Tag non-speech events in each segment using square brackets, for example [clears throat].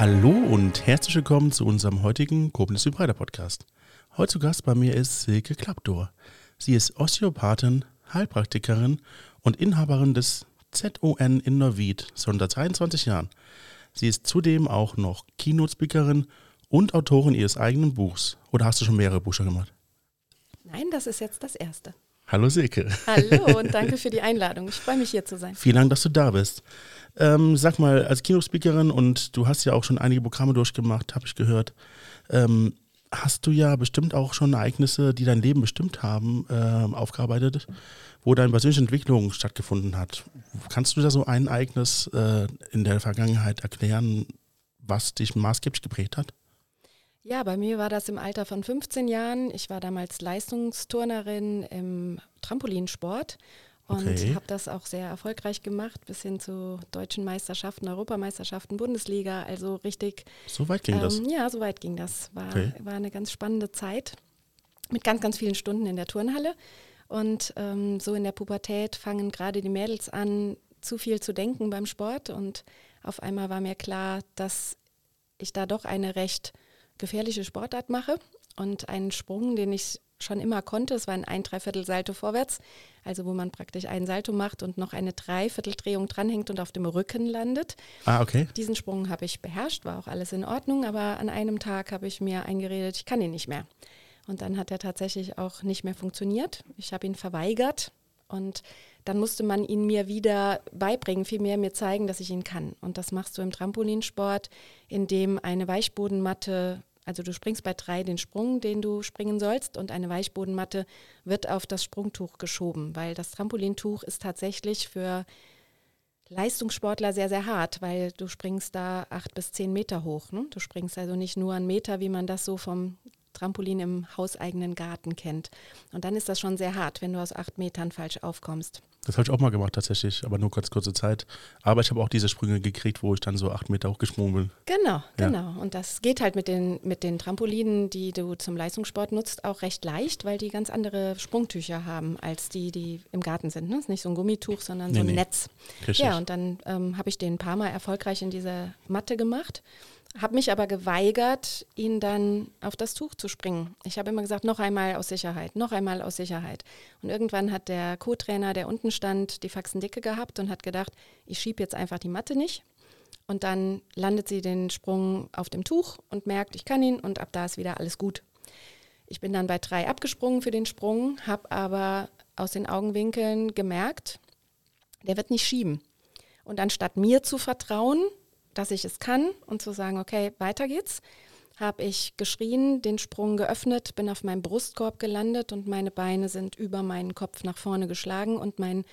Hallo und herzlich willkommen zu unserem heutigen Koblenz Hybrider Podcast. Heute zu Gast bei mir ist Silke Klappdor. Sie ist Osteopathin, Heilpraktikerin und Inhaberin des ZON in Neuwied schon seit 23 Jahren. Sie ist zudem auch noch Keynote-Speakerin und Autorin ihres eigenen Buchs. Oder hast du schon mehrere Bücher gemacht? Nein, das ist jetzt das erste. Hallo Silke. Hallo [laughs] und danke für die Einladung. Ich freue mich hier zu sein. Vielen Dank, dass du da bist. Ähm, sag mal, als Kinospeakerin und du hast ja auch schon einige Programme durchgemacht, habe ich gehört. Ähm, hast du ja bestimmt auch schon Ereignisse, die dein Leben bestimmt haben, äh, aufgearbeitet, wo deine persönliche Entwicklung stattgefunden hat. Kannst du da so ein Ereignis äh, in der Vergangenheit erklären, was dich maßgeblich geprägt hat? Ja, bei mir war das im Alter von 15 Jahren. Ich war damals Leistungsturnerin im Trampolinsport und okay. habe das auch sehr erfolgreich gemacht, bis hin zu deutschen Meisterschaften, Europameisterschaften, Bundesliga. Also richtig. So weit ging ähm, das? Ja, so weit ging das. War, okay. war eine ganz spannende Zeit mit ganz, ganz vielen Stunden in der Turnhalle. Und ähm, so in der Pubertät fangen gerade die Mädels an, zu viel zu denken beim Sport. Und auf einmal war mir klar, dass ich da doch eine recht gefährliche Sportart mache und einen Sprung, den ich schon immer konnte, es war ein ein Dreiviertel Salto vorwärts, also wo man praktisch einen Salto macht und noch eine Dreivierteldrehung dranhängt und auf dem Rücken landet. Ah, okay. Diesen Sprung habe ich beherrscht, war auch alles in Ordnung, aber an einem Tag habe ich mir eingeredet, ich kann ihn nicht mehr. Und dann hat er tatsächlich auch nicht mehr funktioniert. Ich habe ihn verweigert und dann musste man ihn mir wieder beibringen, vielmehr mir zeigen, dass ich ihn kann. Und das machst du im Trampolinsport, indem eine Weichbodenmatte also du springst bei drei den Sprung, den du springen sollst und eine Weichbodenmatte wird auf das Sprungtuch geschoben, weil das Trampolintuch ist tatsächlich für Leistungssportler sehr, sehr hart, weil du springst da acht bis zehn Meter hoch. Ne? Du springst also nicht nur einen Meter, wie man das so vom Trampolin im hauseigenen Garten kennt. Und dann ist das schon sehr hart, wenn du aus acht Metern falsch aufkommst. Das habe ich auch mal gemacht tatsächlich, aber nur kurz kurze Zeit. Aber ich habe auch diese Sprünge gekriegt, wo ich dann so acht Meter hochgesprungen bin. Genau, ja. genau. Und das geht halt mit den, mit den Trampolinen, die du zum Leistungssport nutzt, auch recht leicht, weil die ganz andere Sprungtücher haben als die, die im Garten sind. Ne? Das ist nicht so ein Gummituch, sondern nee, so ein nee. Netz. Richtig. Ja, und dann ähm, habe ich den ein paar Mal erfolgreich in dieser Matte gemacht habe mich aber geweigert, ihn dann auf das Tuch zu springen. Ich habe immer gesagt, noch einmal aus Sicherheit, noch einmal aus Sicherheit. Und irgendwann hat der Co-Trainer, der unten stand, die Faxen dicke gehabt und hat gedacht, ich schiebe jetzt einfach die Matte nicht. Und dann landet sie den Sprung auf dem Tuch und merkt, ich kann ihn und ab da ist wieder alles gut. Ich bin dann bei drei abgesprungen für den Sprung, habe aber aus den Augenwinkeln gemerkt, der wird nicht schieben. Und anstatt mir zu vertrauen, dass ich es kann und zu sagen, okay, weiter geht's, habe ich geschrien, den Sprung geöffnet, bin auf meinem Brustkorb gelandet und meine Beine sind über meinen Kopf nach vorne geschlagen und mein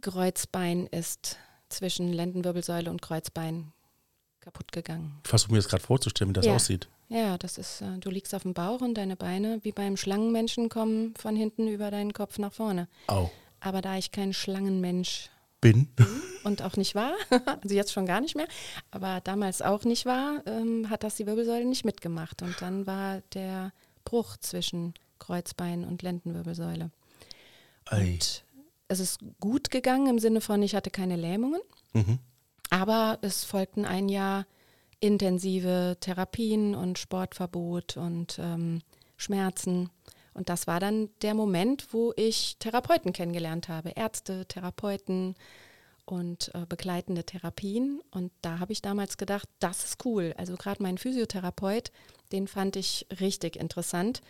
Kreuzbein ist zwischen Lendenwirbelsäule und Kreuzbein kaputt gegangen. Ich versuche mir das gerade vorzustellen, wie das ja. aussieht. Ja, das ist, äh, du liegst auf dem Bauch und deine Beine, wie beim Schlangenmenschen, kommen von hinten über deinen Kopf nach vorne. Au. Aber da ich kein Schlangenmensch bin. Und auch nicht war, [laughs] also jetzt schon gar nicht mehr, aber damals auch nicht war, ähm, hat das die Wirbelsäule nicht mitgemacht. Und dann war der Bruch zwischen Kreuzbein und Lendenwirbelsäule. Ei. Und es ist gut gegangen im Sinne von, ich hatte keine Lähmungen, mhm. aber es folgten ein Jahr intensive Therapien und Sportverbot und ähm, Schmerzen. Und das war dann der Moment, wo ich Therapeuten kennengelernt habe, Ärzte, Therapeuten und äh, begleitende Therapien. Und da habe ich damals gedacht, das ist cool. Also gerade mein Physiotherapeut, den fand ich richtig interessant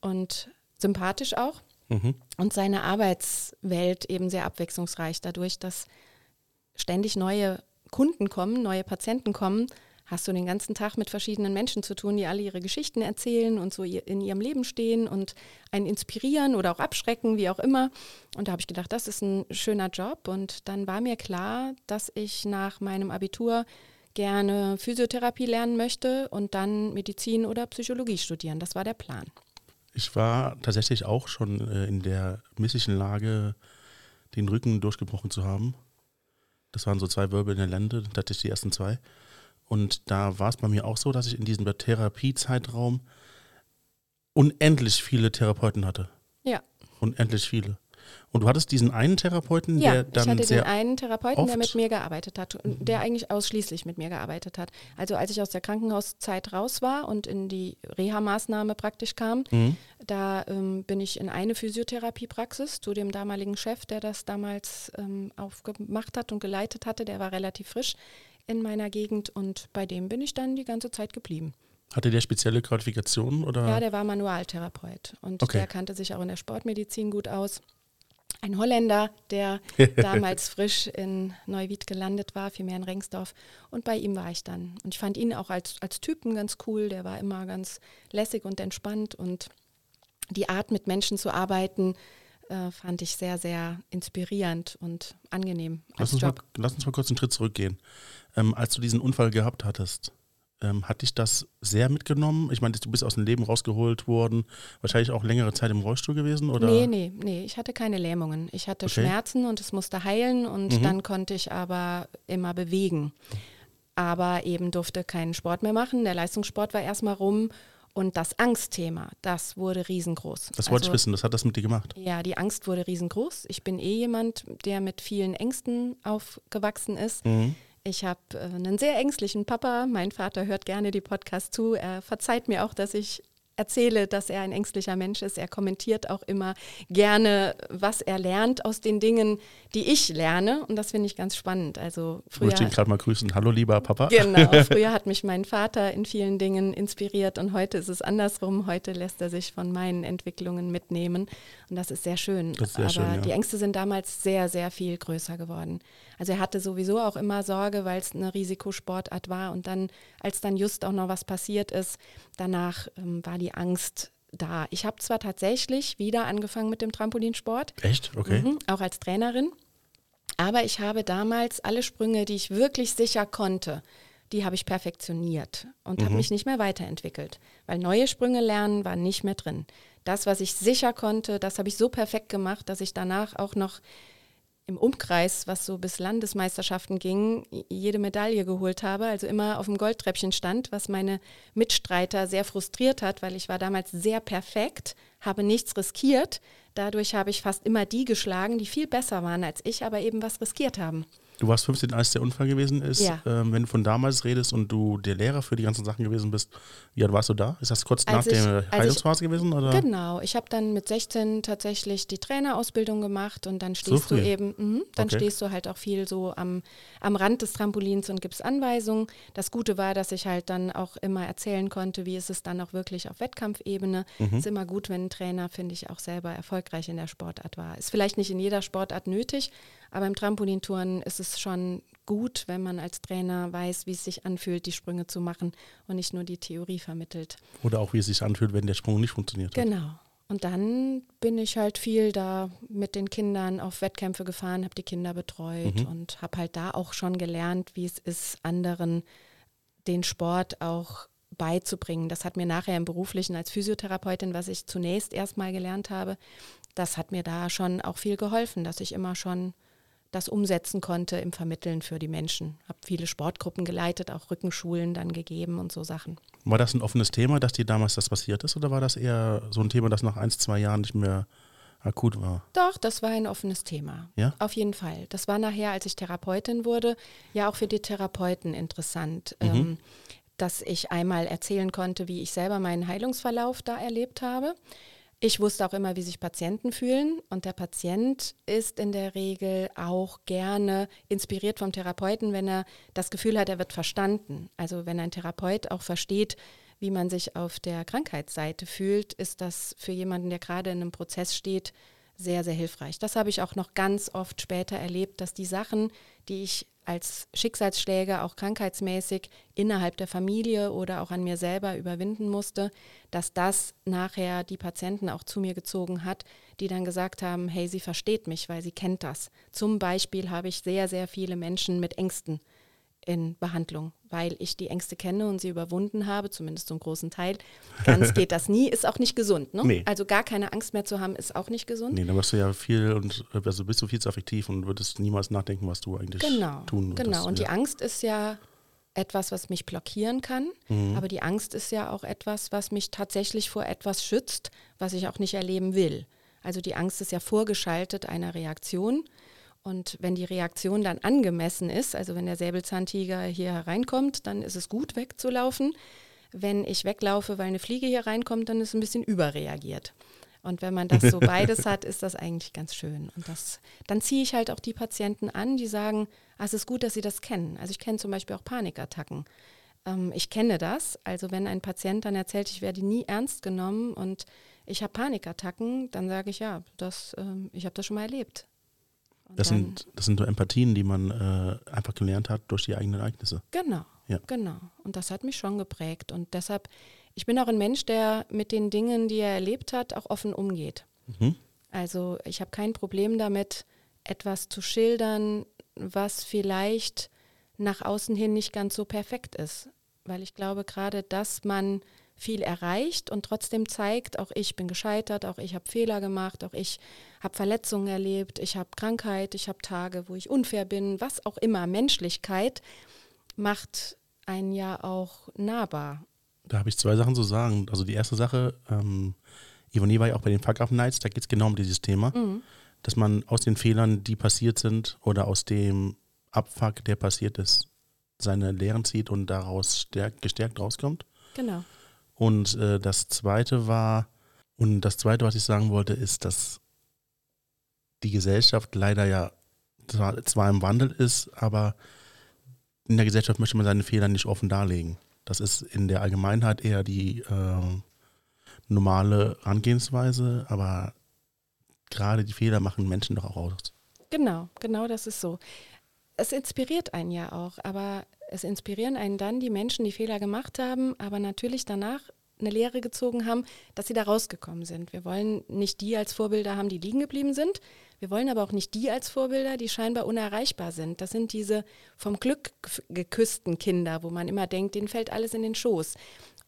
und sympathisch auch. Mhm. Und seine Arbeitswelt eben sehr abwechslungsreich, dadurch, dass ständig neue Kunden kommen, neue Patienten kommen hast du den ganzen Tag mit verschiedenen Menschen zu tun, die alle ihre Geschichten erzählen und so in ihrem Leben stehen und einen inspirieren oder auch abschrecken, wie auch immer. Und da habe ich gedacht, das ist ein schöner Job. Und dann war mir klar, dass ich nach meinem Abitur gerne Physiotherapie lernen möchte und dann Medizin oder Psychologie studieren. Das war der Plan. Ich war tatsächlich auch schon äh, in der misslichen Lage, den Rücken durchgebrochen zu haben. Das waren so zwei Wirbel in der Lende, das hatte ich die ersten zwei. Und da war es bei mir auch so, dass ich in diesem Therapiezeitraum unendlich viele Therapeuten hatte. Ja. Unendlich viele. Und du hattest diesen einen Therapeuten, Ja, der dann ich hatte sehr den einen Therapeuten, der mit mir gearbeitet hat und der eigentlich ausschließlich mit mir gearbeitet hat. Also als ich aus der Krankenhauszeit raus war und in die Reha-Maßnahme praktisch kam, Mhm. da ähm, bin ich in eine Physiotherapiepraxis zu dem damaligen Chef, der das damals ähm, aufgemacht hat und geleitet hatte. Der war relativ frisch in meiner Gegend und bei dem bin ich dann die ganze Zeit geblieben. hatte der spezielle Qualifikationen oder? Ja, der war Manualtherapeut und Okay. der kannte sich auch in der Sportmedizin gut aus. Ein Holländer, der [laughs] damals frisch in Neuwied gelandet war, vielmehr in Rengsdorf. Und bei ihm war ich dann. Und ich fand ihn auch als, als Typen ganz cool. Der war immer ganz lässig und entspannt. Und die Art, mit Menschen zu arbeiten, äh, fand ich sehr, sehr inspirierend und angenehm lass, uns mal, lass uns mal kurz einen Schritt zurückgehen. Ähm, als du diesen Unfall gehabt hattest, ähm, hat dich das sehr mitgenommen? Ich meine, du bist aus dem Leben rausgeholt worden, wahrscheinlich auch längere Zeit im Rollstuhl gewesen, oder? Nee, nee, nee, ich hatte keine Lähmungen. Ich hatte Okay. Schmerzen und es musste heilen und Mhm. dann konnte ich aber immer bewegen. Aber eben durfte keinen Sport mehr machen. Der Leistungssport war erstmal rum und das Angstthema, das wurde riesengroß. Das wollte ich Also, wissen, das hat das mit dir gemacht. Ja, die Angst wurde riesengroß. Ich bin eh jemand, der mit vielen Ängsten aufgewachsen ist. Mhm. Ich habe äh, einen sehr ängstlichen Papa. Mein Vater hört gerne die Podcasts zu. Er verzeiht mir auch, dass ich erzähle, dass er ein ängstlicher Mensch ist. Er kommentiert auch immer gerne, was er lernt aus den Dingen, die ich lerne. Und das finde ich ganz spannend. Also Ich früher, möchte ihn gerade mal grüßen. Hallo, lieber Papa. genau, [laughs] früher hat mich mein Vater in vielen Dingen inspiriert und heute ist es andersrum. Heute lässt er sich von meinen Entwicklungen mitnehmen und das ist sehr schön. Das ist sehr Aber schön, ja. die Ängste sind damals sehr, sehr viel größer geworden. Also er hatte sowieso auch immer Sorge, weil es eine Risikosportart war und dann, als dann just auch noch was passiert ist, danach ähm, war die Angst da. Ich habe zwar tatsächlich wieder angefangen mit dem Trampolinsport, Echt? Okay. Mhm, auch als Trainerin. Aber ich habe damals alle Sprünge, die ich wirklich sicher konnte, die habe ich perfektioniert und habe mich nicht mehr weiterentwickelt. Weil neue Sprünge lernen war nicht mehr drin. Das, was ich sicher konnte, das habe ich so perfekt gemacht, dass ich danach auch noch im Umkreis, was so bis Landesmeisterschaften ging, jede Medaille geholt habe, also immer auf dem Goldtreppchen stand, was meine Mitstreiter sehr frustriert hat, weil ich war damals sehr perfekt, habe nichts riskiert. Dadurch habe ich fast immer die geschlagen, die viel besser waren als ich, aber eben was riskiert haben. Du warst 15, als der Unfall gewesen ist. Ja. Ähm, wenn du von damals redest und du der Lehrer für die ganzen Sachen gewesen bist, wie alt warst du da? Ist das kurz Als nach ich- der als ich- Heilungsphase gewesen? Oder? Genau, ich habe dann mit 16 tatsächlich die Trainerausbildung gemacht und dann stehst du früh? eben, mhm, dann Okay. stehst du halt auch viel so am, am Rand des Trampolins und gibst Anweisungen. Das Gute war, dass ich halt dann auch immer erzählen konnte, wie ist es dann auch wirklich auf Wettkampfebene. Mhm. Ist immer gut, wenn ein Trainer, finde ich, auch selber erfolgreich in der Sportart war. Ist vielleicht nicht in jeder Sportart nötig, aber im Trampolintouren ist es schon gut, wenn man als Trainer weiß, wie es sich anfühlt, die Sprünge zu machen und nicht nur die Theorie vermittelt. Oder auch, wie es sich anfühlt, wenn der Sprung nicht funktioniert. hat. Genau. Und dann bin ich halt viel da mit den Kindern auf Wettkämpfe gefahren, habe die Kinder betreut Mhm. und habe halt da auch schon gelernt, wie es ist, anderen den Sport auch beizubringen. Das hat mir nachher im beruflichen als Physiotherapeutin, was ich zunächst erstmal gelernt habe, das hat mir da schon auch viel geholfen, dass ich immer schon das umsetzen konnte im Vermitteln für die Menschen. Habe viele Sportgruppen geleitet, auch Rückenschulen dann gegeben und so Sachen. War das ein offenes Thema, dass dir damals das passiert ist? Oder war das eher so ein Thema, das nach ein, zwei Jahren nicht mehr akut war? Doch, das war ein offenes Thema. Ja? Auf jeden Fall. Das war nachher, als ich Therapeutin wurde, ja auch für die Therapeuten interessant, Mhm. ähm, dass ich einmal erzählen konnte, wie ich selber meinen Heilungsverlauf da erlebt habe. Ich wusste auch immer, wie sich Patienten fühlen und der Patient ist in der Regel auch gerne inspiriert vom Therapeuten, wenn er das Gefühl hat, er wird verstanden. Also wenn ein Therapeut auch versteht, wie man sich auf der Krankheitsseite fühlt, ist das für jemanden, der gerade in einem Prozess steht, sehr, sehr hilfreich. Das habe ich auch noch ganz oft später erlebt, dass die Sachen, die ich als Schicksalsschläge auch krankheitsmäßig innerhalb der Familie oder auch an mir selber überwinden musste, dass das nachher die Patienten auch zu mir gezogen hat, die dann gesagt haben, hey, sie versteht mich, weil sie kennt das. Zum Beispiel habe ich sehr, sehr viele Menschen mit Ängsten in Behandlung, weil ich die Ängste kenne und sie überwunden habe, zumindest zum großen Teil. Ganz [laughs] geht das nie, ist auch nicht gesund. Ne? Nee. Also gar keine Angst mehr zu haben, ist auch nicht gesund. Nee, dann wirst du ja viel und also bist du viel zu affektiv und würdest niemals nachdenken, was du eigentlich Genau, tun würdest. genau. Und die ja. Angst ist ja etwas, was mich blockieren kann, Mhm. aber die Angst ist ja auch etwas, was mich tatsächlich vor etwas schützt, was ich auch nicht erleben will. Also die Angst ist ja vorgeschaltet einer Reaktion. Und wenn die Reaktion dann angemessen ist, also wenn der Säbelzahntiger hier hereinkommt, dann ist es gut wegzulaufen. Wenn ich weglaufe, weil eine Fliege hier reinkommt, dann ist es ein bisschen überreagiert. Und wenn man das so [laughs] beides hat, ist das eigentlich ganz schön. Und das, dann ziehe ich halt auch die Patienten an, die sagen, ah, es ist gut, dass sie das kennen. Also ich kenne zum Beispiel auch Panikattacken. Ähm, ich kenne das. Also wenn ein Patient dann erzählt, ich werde nie ernst genommen und ich habe Panikattacken, dann sage ich ja, das, ähm, ich habe das schon mal erlebt. Das sind, das sind so Empathien, die man äh, einfach gelernt hat durch die eigenen Ereignisse. Genau, ja. genau. Und das hat mich schon geprägt. Und deshalb, ich bin auch ein Mensch, der mit den Dingen, die er erlebt hat, auch offen umgeht. Mhm. Also ich habe kein Problem damit, etwas zu schildern, was vielleicht nach außen hin nicht ganz so perfekt ist. Weil ich glaube, gerade, dass man viel erreicht und trotzdem zeigt, auch ich bin gescheitert, auch ich habe Fehler gemacht, auch ich habe Verletzungen erlebt, ich habe Krankheit, ich habe Tage, wo ich unfair bin, was auch immer. Menschlichkeit macht einen ja auch nahbar. Da habe ich zwei Sachen zu sagen. Also die erste Sache, ähm, Ivonie war ja auch bei den Fuck Up Nights, da geht es genau um dieses Thema, mhm. dass man aus den Fehlern, die passiert sind oder aus dem Abfuck, der passiert ist, seine Lehren zieht und daraus stärk, gestärkt rauskommt. Genau. Und äh, das zweite war, und das zweite, was ich sagen wollte, ist, dass die Gesellschaft leider ja zwar, zwar im Wandel ist, aber in der Gesellschaft möchte man seine Fehler nicht offen darlegen. Das ist in der Allgemeinheit eher die äh, normale Herangehensweise, aber gerade die Fehler machen Menschen doch auch aus. Genau, genau das ist so. Es inspiriert einen ja auch, aber es inspirieren einen dann die Menschen, die Fehler gemacht haben, aber natürlich danach eine Lehre gezogen haben, dass sie da rausgekommen sind. Wir wollen nicht die als Vorbilder haben, die liegen geblieben sind. Wir wollen aber auch nicht die als Vorbilder, die scheinbar unerreichbar sind. Das sind diese vom Glück geküssten Kinder, wo man immer denkt, denen fällt alles in den Schoß.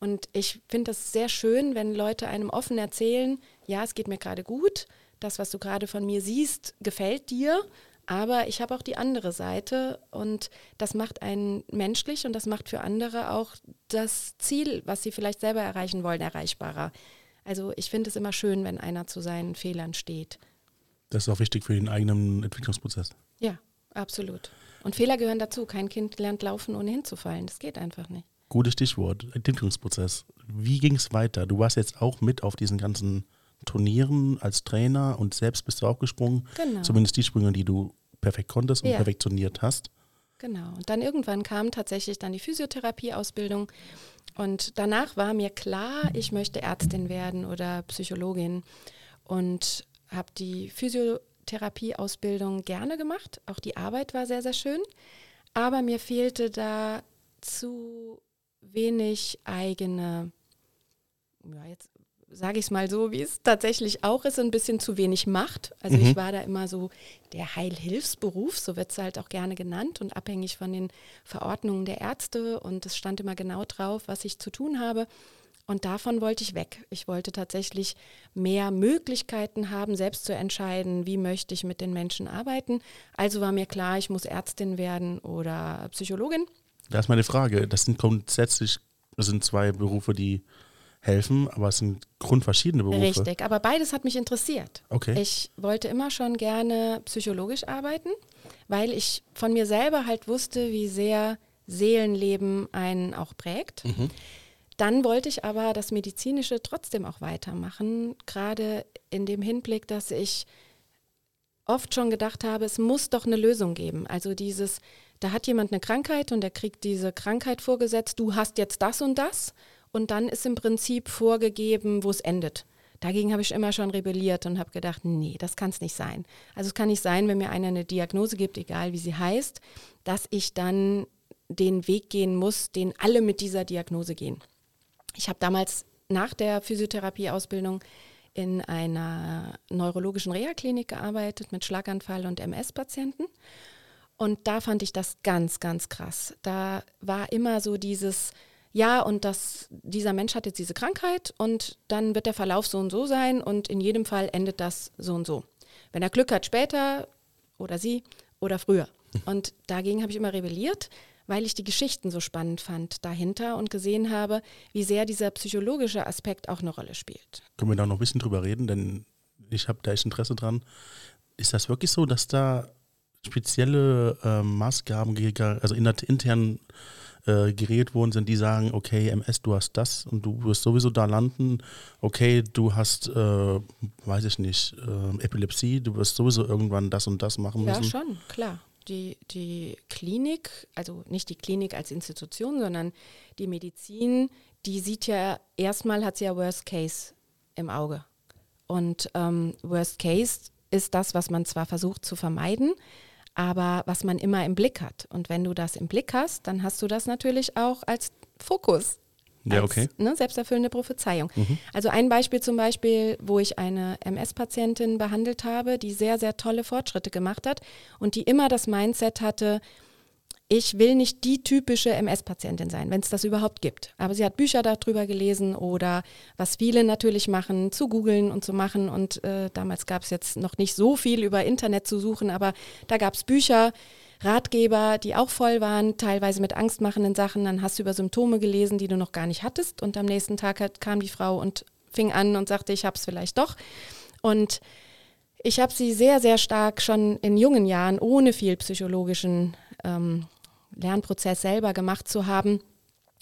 Und ich finde das sehr schön, wenn Leute einem offen erzählen, ja, es geht mir gerade gut, das, was du gerade von mir siehst, gefällt dir. Aber ich habe auch die andere Seite und das macht einen menschlich und das macht für andere auch das Ziel, was sie vielleicht selber erreichen wollen, erreichbarer. Also ich finde es immer schön, wenn einer zu seinen Fehlern steht. Das ist auch wichtig für den eigenen Entwicklungsprozess. Ja, absolut. Und Fehler gehören dazu. Kein Kind lernt laufen, ohne hinzufallen. Das geht einfach nicht. Gutes Stichwort, Entwicklungsprozess. Wie ging es weiter? Du warst jetzt auch mit auf diesen ganzen Turnieren als Trainer und selbst bist du auch gesprungen. Genau. Zumindest die Sprünge, die du perfekt konntest und ja. perfektioniert hast. Genau. Und dann irgendwann kam tatsächlich dann die Physiotherapieausbildung. Und danach war mir klar, ich möchte Ärztin werden oder Psychologin. Und habe die Physiotherapieausbildung gerne gemacht. Auch die Arbeit war sehr, sehr schön. Aber mir fehlte da zu wenig eigene, ja, jetzt sage ich es mal so, wie es tatsächlich auch ist, ein bisschen zu wenig Macht. Also mhm. ich war da immer so der Heilhilfsberuf, so wird es halt auch gerne genannt und abhängig von den Verordnungen der Ärzte und es stand immer genau drauf, was ich zu tun habe. Und davon wollte ich weg. Ich wollte tatsächlich mehr Möglichkeiten haben, selbst zu entscheiden, wie möchte ich mit den Menschen arbeiten. Also war mir klar, ich muss Ärztin werden oder Psychologin. Da ist meine Frage. Das sind grundsätzlich, das sind zwei Berufe, die helfen, aber es sind grundverschiedene Berufe. Richtig, aber beides hat mich interessiert. Okay. Ich wollte immer schon gerne psychologisch arbeiten, weil ich von mir selber halt wusste, wie sehr Seelenleben einen auch prägt. Mhm. Dann wollte ich aber das Medizinische trotzdem auch weitermachen, gerade in dem Hinblick, dass ich oft schon gedacht habe, es muss doch eine Lösung geben. Also dieses, da hat jemand eine Krankheit und er kriegt diese Krankheit vorgesetzt, du hast jetzt das und das und dann ist im Prinzip vorgegeben, wo es endet. Dagegen habe ich immer schon rebelliert und habe gedacht, nee, das kann es nicht sein. Also es kann nicht sein, wenn mir einer eine Diagnose gibt, egal wie sie heißt, dass ich dann den Weg gehen muss, den alle mit dieser Diagnose gehen. Ich habe damals nach der Physiotherapieausbildung in einer neurologischen Reha-Klinik gearbeitet mit Schlaganfall und MS-Patienten. Und da fand ich das ganz, ganz krass. Da war immer so dieses, ja, und das, dieser Mensch hat jetzt diese Krankheit und dann wird der Verlauf so und so sein und in jedem Fall endet das so und so. Wenn er Glück hat, später oder sie oder früher. Und dagegen habe ich immer rebelliert, weil ich die Geschichten so spannend fand dahinter und gesehen habe, wie sehr dieser psychologische Aspekt auch eine Rolle spielt. Können wir da noch ein bisschen drüber reden, denn ich habe da echt Interesse dran. Ist das wirklich so, dass da spezielle äh, Maßgaben, also intern äh, geredet worden sind, die sagen, okay, MS, du hast das und du wirst sowieso da landen. Okay, du hast, äh, weiß ich nicht, äh, Epilepsie, du wirst sowieso irgendwann das und das machen müssen. Ja, schon, klar. Die, die Klinik, also nicht die Klinik als Institution, sondern die Medizin, die sieht ja, erstmal hat sie ja Worst Case im Auge. Und ähm, Worst Case ist das, was man zwar versucht zu vermeiden, aber was man immer im Blick hat. Und wenn du das im Blick hast, dann hast du das natürlich auch als Fokus. Ja, okay. ne, selbsterfüllende Prophezeiung. Mhm. Also ein Beispiel zum Beispiel, wo ich eine MS-Patientin behandelt habe, die sehr, sehr tolle Fortschritte gemacht hat und die immer das Mindset hatte, ich will nicht die typische MS-Patientin sein, wenn es das überhaupt gibt. Aber sie hat Bücher darüber gelesen oder was viele natürlich machen, zu googeln und zu machen. Und äh, damals gab es jetzt noch nicht so viel über Internet zu suchen, aber da gab es Bücher, Ratgeber, die auch voll waren, teilweise mit angstmachenden Sachen. Dann hast du über Symptome gelesen, die du noch gar nicht hattest. Und am nächsten Tag hat, kam die Frau und fing an und sagte, ich habe es vielleicht doch. Und ich habe sie sehr, sehr stark schon in jungen Jahren ohne viel psychologischen ähm, Lernprozess selber gemacht zu haben,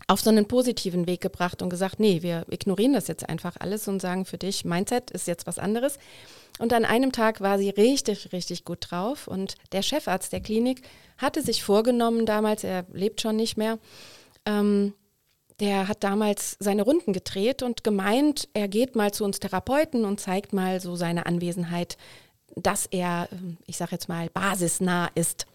auf so einen positiven Weg gebracht und gesagt, nee, wir ignorieren das jetzt einfach alles und sagen für dich, Mindset ist jetzt was anderes. Und an einem Tag war sie richtig, richtig gut drauf und der Chefarzt der Klinik hatte sich vorgenommen damals, er lebt schon nicht mehr, ähm, der hat damals seine Runden gedreht und gemeint, er geht mal zu uns Therapeuten und zeigt mal so seine Anwesenheit, dass er, ich sage jetzt mal, basisnah ist.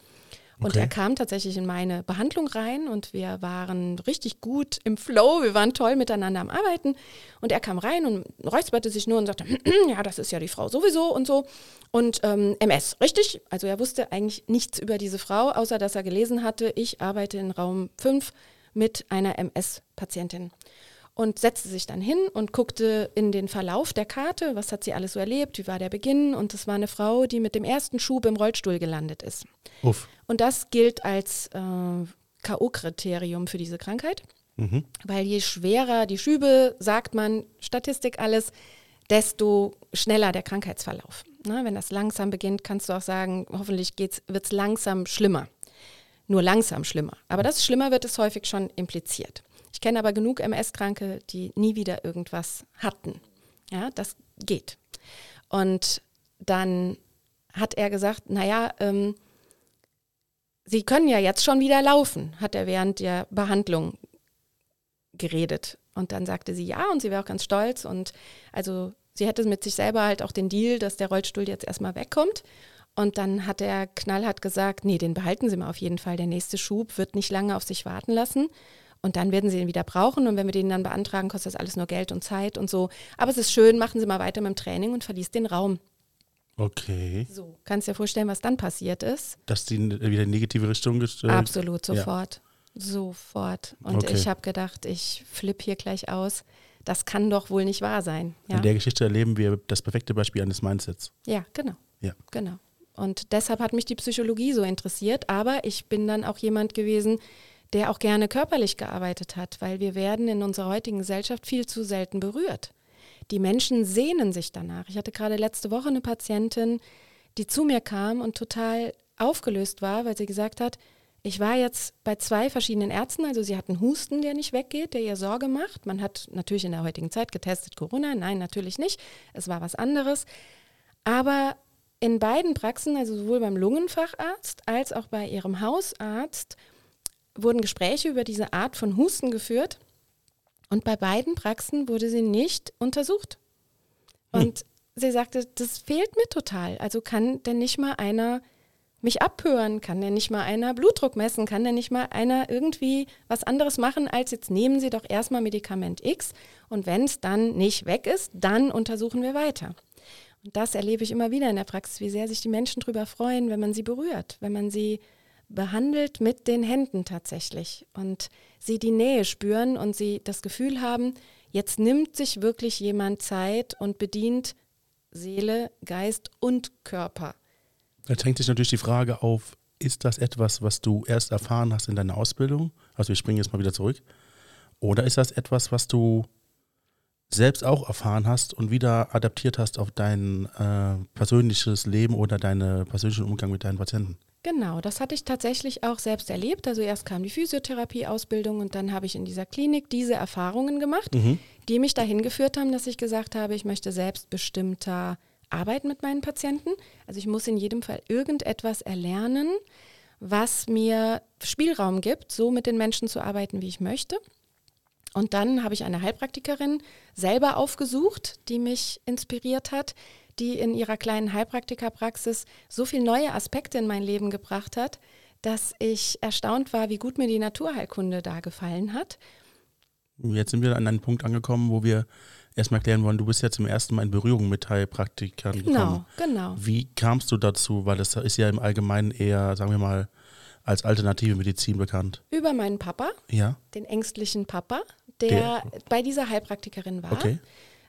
Und okay. er kam tatsächlich in meine Behandlung rein und wir waren richtig gut im Flow, wir waren toll miteinander am Arbeiten. Und er kam rein und räusperte sich nur und sagte, [clears throat] ja, das ist ja die Frau sowieso und so. Und ähm, MS, richtig? Also er wusste eigentlich nichts über diese Frau, außer dass er gelesen hatte, ich arbeite in Raum 5 mit einer MS-Patientin und setzte sich dann hin und guckte in den Verlauf der Karte, was hat sie alles so erlebt, wie war der Beginn. Und es war eine Frau, die mit dem ersten Schub im Rollstuhl gelandet ist. Uff. Und das gilt als äh, K.O.-Kriterium für diese Krankheit, mhm. weil je schwerer die Schübe, sagt man, Statistik alles, desto schneller der Krankheitsverlauf. Na, wenn das langsam beginnt, kannst du auch sagen, hoffentlich wird es langsam schlimmer. Nur langsam schlimmer. Aber das schlimmer wird es häufig schon impliziert. Ich kenne aber genug MS-Kranke, die nie wieder irgendwas hatten. Ja, das geht. Und dann hat er gesagt, naja, ähm, Sie können ja jetzt schon wieder laufen, hat er während der Behandlung geredet. Und dann sagte sie ja und sie wäre auch ganz stolz. Und also sie hätte mit sich selber halt auch den Deal, dass der Rollstuhl jetzt erstmal wegkommt. Und dann hat er knallhart gesagt, nee, den behalten Sie mal auf jeden Fall. Der nächste Schub wird nicht lange auf sich warten lassen. Und dann werden sie den wieder brauchen. Und wenn wir den dann beantragen, kostet das alles nur Geld und Zeit und so. Aber es ist schön, machen Sie mal weiter mit dem Training und verließ den Raum. Okay. So, kannst du dir vorstellen, was dann passiert ist? Dass die wieder in negative Richtung gestellt Absolut, sofort. Ja. Sofort. Und okay. ich habe gedacht, ich flippe hier gleich aus. Das kann doch wohl nicht wahr sein. Ja? In der Geschichte erleben wir das perfekte Beispiel eines Mindsets. Ja, genau. Ja. Genau. Und deshalb hat mich die Psychologie so interessiert. Aber ich bin dann auch jemand gewesen, der auch gerne körperlich gearbeitet hat, weil wir werden in unserer heutigen Gesellschaft viel zu selten berührt. Die Menschen sehnen sich danach. Ich hatte gerade letzte Woche eine Patientin, die zu mir kam und total aufgelöst war, weil sie gesagt hat, ich war jetzt bei zwei verschiedenen Ärzten, also sie hat einen Husten, der nicht weggeht, der ihr Sorge macht. Man hat natürlich in der heutigen Zeit getestet Corona, nein, natürlich nicht. Es war was anderes. Aber in beiden Praxen, also sowohl beim Lungenfacharzt als auch bei ihrem Hausarzt, wurden Gespräche über diese Art von Husten geführt und bei beiden Praxen wurde sie nicht untersucht. Hm. Und hm. sie sagte, das fehlt mir total. Also kann denn nicht mal einer mich abhören, kann denn nicht mal einer Blutdruck messen, kann denn nicht mal einer irgendwie was anderes machen, als jetzt nehmen Sie doch erstmal Medikament X und wenn es dann nicht weg ist, dann untersuchen wir weiter. Und das erlebe ich immer wieder in der Praxis, wie sehr sich die Menschen darüber freuen, wenn man sie berührt, wenn man sie behandelt mit den Händen tatsächlich und sie die Nähe spüren und sie das Gefühl haben, jetzt nimmt sich wirklich jemand Zeit und bedient Seele, Geist und Körper. Jetzt hängt sich natürlich die Frage auf, ist das etwas, was du erst erfahren hast in deiner Ausbildung? Also wir springen jetzt mal wieder zurück. Oder ist das etwas, was du selbst auch erfahren hast und wieder adaptiert hast auf dein äh, persönliches Leben oder deinen persönlichen Umgang mit deinen Patienten. Genau, das hatte ich tatsächlich auch selbst erlebt. Also erst kam die Physiotherapie-Ausbildung und dann habe ich in dieser Klinik diese Erfahrungen gemacht, mhm. die mich dahin geführt haben, dass ich gesagt habe, ich möchte selbstbestimmter arbeiten mit meinen Patienten. Also ich muss in jedem Fall irgendetwas erlernen, was mir Spielraum gibt, so mit den Menschen zu arbeiten, wie ich möchte. Und dann habe ich eine Heilpraktikerin selber aufgesucht, die mich inspiriert hat, die in ihrer kleinen Heilpraktikerpraxis so viele neue Aspekte in mein Leben gebracht hat, dass ich erstaunt war, wie gut mir die Naturheilkunde da gefallen hat. Jetzt sind wir an einem Punkt angekommen, wo wir erstmal erklären wollen, du bist ja zum ersten Mal in Berührung mit Heilpraktikern genau, gekommen. Genau, genau. Wie kamst du dazu? Weil das ist ja im Allgemeinen eher, sagen wir mal, als alternative Medizin bekannt. Über meinen Papa, ja. den ängstlichen Papa, der, der bei dieser Heilpraktikerin war. Okay.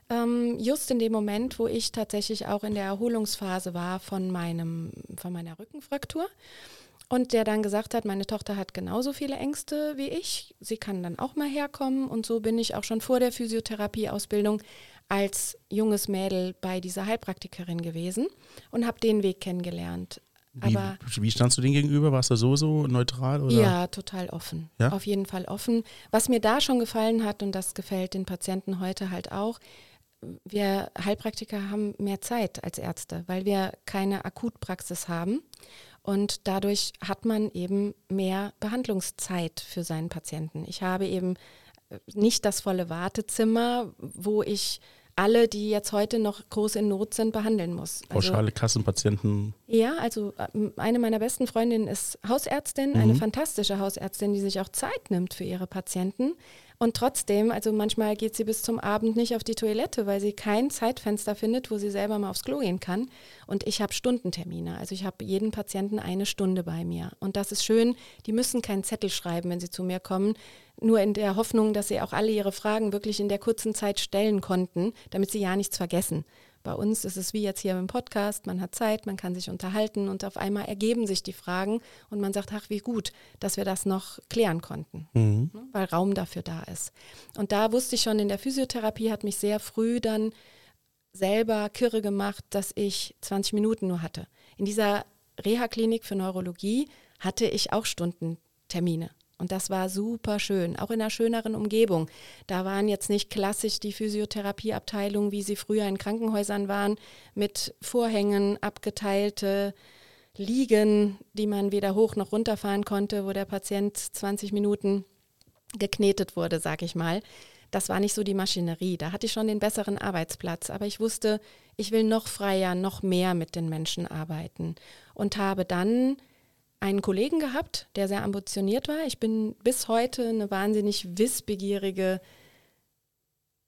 Ähm, just in dem Moment, wo ich tatsächlich auch in der Erholungsphase war von, meinem, von meiner Rückenfraktur. Und der dann gesagt hat, meine Tochter hat genauso viele Ängste wie ich. Sie kann dann auch mal herkommen. Und so bin ich auch schon vor der Physiotherapieausbildung als junges Mädel bei dieser Heilpraktikerin gewesen und habe den Weg kennengelernt. Wie, Aber, wie standst du dem gegenüber? Warst du sowieso neutral? Oder? Ja, total offen. Ja? Auf jeden Fall offen. Was mir da schon gefallen hat, und das gefällt den Patienten heute halt auch, wir Heilpraktiker haben mehr Zeit als Ärzte, weil wir keine Akutpraxis haben. Und dadurch hat man eben mehr Behandlungszeit für seinen Patienten. Ich habe eben nicht das volle Wartezimmer, wo ich alle, die jetzt heute noch groß in Not sind, behandeln muss. Also, Pauschale Kassenpatienten. Ja, also ähm, eine meiner besten Freundinnen ist Hausärztin, mhm. eine fantastische Hausärztin, die sich auch Zeit nimmt für ihre Patienten. Und trotzdem, also manchmal geht sie bis zum Abend nicht auf die Toilette, weil sie kein Zeitfenster findet, wo sie selber mal aufs Klo gehen kann. Und ich habe Stundentermine. Also ich habe jeden Patienten eine Stunde bei mir. Und das ist schön. Die müssen keinen Zettel schreiben, wenn sie zu mir kommen. Nur in der Hoffnung, dass sie auch alle ihre Fragen wirklich in der kurzen Zeit stellen konnten, damit sie ja nichts vergessen. Bei uns ist es wie jetzt hier im Podcast, man hat Zeit, man kann sich unterhalten und auf einmal ergeben sich die Fragen und man sagt, ach wie gut, dass wir das noch klären konnten, mhm. Ne, weil Raum dafür da ist. Und da wusste ich schon, in der Physiotherapie hat mich sehr früh dann selber kirre gemacht, dass ich 20 Minuten nur hatte. In dieser Reha-Klinik für Neurologie hatte ich auch Stundentermine. Und das war super schön, auch in einer schöneren Umgebung. Da waren jetzt nicht klassisch die Physiotherapieabteilungen, wie sie früher in Krankenhäusern waren, mit Vorhängen, abgeteilte Liegen, die man weder hoch noch runter fahren konnte, wo der Patient 20 Minuten geknetet wurde, sag ich mal. Das war nicht so die Maschinerie. Da hatte ich schon den besseren Arbeitsplatz. Aber ich wusste, ich will noch freier, noch mehr mit den Menschen arbeiten. Und habe dann einen Kollegen gehabt, der sehr ambitioniert war. Ich bin bis heute eine wahnsinnig wissbegierige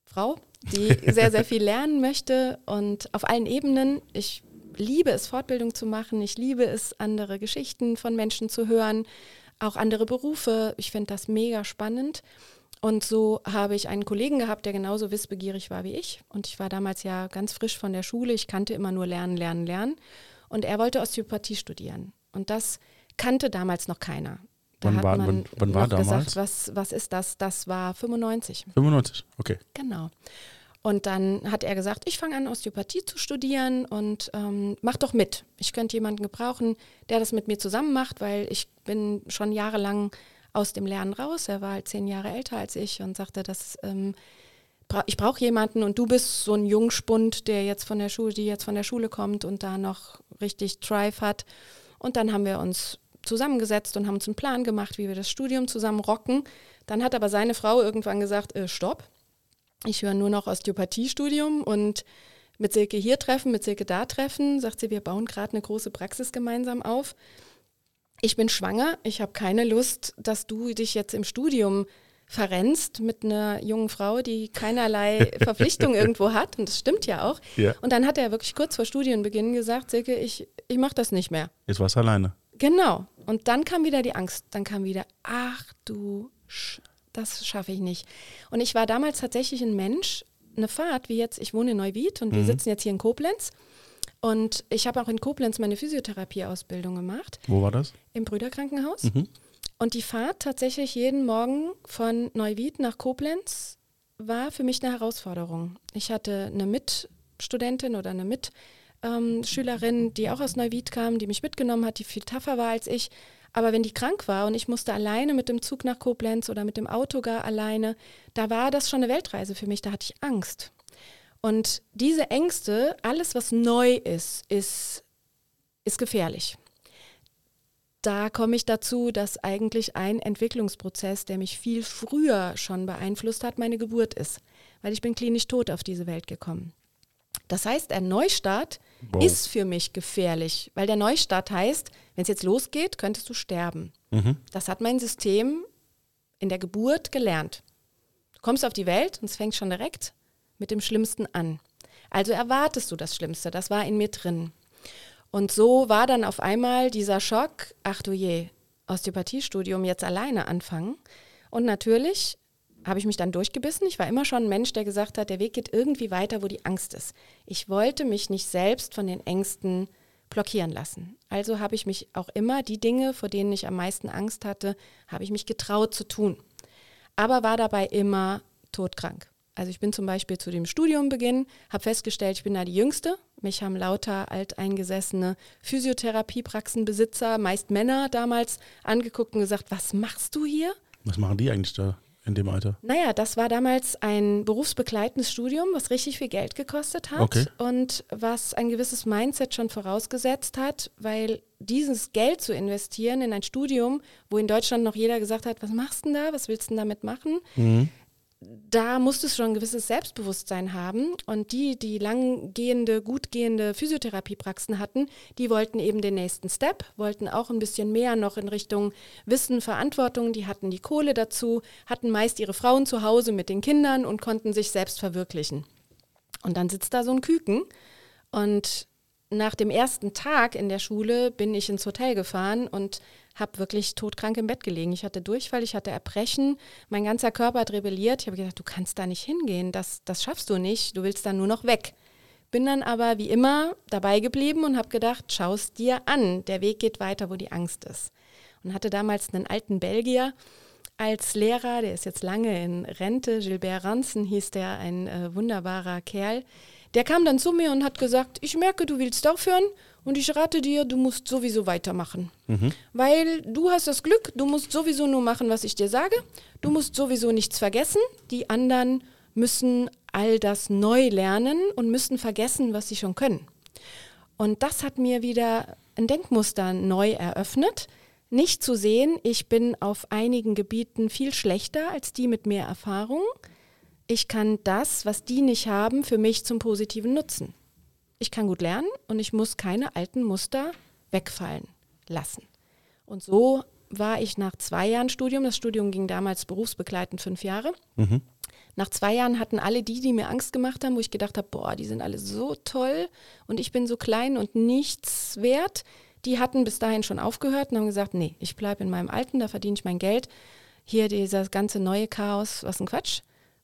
Frau, die [laughs] sehr, sehr viel lernen möchte und auf allen Ebenen. Ich liebe es, Fortbildung zu machen. Ich liebe es, andere Geschichten von Menschen zu hören, auch andere Berufe. Ich finde das mega spannend. Und so habe ich einen Kollegen gehabt, der genauso wissbegierig war wie ich. Und ich war damals ja ganz frisch von der Schule. Ich kannte immer nur Lernen, Lernen, Lernen. Und er wollte Osteopathie studieren. Und das kannte damals noch keiner. Da wann war, wann, wann war damals? Gesagt, was, was ist das? Das war 95. 95, okay. Genau. Und dann hat er gesagt, ich fange an, Osteopathie zu studieren und ähm, mach doch mit. Ich könnte jemanden gebrauchen, der das mit mir zusammen macht, weil ich bin schon jahrelang aus dem Lernen raus. Er war halt zehn Jahre älter als ich und sagte, dass ähm, ich brauche jemanden und du bist so ein Jungspund, der jetzt von der Schule, die jetzt von der Schule kommt und da noch richtig Drive hat. Und dann haben wir uns zusammengesetzt und haben uns einen Plan gemacht, wie wir das Studium zusammen rocken. Dann hat aber seine Frau irgendwann gesagt, äh, stopp, ich höre nur noch Osteopathiestudium und mit Silke hier treffen, mit Silke da treffen. Sagt sie, wir bauen gerade eine große Praxis gemeinsam auf. Ich bin schwanger, ich habe keine Lust, dass du dich jetzt im Studium verrennst mit einer jungen Frau, die keinerlei [laughs] Verpflichtung irgendwo hat. Und das stimmt ja auch. Ja. Und dann hat er wirklich kurz vor Studienbeginn gesagt, Silke, ich, ich mache das nicht mehr. Jetzt warst du alleine. Genau. Und dann kam wieder die Angst. Dann kam wieder, ach du, Sch das schaffe ich nicht. Und ich war damals tatsächlich ein Mensch, eine Fahrt, wie jetzt, ich wohne in Neuwied und mhm. wir sitzen jetzt hier in Koblenz. Und ich habe auch in Koblenz meine Physiotherapieausbildung gemacht. Wo war das? Im Brüderkrankenhaus. Mhm. Und die Fahrt tatsächlich jeden Morgen von Neuwied nach Koblenz war für mich eine Herausforderung. Ich hatte eine Mitstudentin oder eine Mitschülerin, ähm, die auch aus Neuwied kam, die mich mitgenommen hat, die viel tougher war als ich. Aber wenn die krank war und ich musste alleine mit dem Zug nach Koblenz oder mit dem Auto gar alleine, da war das schon eine Weltreise für mich, da hatte ich Angst. Und diese Ängste, alles was neu ist, ist, ist gefährlich. Da komme ich dazu, dass eigentlich ein Entwicklungsprozess, der mich viel früher schon beeinflusst hat, meine Geburt ist, weil ich bin klinisch tot auf diese Welt gekommen. Das heißt, ein Neustart wow. ist für mich gefährlich, weil der Neustart heißt, wenn es jetzt losgeht, könntest du sterben. Mhm. Das hat mein System in der Geburt gelernt. Du kommst auf die Welt und es fängt schon direkt mit dem Schlimmsten an. Also erwartest du das Schlimmste, das war in mir drin. Und so war dann auf einmal dieser Schock, ach du je, Osteopathiestudium jetzt alleine anfangen. Und natürlich habe ich mich dann durchgebissen. Ich war immer schon ein Mensch, der gesagt hat, der Weg geht irgendwie weiter, wo die Angst ist. Ich wollte mich nicht selbst von den Ängsten blockieren lassen. Also habe ich mich auch immer die Dinge, vor denen ich am meisten Angst hatte, habe ich mich getraut zu tun. Aber war dabei immer todkrank. Also ich bin zum Beispiel zu dem Studiumbeginn, habe festgestellt, ich bin da die Jüngste. Mich haben lauter alteingesessene Physiotherapiepraxenbesitzer, meist Männer damals, angeguckt und gesagt, was machst du hier? Was machen die eigentlich da? In dem Alter? Naja, das war damals ein berufsbegleitendes Studium, was richtig viel Geld gekostet hat okay. und was ein gewisses Mindset schon vorausgesetzt hat, weil dieses Geld zu investieren in ein Studium, wo in Deutschland noch jeder gesagt hat, was machst du denn da, was willst du denn damit machen? Mhm da musstest du schon ein gewisses Selbstbewusstsein haben. Und die, die langgehende, gutgehende Physiotherapiepraxen hatten, die wollten eben den nächsten Step, wollten auch ein bisschen mehr noch in Richtung Wissen, Verantwortung. Die hatten die Kohle dazu, hatten meist ihre Frauen zu Hause mit den Kindern und konnten sich selbst verwirklichen. Und dann sitzt da so ein Küken und nach dem ersten Tag in der Schule bin ich ins Hotel gefahren und habe wirklich todkrank im Bett gelegen. Ich hatte Durchfall, ich hatte Erbrechen, mein ganzer Körper hat rebelliert. Ich habe gesagt, du kannst da nicht hingehen, das, das schaffst du nicht, du willst da nur noch weg. Bin dann aber wie immer dabei geblieben und habe gedacht, schau es dir an, der Weg geht weiter, wo die Angst ist. Und hatte damals einen alten Belgier als Lehrer, der ist jetzt lange in Rente, Gilbert Ranzen hieß der, ein äh, wunderbarer Kerl. Der kam dann zu mir und hat gesagt, ich merke, du willst aufhören und ich rate dir, du musst sowieso weitermachen. Mhm. Weil du hast das Glück, du musst sowieso nur machen, was ich dir sage. Du musst sowieso nichts vergessen. Die anderen müssen all das neu lernen und müssen vergessen, was sie schon können. Und das hat mir wieder ein Denkmuster neu eröffnet. Nicht zu sehen, ich bin auf einigen Gebieten viel schlechter als die mit mehr Erfahrung. Ich kann das, was die nicht haben, für mich zum Positiven nutzen ich kann gut lernen und ich muss keine alten Muster wegfallen lassen. Und so war ich nach zwei Jahren Studium, das Studium ging damals berufsbegleitend fünf Jahre. Mhm. Nach zwei Jahren hatten alle die, die mir Angst gemacht haben, wo ich gedacht habe, boah, die sind alle so toll und ich bin so klein und nichts wert, die hatten bis dahin schon aufgehört und haben gesagt, nee, ich bleibe in meinem Alten, da verdiene ich mein Geld. Hier dieses ganze neue Chaos, was ein Quatsch.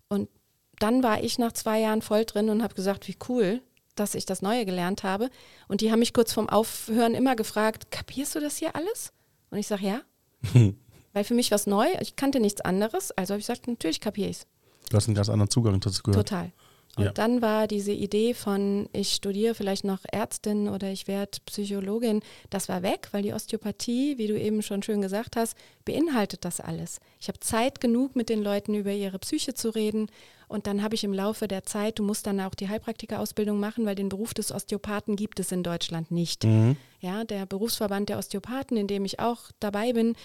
Und dann war ich nach zwei Jahren voll drin und habe gesagt, wie cool, dass ich das Neue gelernt habe. Und die haben mich kurz vorm Aufhören immer gefragt, kapierst du das hier alles? Und ich sage, ja. [laughs] Weil für mich war es neu, ich kannte nichts anderes. Also habe ich gesagt, natürlich kapiere ich es. Du hast einen ganz anderen Zugang dazu gehört. Total. Und ja. dann war diese Idee von, ich studiere vielleicht noch Ärztin oder ich werde Psychologin, das war weg, weil die Osteopathie, wie du eben schon schön gesagt hast, beinhaltet das alles. Ich habe Zeit genug, mit den Leuten über ihre Psyche zu reden. Und dann habe ich im Laufe der Zeit, du musst dann auch die Heilpraktikerausbildung machen, weil den Beruf des Osteopathen gibt es in Deutschland nicht. Mhm. Ja, der Berufsverband der Osteopathen, in dem ich auch dabei bin,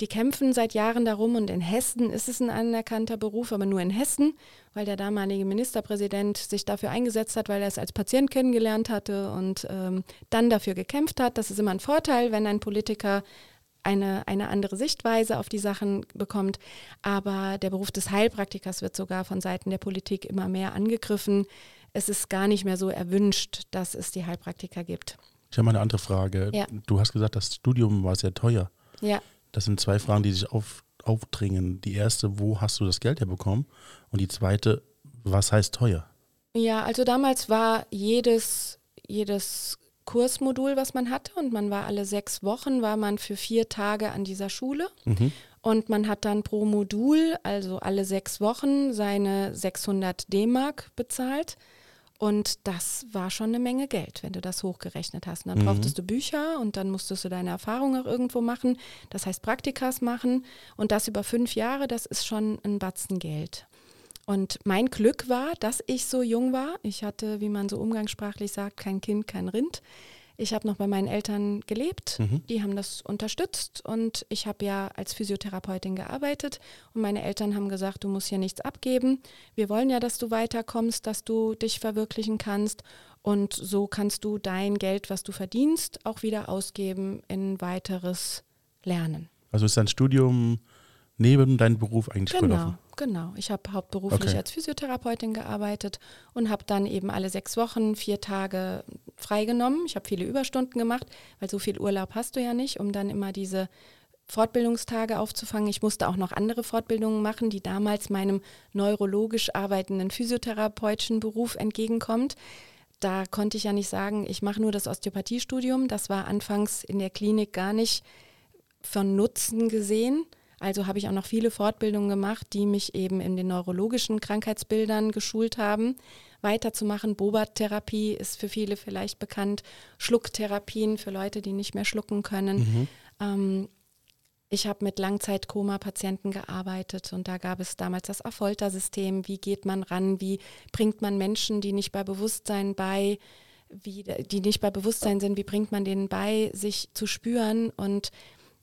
die kämpfen seit Jahren darum und in Hessen ist es ein anerkannter Beruf, aber nur in Hessen, weil der damalige Ministerpräsident sich dafür eingesetzt hat, weil er es als Patient kennengelernt hatte und ähm, dann dafür gekämpft hat. Das ist immer ein Vorteil, wenn ein Politiker eine, eine andere Sichtweise auf die Sachen bekommt. Aber der Beruf des Heilpraktikers wird sogar von Seiten der Politik immer mehr angegriffen. Es ist gar nicht mehr so erwünscht, dass es die Heilpraktiker gibt. Ich habe mal eine andere Frage. Ja. Du hast gesagt, das Studium war sehr teuer. Ja. Das sind zwei Fragen, die sich auf, aufdringen. Die erste, wo hast du das Geld herbekommen? Und die zweite, was heißt teuer? Ja, also damals war jedes, jedes Kursmodul, was man hatte, und man war alle sechs Wochen, war man für vier Tage an dieser Schule. Mhm. Und man hat dann pro Modul, also alle sechs Wochen, seine 600 D-Mark bezahlt. Und das war schon eine Menge Geld, wenn du das hochgerechnet hast. Und dann mhm. brauchtest du Bücher und dann musstest du deine Erfahrungen auch irgendwo machen. Das heißt Praktikas machen. Und das über fünf Jahre, das ist schon ein Batzen Geld. Und mein Glück war, dass ich so jung war. Ich hatte, wie man so umgangssprachlich sagt, kein Kind, kein Rind. Ich habe noch bei meinen Eltern gelebt, mhm. die haben das unterstützt und ich habe ja als Physiotherapeutin gearbeitet und meine Eltern haben gesagt, du musst hier nichts abgeben. Wir wollen ja, dass du weiterkommst, dass du dich verwirklichen kannst und so kannst du dein Geld, was du verdienst, auch wieder ausgeben in weiteres Lernen. Also ist dein Studium neben deinem Beruf eigentlich genau, verlaufen? Genau, ich habe hauptberuflich okay. als Physiotherapeutin gearbeitet und habe dann eben alle sechs Wochen vier Tage freigenommen. Ich habe viele Überstunden gemacht, weil so viel Urlaub hast du ja nicht, um dann immer diese Fortbildungstage aufzufangen. Ich musste auch noch andere Fortbildungen machen, die damals meinem neurologisch arbeitenden physiotherapeutischen Beruf entgegenkommt. Da konnte ich ja nicht sagen, ich mache nur das Osteopathiestudium. Das war anfangs in der Klinik gar nicht von Nutzen gesehen. Also habe ich auch noch viele Fortbildungen gemacht, die mich eben in den neurologischen Krankheitsbildern geschult haben. Weiterzumachen, Bobat-Therapie ist für viele vielleicht bekannt, Schlucktherapien für Leute, die nicht mehr schlucken können. Mhm. Ähm, ich habe mit Langzeitkoma-Patienten gearbeitet und da gab es damals das Afolter-System. Wie geht man ran? Wie bringt man Menschen, die nicht bei Bewusstsein bei, wie, die nicht bei Bewusstsein sind, wie bringt man denen bei, sich zu spüren und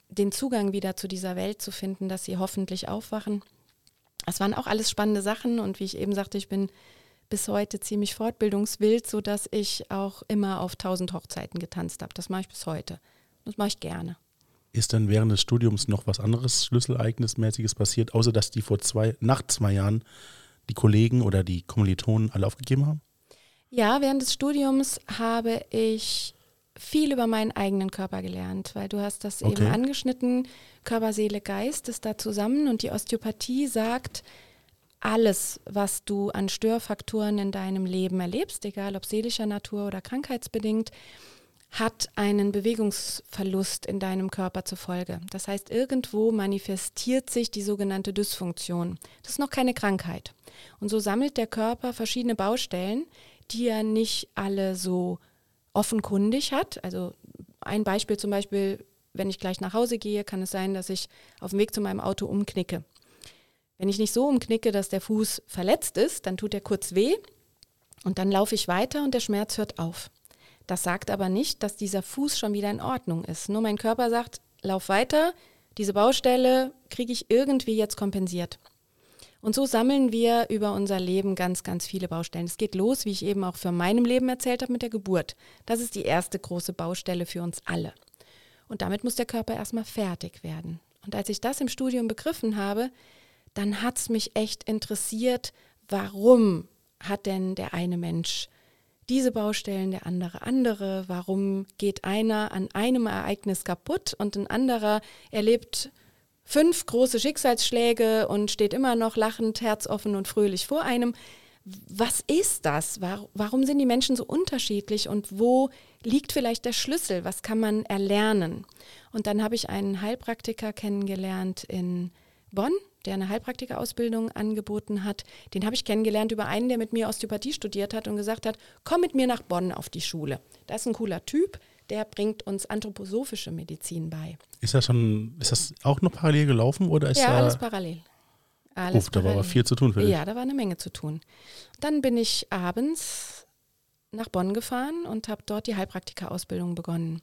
den Zugang wieder zu dieser Welt zu finden, dass sie hoffentlich aufwachen. Das waren auch alles spannende Sachen und wie ich eben sagte, ich bin bis heute ziemlich fortbildungswild, sodass ich auch immer auf tausend Hochzeiten getanzt habe. Das mache ich bis heute. Das mache ich gerne. Ist denn während des Studiums noch was anderes Schlüsselereignismäßiges passiert, außer dass die vor zwei, nach zwei Jahren die Kollegen oder die Kommilitonen alle aufgegeben haben? Ja, während des Studiums habe ich viel über meinen eigenen Körper gelernt, weil du hast das okay. eben angeschnitten, Körper, Seele, Geist ist da zusammen und die Osteopathie sagt, alles, was du an Störfaktoren in deinem Leben erlebst, egal ob seelischer Natur oder krankheitsbedingt, hat einen Bewegungsverlust in deinem Körper zur Folge. Das heißt, irgendwo manifestiert sich die sogenannte Dysfunktion. Das ist noch keine Krankheit. Und so sammelt der Körper verschiedene Baustellen, die er nicht alle so offenkundig hat. Also ein Beispiel zum Beispiel, wenn ich gleich nach Hause gehe, kann es sein, dass ich auf dem Weg zu meinem Auto umknicke. Wenn ich nicht so umknicke, dass der Fuß verletzt ist, dann tut er kurz weh und dann laufe ich weiter und der Schmerz hört auf. Das sagt aber nicht, dass dieser Fuß schon wieder in Ordnung ist. Nur mein Körper sagt, lauf weiter, diese Baustelle kriege ich irgendwie jetzt kompensiert. Und so sammeln wir über unser Leben ganz, ganz viele Baustellen. Es geht los, wie ich eben auch für meinem Leben erzählt habe, mit der Geburt. Das ist die erste große Baustelle für uns alle. Und damit muss der Körper erstmal fertig werden. Und als ich das im Studium begriffen habe, dann hat es mich echt interessiert, warum hat denn der eine Mensch diese Baustellen, der andere andere? Warum geht einer an einem Ereignis kaputt und ein anderer erlebt fünf große Schicksalsschläge und steht immer noch lachend, herzoffen und fröhlich vor einem. Was ist das? Warum sind die Menschen so unterschiedlich und wo liegt vielleicht der Schlüssel? Was kann man erlernen? Und dann habe ich einen Heilpraktiker kennengelernt in Bonn, der eine Heilpraktikerausbildung angeboten hat. Den habe ich kennengelernt über einen, der mit mir Osteopathie studiert hat und gesagt hat, komm mit mir nach Bonn auf die Schule. Da ist ein cooler Typ, der bringt uns anthroposophische Medizin bei. Ist das schon, ist das auch noch parallel gelaufen oder ist Ja, alles parallel. Alles Uff, da war aber viel zu tun für dich. Ja, da war eine Menge zu tun. Dann bin ich abends nach Bonn gefahren und habe dort die Heilpraktika-Ausbildung begonnen.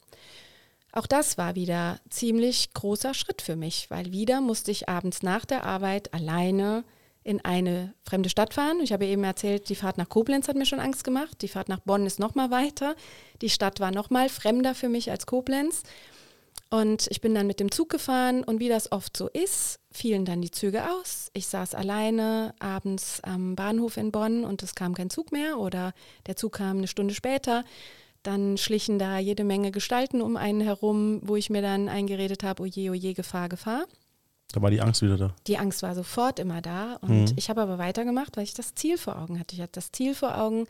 Auch das war wieder ziemlich großer Schritt für mich, weil wieder musste ich abends nach der Arbeit alleine in eine fremde Stadt fahren. Ich habe eben erzählt, die Fahrt nach Koblenz hat mir schon Angst gemacht. Die Fahrt nach Bonn ist noch mal weiter. Die Stadt war noch mal fremder für mich als Koblenz. Und ich bin dann mit dem Zug gefahren und wie das oft so ist, fielen dann die Züge aus. Ich saß alleine abends am Bahnhof in Bonn und es kam kein Zug mehr oder der Zug kam eine Stunde später. Dann schlichen da jede Menge Gestalten um einen herum, wo ich mir dann eingeredet habe, oje, oje, Gefahr, Gefahr. Da war die Angst wieder da. Die Angst war sofort immer da. Und mhm. ich habe aber weitergemacht, weil ich das Ziel vor Augen hatte. Ich hatte das Ziel vor Augen,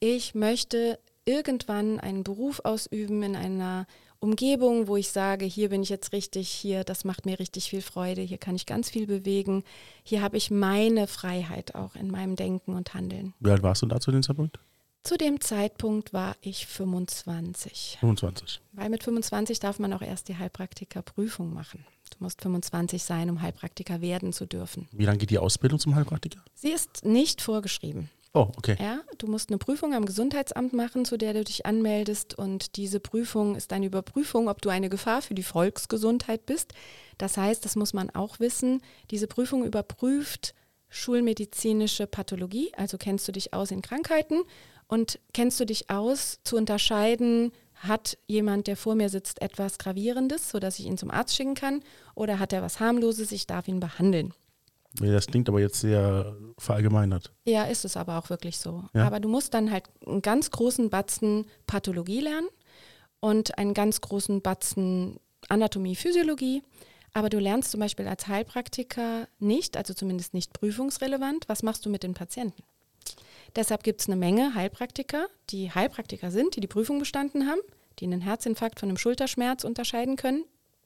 ich möchte irgendwann einen Beruf ausüben in einer Umgebung, wo ich sage, hier bin ich jetzt richtig, hier, das macht mir richtig viel Freude, hier kann ich ganz viel bewegen, hier habe ich meine Freiheit auch in meinem Denken und Handeln. Wie alt warst du da zu dem Zeitpunkt? Zu dem Zeitpunkt war ich 25. 25. Weil mit 25 darf man auch erst die Heilpraktikerprüfung machen. Du musst 25 sein, um Heilpraktiker werden zu dürfen. Wie lange geht die Ausbildung zum Heilpraktiker? Sie ist nicht vorgeschrieben. Oh, okay. Ja, du musst eine Prüfung am Gesundheitsamt machen, zu der du dich anmeldest. Und diese Prüfung ist eine Überprüfung, ob du eine Gefahr für die Volksgesundheit bist. Das heißt, das muss man auch wissen. Diese Prüfung überprüft schulmedizinische Pathologie, also kennst du dich aus in Krankheiten und kennst du dich aus zu unterscheiden, hat jemand, der vor mir sitzt, etwas Gravierendes, sodass ich ihn zum Arzt schicken kann, oder hat er was harmloses, ich darf ihn behandeln. Das klingt aber jetzt sehr verallgemeinert. Ja, ist es aber auch wirklich so. Ja. Aber du musst dann halt einen ganz großen Batzen Pathologie lernen und einen ganz großen Batzen Anatomie, Physiologie. Aber du lernst zum Beispiel als Heilpraktiker nicht, also zumindest nicht prüfungsrelevant, was machst du mit den Patienten. Deshalb gibt es eine Menge Heilpraktiker, die Heilpraktiker sind, die die Prüfung bestanden haben, die einen Herzinfarkt von einem Schulterschmerz unterscheiden können,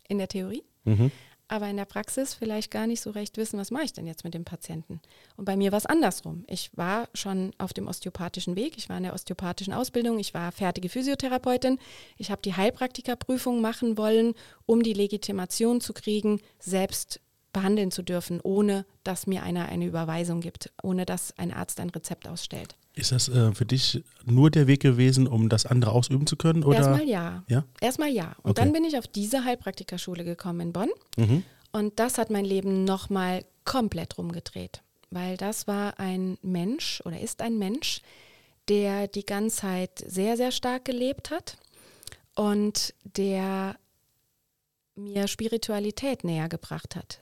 in der Theorie. Mhm. aber in der Praxis vielleicht gar nicht so recht wissen, was mache ich denn jetzt mit dem Patienten. Und bei mir war es andersrum. Ich war schon auf dem osteopathischen Weg, ich war in der osteopathischen Ausbildung, ich war fertige Physiotherapeutin, ich habe die Heilpraktikerprüfung machen wollen, um die Legitimation zu kriegen, selbst behandeln zu dürfen, ohne dass mir einer eine Überweisung gibt, ohne dass ein Arzt ein Rezept ausstellt. Ist das äh, für dich nur der Weg gewesen, um das andere ausüben zu können? Oder? Erstmal ja. Ja? Erstmal ja. Und Okay. dann bin ich auf diese Heilpraktikerschule gekommen in Bonn. Mhm. Und das hat mein Leben nochmal komplett rumgedreht. Weil das war ein Mensch oder ist ein Mensch, der die Ganzheit sehr, sehr stark gelebt hat und der mir Spiritualität näher gebracht hat.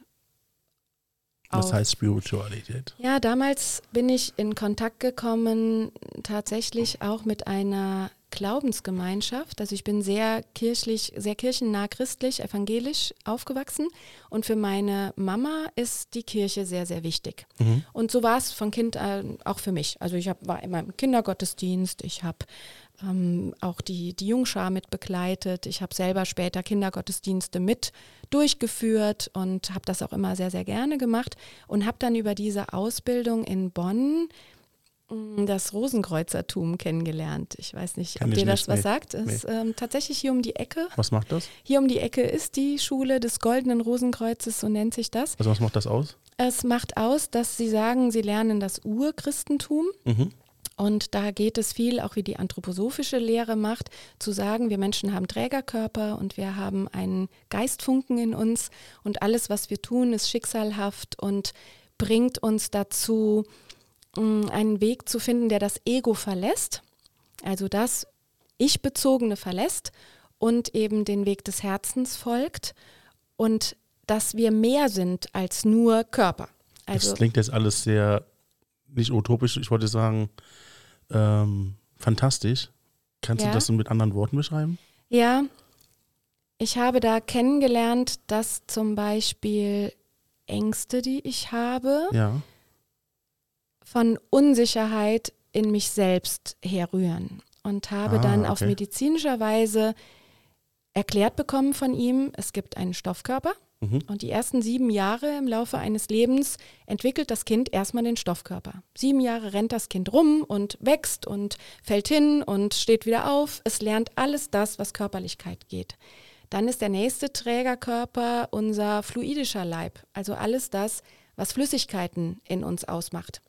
Was heißt Spiritualität? ja, damals bin ich in Kontakt gekommen tatsächlich auch mit einer Glaubensgemeinschaft. Also ich bin sehr kirchlich, sehr kirchennah christlich, evangelisch aufgewachsen. Und für meine Mama ist die Kirche sehr, sehr wichtig. Mhm. Und so war es von Kind an auch für mich. Also ich hab, war immer im Kindergottesdienst, ich habe ähm, auch die, die Jungschar mit begleitet, ich habe selber später Kindergottesdienste mit durchgeführt und habe das auch immer sehr, sehr gerne gemacht und habe dann über diese Ausbildung in Bonn mh, das Rosenkreuzertum kennengelernt. Ich weiß nicht, Kenn ob dir das nicht, was nee. sagt. Es ist ähm, tatsächlich hier um die Ecke. Was macht das? Hier um die Ecke ist die Schule des Goldenen Rosenkreuzes, so nennt sich das. Also was macht das aus? Es macht aus, dass sie sagen, sie lernen das Urchristentum. Mhm. Und da geht es viel, auch wie die anthroposophische Lehre macht, zu sagen, wir Menschen haben Trägerkörper und wir haben einen Geistfunken in uns und alles, was wir tun, ist schicksalhaft und bringt uns dazu, mh, einen Weg zu finden, der das Ego verlässt, also das Ich-Bezogene verlässt und eben den Weg des Herzens folgt und dass wir mehr sind als nur Körper. Also das klingt jetzt alles sehr, nicht utopisch, ich wollte sagen, ähm, fantastisch. Kannst Ja. du das mit anderen Worten beschreiben? Ja, ich habe da kennengelernt, dass zum Beispiel Ängste, die ich habe, Ja. von Unsicherheit in mich selbst herrühren. Und habe Ah, dann auf okay. medizinischer Weise erklärt bekommen von ihm, es gibt einen Stoffkörper Mhm. und die ersten sieben Jahre im Laufe eines Lebens entwickelt das Kind erstmal den Stoffkörper. Sieben Jahre rennt das Kind rum und wächst und fällt hin und steht wieder auf. Es lernt alles das, was Körperlichkeit geht. Dann ist der nächste Trägerkörper unser fluidischer Leib, also alles das, was Flüssigkeiten in uns ausmacht.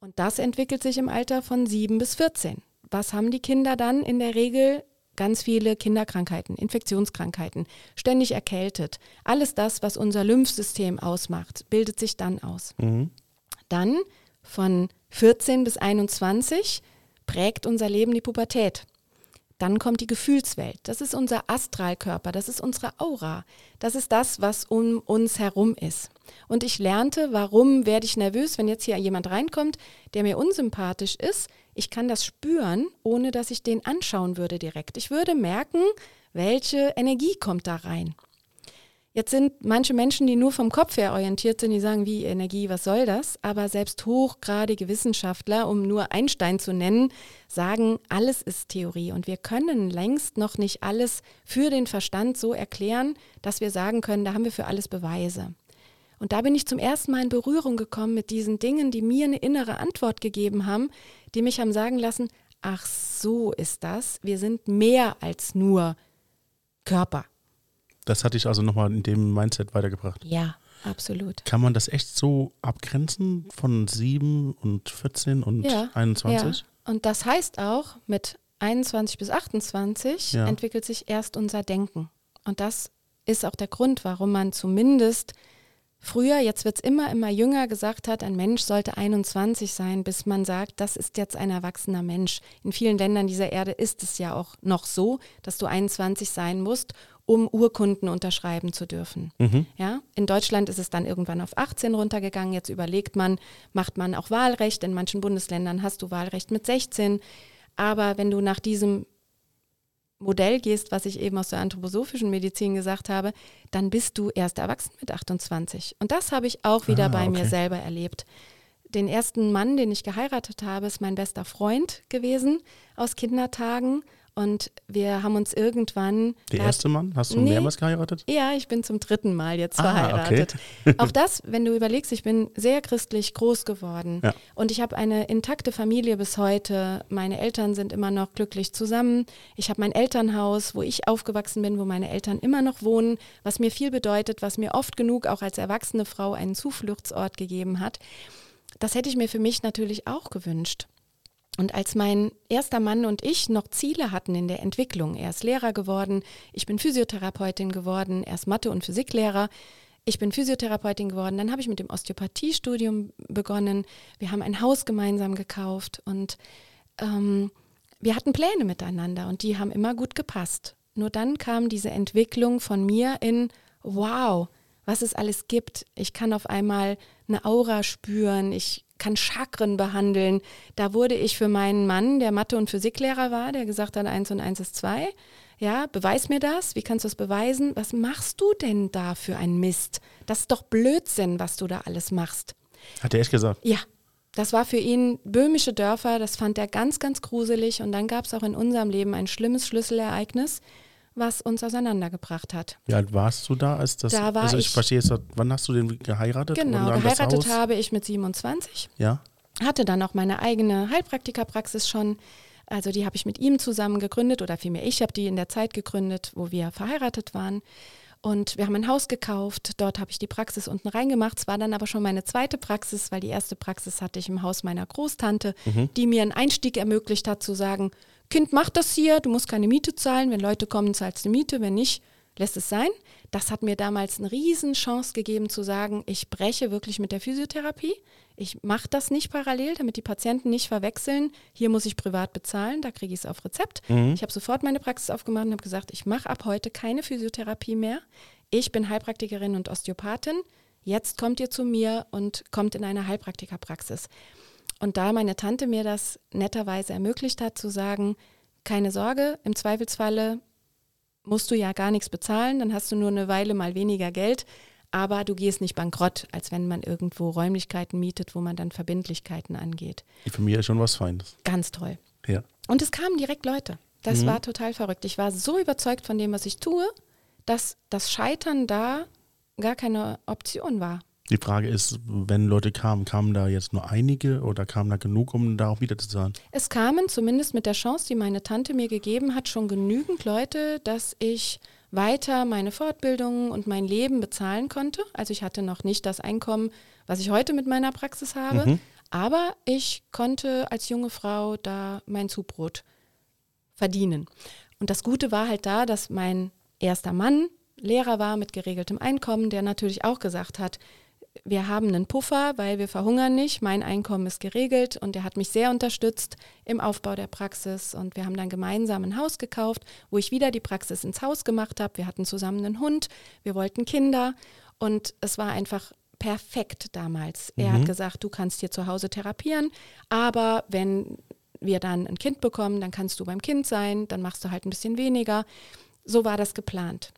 Und das entwickelt sich im Alter von 7 bis 14. Was haben die Kinder dann in der Regel? Ganz viele Kinderkrankheiten, Infektionskrankheiten, ständig erkältet. Alles das, was unser Lymphsystem ausmacht, bildet sich dann aus. Mhm. Dann von 14 bis 21 prägt unser Leben die Pubertät. Dann kommt die Gefühlswelt. Das ist unser Astralkörper, das ist unsere Aura. Das ist das, was um uns herum ist. Und ich lernte, warum werde ich nervös, wenn jetzt hier jemand reinkommt, der mir unsympathisch ist. Ich kann das spüren, ohne dass ich den anschauen würde direkt. Ich würde merken, welche Energie kommt da rein. Jetzt sind manche Menschen, die nur vom Kopf her orientiert sind, die sagen, wie Energie, was soll das? Aber selbst hochgradige Wissenschaftler, um nur Einstein zu nennen, sagen, alles ist Theorie. Und wir können längst noch nicht alles für den Verstand so erklären, dass wir sagen können, da haben wir für alles Beweise. Und da bin ich zum ersten Mal in Berührung gekommen mit diesen Dingen, die mir eine innere Antwort gegeben haben, die mich haben sagen lassen, ach so ist das, wir sind mehr als nur Körper. Das hatte ich also nochmal in dem Mindset weitergebracht. Ja, absolut. Kann man das echt so abgrenzen von 7 und 14 und ja, 21? Ja. Und das heißt auch, mit 21 bis 28 ja. entwickelt sich erst unser Denken. Und das ist auch der Grund, warum man zumindest früher, jetzt wird es immer, immer jünger, gesagt hat, ein Mensch sollte 21 sein, bis man sagt, das ist jetzt ein erwachsener Mensch. In vielen Ländern dieser Erde ist es ja auch noch so, dass du 21 sein musst, um Urkunden unterschreiben zu dürfen. Mhm. Ja? In Deutschland ist es dann irgendwann auf 18 runtergegangen. Jetzt überlegt man, macht man auch Wahlrecht. In manchen Bundesländern hast du Wahlrecht mit 16. Aber wenn du nach diesem Modell gehst, was ich eben aus der anthroposophischen Medizin gesagt habe, dann bist du erst erwachsen mit 28. Und das habe ich auch wieder ah, bei okay. mir selber erlebt. Den ersten Mann, den ich geheiratet habe, ist mein bester Freund gewesen aus Kindertagen. Und wir haben uns irgendwann. Der erste Mann? Hast du nee, mehrmals geheiratet? Ja, ich bin zum dritten Mal jetzt ah, verheiratet. Okay. [laughs] Auch das, wenn du überlegst, ich bin sehr christlich groß geworden. Ja. Und ich habe eine intakte Familie bis heute. Meine Eltern sind immer noch glücklich zusammen. Ich habe mein Elternhaus, wo ich aufgewachsen bin, wo meine Eltern immer noch wohnen, was mir viel bedeutet, was mir oft genug auch als erwachsene Frau einen Zufluchtsort gegeben hat. Das hätte ich mir für mich natürlich auch gewünscht. Und als mein erster Mann und ich noch Ziele hatten in der Entwicklung, er ist Lehrer geworden, ich bin Physiotherapeutin geworden, er ist Mathe- und Physiklehrer, ich bin Physiotherapeutin geworden, dann habe ich mit dem Osteopathiestudium begonnen, wir haben ein Haus gemeinsam gekauft und ähm, wir hatten Pläne miteinander und die haben immer gut gepasst. Nur dann kam diese Entwicklung von mir in, wow, was es alles gibt. Ich kann auf einmal eine Aura spüren, ich kann Chakren behandeln. Da wurde ich für meinen Mann, der Mathe- und Physiklehrer war, der gesagt hat, eins und eins ist zwei. Ja, beweis mir das. Wie kannst du es beweisen? Was machst du denn da für einen Mist? Das ist doch Blödsinn, was du da alles machst. Hat er echt gesagt? Ja. Das war für ihn böhmische Dörfer, das fand er ganz, ganz gruselig. Und dann gab es auch in unserem Leben ein schlimmes Schlüsselereignis was uns auseinandergebracht hat. Wie alt warst du da? Als das, da war also ich, ich verstehe jetzt, wann hast du den geheiratet? Genau, geheiratet habe ich mit 27. Ja. Hatte dann auch meine eigene Heilpraktikerpraxis schon. Also die habe ich mit ihm zusammen gegründet oder vielmehr ich habe die in der Zeit gegründet, wo wir verheiratet waren. Und wir haben ein Haus gekauft. Dort habe ich die Praxis unten reingemacht. Es war dann aber schon meine zweite Praxis, weil die erste Praxis hatte ich im Haus meiner Großtante, mhm. die mir einen Einstieg ermöglicht hat, zu sagen, Kind macht das hier, du musst keine Miete zahlen. Wenn Leute kommen, zahlst du Miete. Wenn nicht, lässt es sein. Das hat mir damals eine Riesenchance gegeben zu sagen, ich breche wirklich mit der Physiotherapie. Ich mache das nicht parallel, damit die Patienten nicht verwechseln. Hier muss ich privat bezahlen, da kriege ich es auf Rezept. Mhm. Ich habe sofort meine Praxis aufgemacht und habe gesagt, ich mache ab heute keine Physiotherapie mehr. Ich bin Heilpraktikerin und Osteopathin. Jetzt kommt ihr zu mir und kommt in eine Heilpraktikerpraxis. Und da meine Tante mir das netterweise ermöglicht hat, zu sagen, keine Sorge, im Zweifelsfalle musst du ja gar nichts bezahlen, dann hast du nur eine Weile mal weniger Geld, aber du gehst nicht bankrott, als wenn man irgendwo Räumlichkeiten mietet, wo man dann Verbindlichkeiten angeht. Die Familie ist schon was Feines. Ganz toll. Ja. Und es kamen direkt Leute. Das mhm. war total verrückt. Ich war so überzeugt von dem, was ich tue, dass das Scheitern da gar keine Option war. Die Frage ist, wenn Leute kamen, kamen da jetzt nur einige oder kamen da genug, um da auch wieder zu zahlen? Es kamen zumindest mit der Chance, die meine Tante mir gegeben hat, schon genügend Leute, dass ich weiter meine Fortbildungen und mein Leben bezahlen konnte. Also ich hatte noch nicht das Einkommen, was ich heute mit meiner Praxis habe, mhm. aber ich konnte als junge Frau da mein Zubrot verdienen. Und das Gute war halt da, dass mein erster Mann Lehrer war mit geregeltem Einkommen, der natürlich auch gesagt hat, wir haben einen Puffer, weil wir verhungern nicht. Mein Einkommen ist geregelt und er hat mich sehr unterstützt im Aufbau der Praxis. Und wir haben dann gemeinsam ein Haus gekauft, wo ich wieder die Praxis ins Haus gemacht habe. Wir hatten zusammen einen Hund, wir wollten Kinder und es war einfach perfekt damals. Er hat mhm. gesagt, du kannst hier zu Hause therapieren, aber wenn wir dann ein Kind bekommen, dann kannst du beim Kind sein, dann machst du halt ein bisschen weniger. So war das geplant.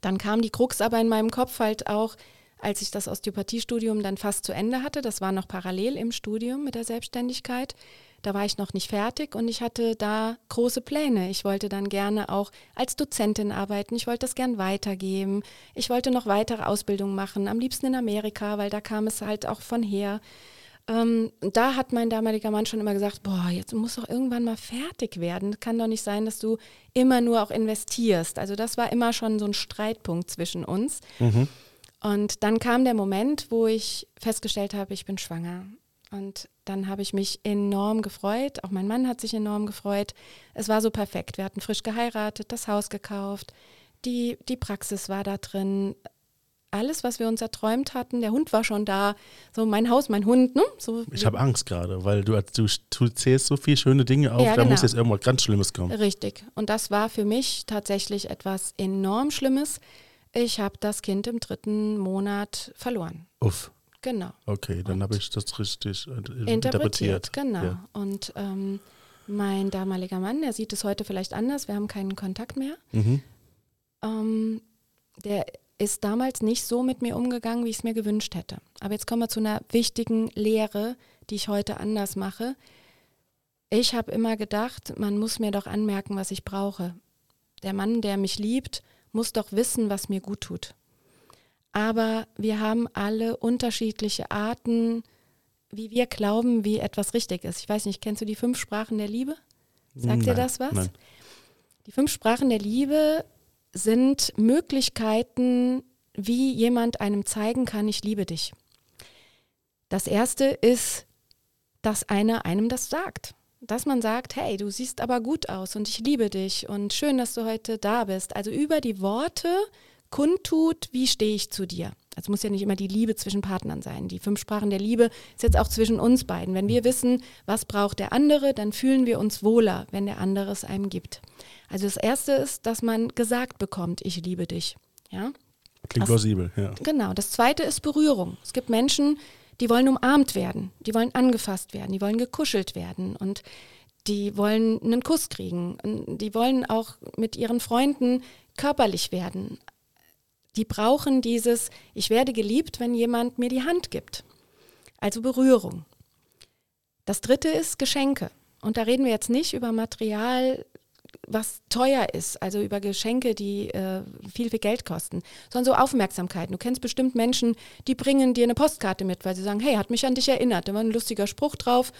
Dann kam die Krux aber in meinem Kopf halt auch, als ich das Osteopathiestudium dann fast zu Ende hatte. Das war noch parallel im Studium mit der Selbstständigkeit. Da war ich noch nicht fertig und ich hatte da große Pläne. Ich wollte dann gerne auch als Dozentin arbeiten. Ich wollte das gern weitergeben. Ich wollte noch weitere Ausbildungen machen, am liebsten in Amerika, weil da kam es halt auch von her. Ähm, da hat mein damaliger Mann schon immer gesagt, boah, jetzt muss doch irgendwann mal fertig werden. Kann doch nicht sein, dass du immer nur auch investierst. Also das war immer schon so ein Streitpunkt zwischen uns. Mhm. Und dann kam der Moment, wo ich festgestellt habe, ich bin schwanger. Und dann habe ich mich enorm gefreut. Auch mein Mann hat sich enorm gefreut. Es war so perfekt. Wir hatten frisch geheiratet, das Haus gekauft, die, die Praxis war da drin. Alles, was wir uns erträumt hatten, der Hund war schon da. So mein Haus, mein Hund. Ne? So, ich habe Angst gerade, weil du, du, du zählst so viele schöne Dinge auf, ja, da genau. muss jetzt irgendwas ganz Schlimmes kommen. Richtig. Und das war für mich tatsächlich etwas enorm Schlimmes. Ich habe das Kind im dritten Monat verloren. Uff. Genau. Okay, dann habe ich das richtig interpretiert. interpretiert. Genau. Ja. Und ähm, mein damaliger Mann, der sieht es heute vielleicht anders, wir haben keinen Kontakt mehr. Mhm. Ähm, der ist damals nicht so mit mir umgegangen, wie ich es mir gewünscht hätte. Aber jetzt kommen wir zu einer wichtigen Lehre, die ich heute anders mache. Ich habe immer gedacht, man muss mir doch anmerken, was ich brauche. Der Mann, der mich liebt, muss doch wissen, was mir gut tut aber wir haben alle unterschiedliche Arten, wie wir glauben, wie etwas richtig ist. Ich weiß nicht, kennst du die fünf Sprachen der Liebe? Sagt nein, dir das was? Nein. Die fünf Sprachen der Liebe sind Möglichkeiten, wie jemand einem zeigen kann, ich liebe dich. Das erste ist, dass einer einem das sagt. Dass man sagt, hey, du siehst aber gut aus und ich liebe dich und schön, dass du heute da bist. Also über die Worte kundtut, wie stehe ich zu dir. Also muss ja nicht immer die Liebe zwischen Partnern sein. Die fünf Sprachen der Liebe ist jetzt auch zwischen uns beiden. Wenn wir wissen, was braucht der andere, dann fühlen wir uns wohler, wenn der andere es einem gibt. Also das Erste ist, dass man gesagt bekommt, ich liebe dich. Ja? Klingt plausibel, ja. Genau. Das Zweite ist Berührung. Es gibt Menschen, die wollen umarmt werden, die wollen angefasst werden, die wollen gekuschelt werden und die wollen einen Kuss kriegen. Die wollen auch mit ihren Freunden körperlich werden die brauchen dieses, ich werde geliebt, wenn jemand mir die Hand gibt. Also Berührung. Das dritte ist Geschenke. Und da reden wir jetzt nicht über Material, was teuer ist, also über Geschenke, die äh, viel, viel Geld kosten, sondern so Aufmerksamkeit. Du kennst bestimmt Menschen, die bringen dir eine Postkarte mit, weil sie sagen, hey, hat mich an dich erinnert. Da war ein lustiger Spruch drauf,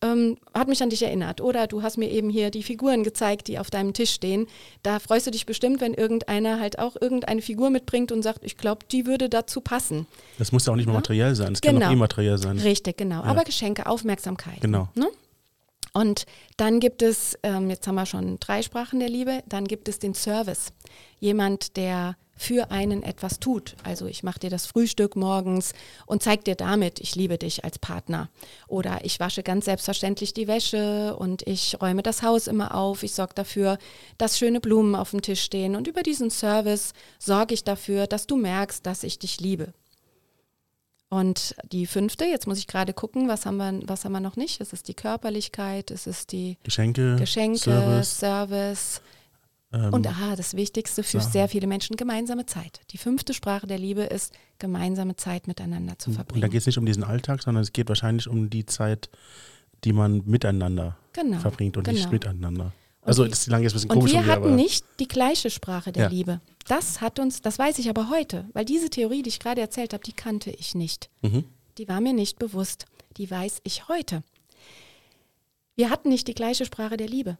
ähm, hat mich an dich erinnert. Oder du hast mir eben hier die Figuren gezeigt, die auf deinem Tisch stehen. Da freust du dich bestimmt, wenn irgendeiner halt auch irgendeine Figur mitbringt und sagt, ich glaube, die würde dazu passen. Das muss ja auch nicht mal ja? materiell sein, es genau. kann auch immateriell sein. Richtig, genau. Ja. Aber Geschenke, Aufmerksamkeit. Genau. Ne? Und dann gibt es, ähm, jetzt haben wir schon drei Sprachen der Liebe, dann gibt es den Service. Jemand, der für einen etwas tut. Also ich mache dir das Frühstück morgens und zeige dir damit, ich liebe dich als Partner. Oder ich wasche ganz selbstverständlich die Wäsche und ich räume das Haus immer auf. Ich sorge dafür, dass schöne Blumen auf dem Tisch stehen. Und über diesen Service sorge ich dafür, dass du merkst, dass ich dich liebe. Und die fünfte, jetzt muss ich gerade gucken, was haben wir, was haben wir noch nicht? Es ist die Körperlichkeit, es ist die Geschenke, Geschenke Service, Service ähm, und aha, das Wichtigste für Sachen. sehr viele Menschen, gemeinsame Zeit. Die fünfte Sprache der Liebe ist, gemeinsame Zeit miteinander zu verbringen. Und da geht es nicht um diesen Alltag, sondern es geht wahrscheinlich um die Zeit, die man miteinander genau, verbringt und genau. nicht miteinander. Also das ist lange jetzt ein bisschen komisch. Und wir hatten nicht die gleiche Sprache der ja. Liebe. Das hat uns, das weiß ich aber heute, weil diese Theorie, die ich gerade erzählt habe, die kannte ich nicht. Mhm. Die war mir nicht bewusst. Die weiß ich heute. Wir hatten nicht die gleiche Sprache der Liebe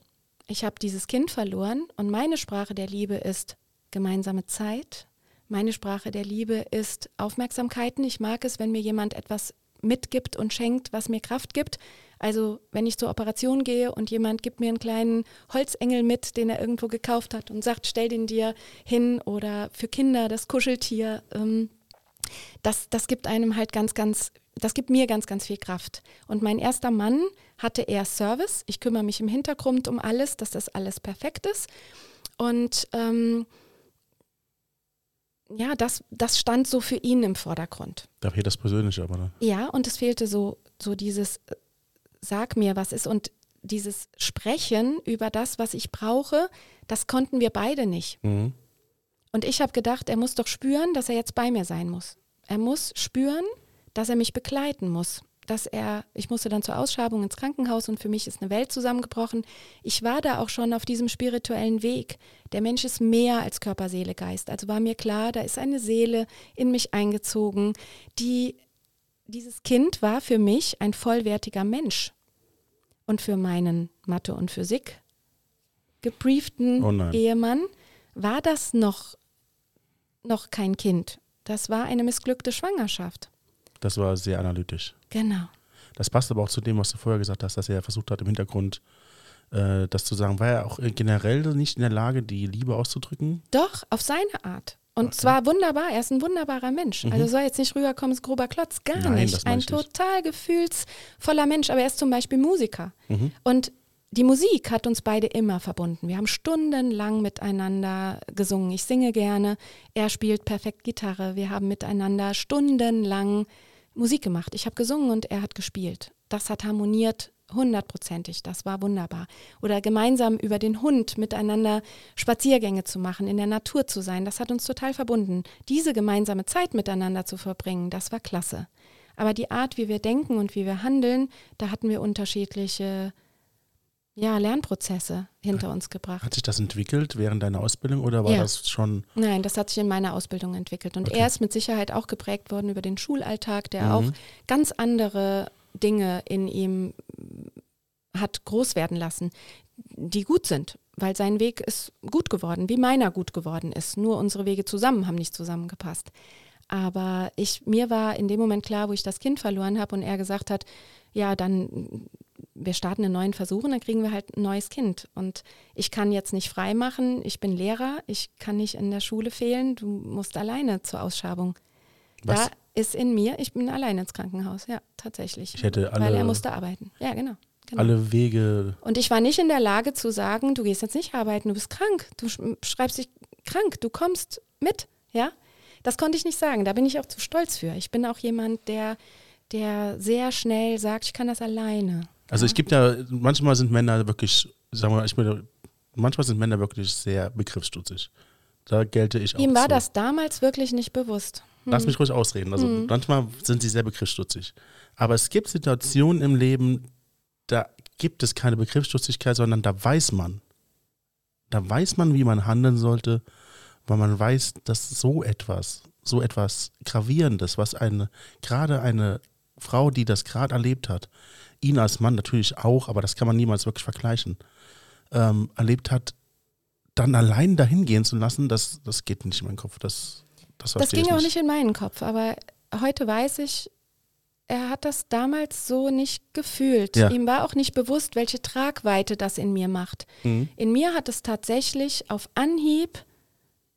ich habe dieses Kind verloren und meine Sprache der Liebe ist gemeinsame Zeit. Meine Sprache der Liebe ist Aufmerksamkeiten. Ich mag es, wenn mir jemand etwas mitgibt und schenkt, was mir Kraft gibt. Also wenn ich zur Operation gehe und jemand gibt mir einen kleinen Holzengel mit, den er irgendwo gekauft hat und sagt, stell den dir hin oder für Kinder das Kuscheltier, ähm, das, das gibt einem halt ganz, ganz das gibt mir ganz, ganz viel Kraft. Und mein erster Mann hatte eher Service. Ich kümmere mich im Hintergrund um alles, dass das alles perfekt ist. Und ähm, ja, das, das stand so für ihn im Vordergrund. Da fehlt das Persönliche aber dann. Ja, und es fehlte so, so dieses, äh, sag mir, was ist. Und dieses Sprechen über das, was ich brauche, das konnten wir beide nicht. Mhm. Und ich habe gedacht, er muss doch spüren, dass er jetzt bei mir sein muss. Er muss spüren, dass er mich begleiten muss. Dass er, ich musste dann zur Ausschabung ins Krankenhaus und für mich ist eine Welt zusammengebrochen. Ich war da auch schon auf diesem spirituellen Weg. Der Mensch ist mehr als Körper, Seele, Geist. Also war mir klar, da ist eine Seele in mich eingezogen, die dieses Kind war für mich ein vollwertiger Mensch. Und für meinen Mathe- und Physik gebrieften Oh Ehemann war das noch, noch kein Kind. Das war eine missglückte Schwangerschaft. Das war sehr analytisch. Genau. Das passt aber auch zu dem, was du vorher gesagt hast, dass er versucht hat, im Hintergrund äh, das zu sagen. War er auch generell nicht in der Lage, die Liebe auszudrücken? Doch, auf seine Art. Und Okay. zwar wunderbar, er ist ein wunderbarer Mensch. Mhm. Also soll jetzt nicht rüberkommen, ist grober Klotz, gar Nein, nicht. Ein total gefühlsvoller Mensch, aber er ist zum Beispiel Musiker. Mhm. Und die Musik hat uns beide immer verbunden. Wir haben stundenlang miteinander gesungen. Ich singe gerne, er spielt perfekt Gitarre. Wir haben miteinander stundenlang Musik gemacht. Ich habe gesungen und er hat gespielt. Das hat harmoniert hundertprozentig. Das war wunderbar. Oder gemeinsam über den Hund miteinander Spaziergänge zu machen, in der Natur zu sein. Das hat uns total verbunden. Diese gemeinsame Zeit miteinander zu verbringen, das war klasse. Aber die Art, wie wir denken und wie wir handeln, da hatten wir unterschiedliche ja, Lernprozesse hinter uns gebracht. Hat sich das entwickelt während deiner Ausbildung oder war Ja. das schon Nein, das hat sich in meiner Ausbildung entwickelt. Und Okay. er ist mit Sicherheit auch geprägt worden über den Schulalltag, der Mhm. auch ganz andere Dinge in ihm hat groß werden lassen, die gut sind, weil sein Weg ist gut geworden, wie meiner gut geworden ist. Nur unsere Wege zusammen haben nicht zusammengepasst. Aber ich, mir war in dem Moment klar, wo ich das Kind verloren habe und er gesagt hat, ja, dann wir starten einen neuen Versuch und dann kriegen wir halt ein neues Kind. Und ich kann jetzt nicht frei machen, ich bin Lehrer, ich kann nicht in der Schule fehlen, du musst alleine zur Ausschabung. was? Da ist in mir, ich bin alleine ins Krankenhaus, ja, tatsächlich. Ich hätte weil er alle, musste arbeiten. Ja, genau. genau. alle Wege. Und ich war nicht in der Lage zu sagen, du gehst jetzt nicht arbeiten, du bist krank, du sch- schreibst dich krank, du kommst mit, ja. Das konnte ich nicht sagen, da bin ich auch zu stolz für. Ich bin auch jemand, der, der sehr schnell sagt, ich kann das alleine. Also es gibt ja, manchmal sind Männer wirklich, sagen wir mal, ich bin, manchmal sind Männer wirklich sehr begriffsstutzig. Da gelte ich auch Ihm war zu. das damals wirklich nicht bewusst. Lass mich ruhig ausreden. Also Mhm. manchmal sind sie sehr begriffsstutzig. Aber es gibt Situationen im Leben, da gibt es keine Begriffsstutzigkeit, sondern da weiß man. Da weiß man, wie man handeln sollte, weil man weiß, dass so etwas, so etwas Gravierendes, was eine, gerade eine Frau, die das gerade erlebt hat, ihn als Mann natürlich auch, aber das kann man niemals wirklich vergleichen, ähm, erlebt hat, dann allein dahin gehen zu lassen, das, das geht nicht in meinen Kopf. Das, das, Das ging ich auch nicht in meinen Kopf, aber heute weiß ich, er hat das damals so nicht gefühlt. Ja. Ihm war auch nicht bewusst, welche Tragweite das in mir macht. Mhm. In mir hat es tatsächlich auf Anhieb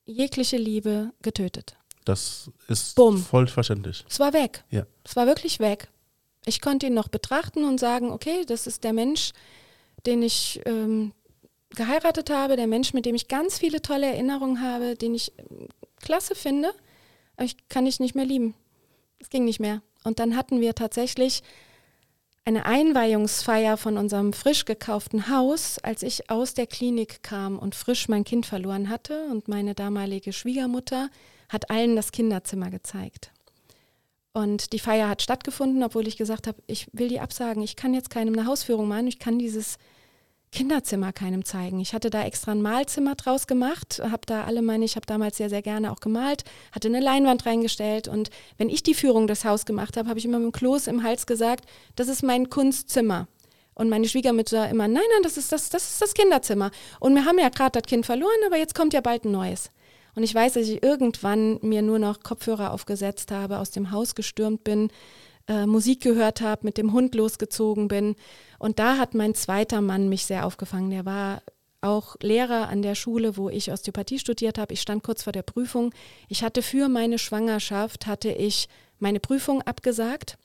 jegliche Liebe getötet. Das ist Bumm. voll verständlich. Es war weg. Ja. Es war wirklich weg. Ich konnte ihn noch betrachten und sagen, okay, das ist der Mensch, den ich ähm, geheiratet habe, der Mensch, mit dem ich ganz viele tolle Erinnerungen habe, den ich ähm, klasse finde, aber ich kann dich nicht mehr lieben. Es ging nicht mehr. Und dann hatten wir tatsächlich eine Einweihungsfeier von unserem frisch gekauften Haus, als ich aus der Klinik kam und frisch mein Kind verloren hatte. Und meine damalige Schwiegermutter hat allen das Kinderzimmer gezeigt. Und die Feier hat stattgefunden, obwohl ich gesagt habe, ich will die absagen. Ich kann jetzt keinem eine Hausführung machen. Ich kann dieses Kinderzimmer keinem zeigen. Ich hatte da extra ein Malzimmer draus gemacht, habe da alle meine, ich habe damals sehr, sehr gerne auch gemalt, hatte eine Leinwand reingestellt und wenn ich die Führung des Haus gemacht habe, habe ich immer mit dem Kloß im Hals gesagt, das ist mein Kunstzimmer. Und meine Schwiegermutter immer, nein, nein, das ist das, das ist das Kinderzimmer. Und wir haben ja gerade das Kind verloren, aber jetzt kommt ja bald ein neues. Und ich weiß, dass ich irgendwann mir nur noch Kopfhörer aufgesetzt habe, aus dem Haus gestürmt bin, äh, Musik gehört habe, mit dem Hund losgezogen bin. Und da hat mein zweiter Mann mich sehr aufgefangen. Der war auch Lehrer an der Schule, wo ich Osteopathie studiert habe. Ich stand kurz vor der Prüfung. Ich hatte für meine Schwangerschaft, hatte ich meine Prüfung abgesagt.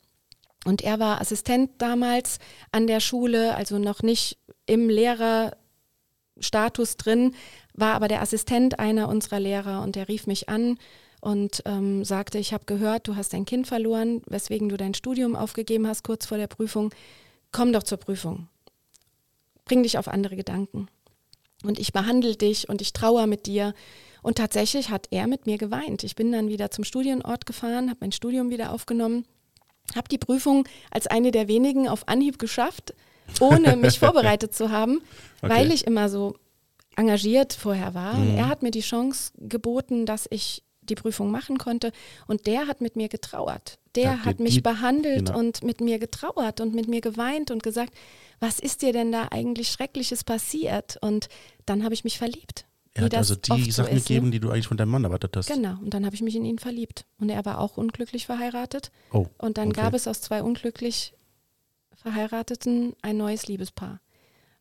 Und er war Assistent damals an der Schule, also noch nicht im Lehrerstatus drin, war aber der Assistent einer unserer Lehrer und der rief mich an und ähm, sagte, ich habe gehört, du hast dein Kind verloren, weswegen du dein Studium aufgegeben hast kurz vor der Prüfung. Komm doch zur Prüfung. Bring dich auf andere Gedanken. Und ich behandle dich und ich trauere mit dir. Und tatsächlich hat er mit mir geweint. Ich bin dann wieder zum Studienort gefahren, habe mein Studium wieder aufgenommen, habe die Prüfung als eine der wenigen auf Anhieb geschafft, ohne [laughs] mich vorbereitet zu haben, okay. weil ich immer so engagiert vorher war. Mhm. Und er hat mir die Chance geboten, dass ich die Prüfung machen konnte. Und der hat mit mir getrauert. Der ja, hat mich die, behandelt genau. und mit mir getrauert und mit mir geweint und gesagt, was ist dir denn da eigentlich Schreckliches passiert? Und dann habe ich mich verliebt. Er hat also die Sachen so ne? gegeben, die du eigentlich von deinem Mann erwartet hast. Genau, und dann habe ich mich in ihn verliebt. Und er war auch unglücklich verheiratet. Oh, und dann okay. gab es aus zwei unglücklich Verheirateten ein neues Liebespaar.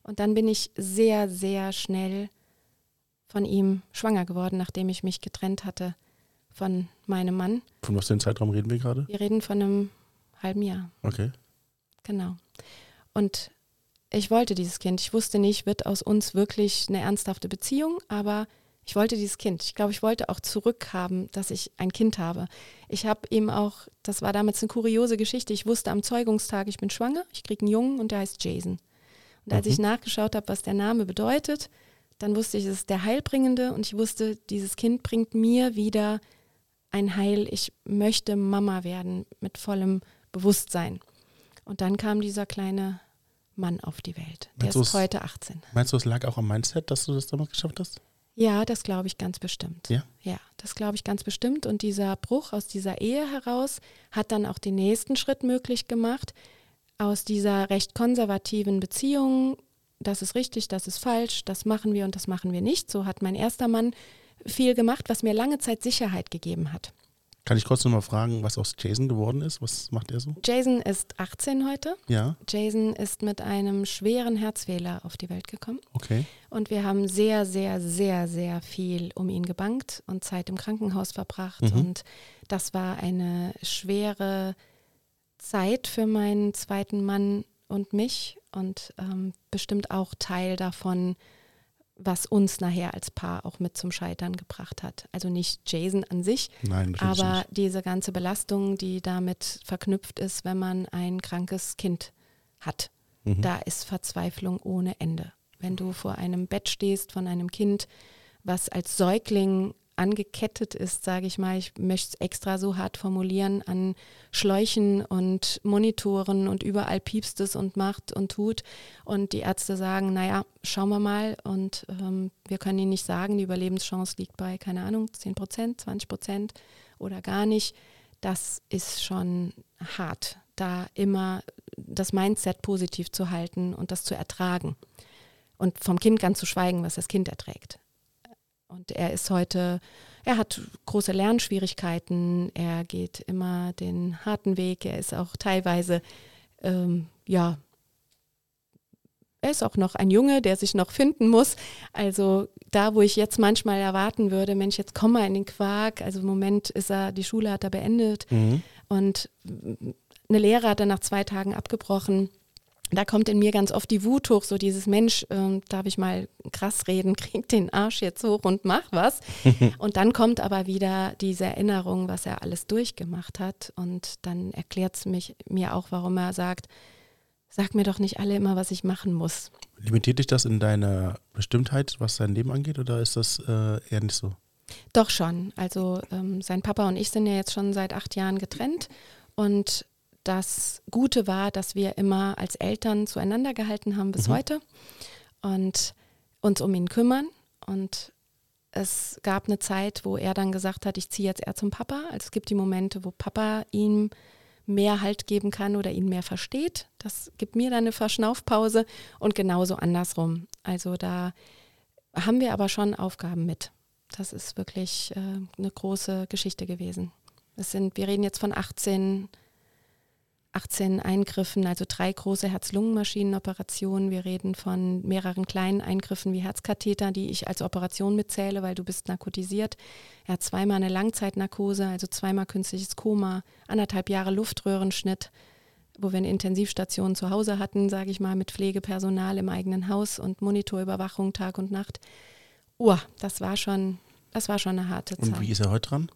Und dann bin ich sehr, sehr schnell von ihm schwanger geworden, nachdem ich mich getrennt hatte von meinem Mann. Von was für einem Zeitraum reden wir gerade? Wir reden von einem halben Jahr. Okay. Genau. Und ich wollte dieses Kind. Ich wusste nicht, wird aus uns wirklich eine ernsthafte Beziehung, aber ich wollte dieses Kind. Ich glaube, ich wollte auch zurückhaben, dass ich ein Kind habe. Ich habe ihm auch, das war damals eine kuriose Geschichte, ich wusste am Zeugungstag, ich bin schwanger, ich kriege einen Jungen und der heißt Jason. Und als mhm. ich nachgeschaut habe, was der Name bedeutet, dann wusste ich, es ist der Heilbringende und ich wusste, dieses Kind bringt mir wieder ein Heil. Ich möchte Mama werden mit vollem Bewusstsein. Und dann kam dieser kleine Mann auf die Welt. Der meinst ist heute 18. Meinst du, es lag auch am Mindset, dass du das damals geschafft hast? Ja, das glaube ich ganz bestimmt. Ja? Ja, das glaube ich ganz bestimmt. Und dieser Bruch aus dieser Ehe heraus hat dann auch den nächsten Schritt möglich gemacht. Aus dieser recht konservativen Beziehung, das ist richtig, das ist falsch, das machen wir und das machen wir nicht. So hat mein erster Mann viel gemacht, was mir lange Zeit Sicherheit gegeben hat. Kann ich kurz nochmal fragen, was aus Jason geworden ist? Was macht er so? Jason ist 18 heute. Ja. Jason ist mit einem schweren Herzfehler auf die Welt gekommen. Okay. Und wir haben sehr, sehr, sehr, sehr viel um ihn gebankt und Zeit im Krankenhaus verbracht. Mhm. Und das war eine schwere Zeit für meinen zweiten Mann und mich und ähm, bestimmt auch Teil davon, was uns nachher als Paar auch mit zum Scheitern gebracht hat. Also nicht Jason an sich, Nein, aber nicht. diese ganze Belastung, die damit verknüpft ist, wenn man ein krankes Kind hat. Mhm. Da ist Verzweiflung ohne Ende. Wenn du vor einem Bett stehst von einem Kind, was als Säugling angekettet ist, sage ich mal, ich möchte es extra so hart formulieren, an Schläuchen und Monitoren und überall piepst es und macht und tut. Und die Ärzte sagen, naja, schauen wir mal und ähm, wir können Ihnen nicht sagen, die Überlebenschance liegt bei, keine Ahnung, 10 Prozent, 20 Prozent oder gar nicht. Das ist schon hart, da immer das Mindset positiv zu halten und das zu ertragen. Und vom Kind ganz zu schweigen, was das Kind erträgt. Und er ist heute, er hat große Lernschwierigkeiten, er geht immer den harten Weg, er ist auch teilweise, ähm, ja, er ist auch noch ein Junge, der sich noch finden muss. Also da, wo ich jetzt manchmal erwarten würde, Mensch, jetzt komm mal in den Quark. Also im Moment ist er, die Schule hat er beendet mhm. und eine Lehre hat er nach zwei Tagen abgebrochen da kommt in mir ganz oft die Wut hoch, so dieses Mensch, ähm, darf ich mal krass reden, [laughs] krieg den Arsch jetzt hoch und mach was. [laughs] und dann kommt aber wieder diese Erinnerung, was er alles durchgemacht hat. Und dann erklärt es mir auch, warum er sagt, sag mir doch nicht alle immer, was ich machen muss. Limitiert dich das in deiner Bestimmtheit, was dein Leben angeht, oder ist das äh, eher nicht so? Doch schon. Also ähm, sein Papa und ich sind ja jetzt schon seit acht Jahren getrennt und das Gute war, dass wir immer als Eltern zueinander gehalten haben bis mhm. heute und uns um ihn kümmern. Und es gab eine Zeit, wo er dann gesagt hat, ich ziehe jetzt eher zum Papa. Also es gibt die Momente, wo Papa ihm mehr Halt geben kann oder ihn mehr versteht. Das gibt mir dann eine Verschnaufpause und genauso andersrum. Also da haben wir aber schon Aufgaben mit. Das ist wirklich äh, eine große Geschichte gewesen. Es sind, wir reden jetzt von 18 18 Eingriffen, also drei große Herz-Lungen-Maschinenoperationen. Wir reden von mehreren kleinen Eingriffen wie Herzkatheter, die ich als Operation mitzähle, weil du bist narkotisiert. Er hat zweimal eine Langzeitnarkose, also zweimal künstliches Koma, anderthalb Jahre Luftröhrenschnitt, wo wir eine Intensivstation zu Hause hatten, sage ich mal, mit Pflegepersonal im eigenen Haus und Monitorüberwachung Tag und Nacht. Uah, das war schon, das war schon eine harte Zeit. Und wie ist er heute dran?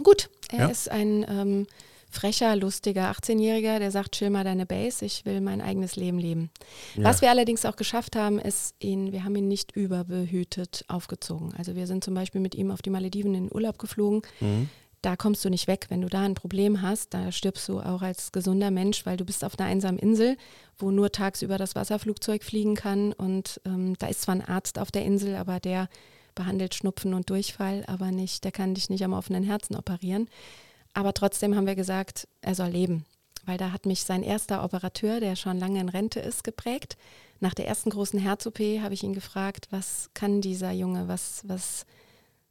Gut, er ja? ist ein ähm, frecher, lustiger 18-Jähriger, der sagt, chill mal deine Base, ich will mein eigenes Leben leben. Ja. Was wir allerdings auch geschafft haben, ist ihn, wir haben ihn nicht überbehütet aufgezogen. Also wir sind zum Beispiel mit ihm auf die Malediven in den Urlaub geflogen. Mhm. Da kommst du nicht weg. Wenn du da ein Problem hast, da stirbst du auch als gesunder Mensch, weil du bist auf einer einsamen Insel, wo nur tagsüber das Wasserflugzeug fliegen kann. Und ähm, da ist zwar ein Arzt auf der Insel, aber der behandelt Schnupfen und Durchfall, aber nicht, der kann dich nicht am offenen Herzen operieren. Aber trotzdem haben wir gesagt, er soll leben. Weil da hat mich sein erster Operateur, der schon lange in Rente ist, geprägt. Nach der ersten großen Herz-OP habe ich ihn gefragt, was kann dieser Junge, was, was,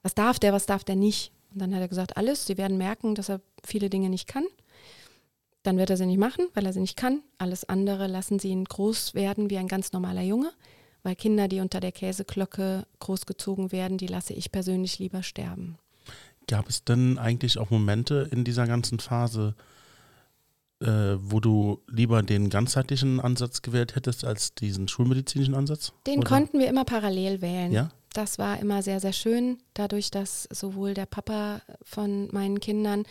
was darf der, was darf der nicht? Und dann hat er gesagt, alles, Sie werden merken, dass er viele Dinge nicht kann. Dann wird er sie nicht machen, weil er sie nicht kann. Alles andere lassen Sie ihn groß werden wie ein ganz normaler Junge. Weil Kinder, die unter der Käseglocke großgezogen werden, die lasse ich persönlich lieber sterben. Gab es denn eigentlich auch Momente in dieser ganzen Phase, äh, wo du lieber den ganzheitlichen Ansatz gewählt hättest als diesen schulmedizinischen Ansatz? Den oder? konnten wir immer parallel wählen. Ja? Das war immer sehr, sehr schön, dadurch, dass sowohl der Papa von meinen Kindern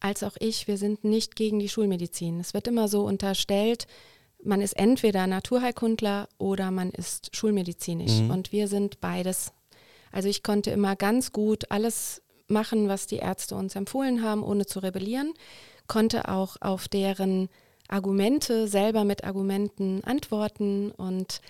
als auch ich, wir sind nicht gegen die Schulmedizin. Es wird immer so unterstellt, man ist entweder Naturheilkundler oder man ist schulmedizinisch. Mhm. Und wir sind beides. Also ich konnte immer ganz gut alles machen, was die Ärzte uns empfohlen haben, ohne zu rebellieren, konnte auch auf deren Argumente selber mit Argumenten antworten und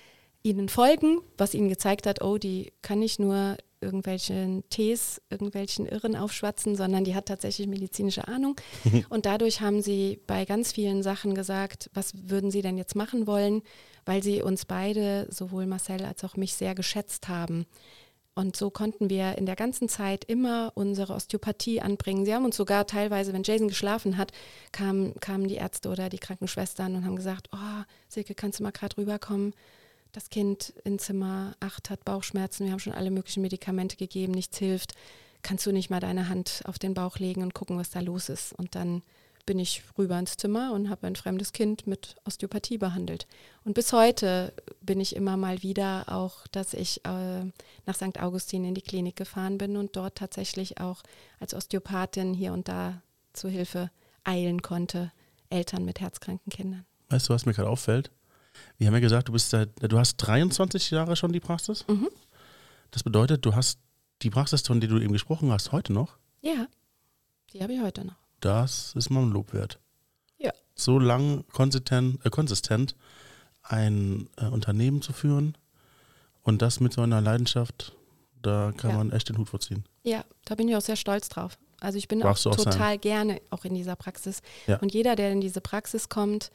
ihnen folgen, was ihnen gezeigt hat, oh, die kann nicht nur irgendwelchen Tees, irgendwelchen Irren aufschwatzen, sondern die hat tatsächlich medizinische Ahnung. [laughs] Und dadurch haben sie bei ganz vielen Sachen gesagt, was würden sie denn jetzt machen wollen, weil sie uns beide, sowohl Marcel als auch mich, sehr geschätzt haben. Und so konnten wir in der ganzen Zeit immer unsere Osteopathie anbringen. Sie haben uns sogar teilweise, wenn Jason geschlafen hat, kamen, kamen die Ärzte oder die Krankenschwestern und haben gesagt, oh, Silke, kannst du mal gerade rüberkommen? Das Kind in Zimmer 8 hat Bauchschmerzen, wir haben schon alle möglichen Medikamente gegeben, nichts hilft. Kannst du nicht mal deine Hand auf den Bauch legen und gucken, was da los ist? Und dann bin ich rüber ins Zimmer und habe ein fremdes Kind mit Osteopathie behandelt. Und bis heute bin ich immer mal wieder auch, dass ich äh, nach St. Augustin in die Klinik gefahren bin und dort tatsächlich auch als Osteopathin hier und da zu Hilfe eilen konnte, Eltern mit herzkranken Kindern. Weißt du, was mir gerade auffällt? Wir haben ja gesagt, du bist seit, du hast 23 Jahre schon die Praxis. Mhm. Das bedeutet, du hast die Praxis, von der du eben gesprochen hast, heute noch? Ja, die habe ich heute noch. Das ist mal ein Lob wert. Ja. So lang konsistent, äh, konsistent ein äh, Unternehmen zu führen und das mit so einer Leidenschaft, da kann ja. man echt den Hut vorziehen. Ja, da bin ich auch sehr stolz drauf. Also ich bin auch, auch total sein. gerne auch in dieser Praxis. Ja. Und jeder, der in diese Praxis kommt,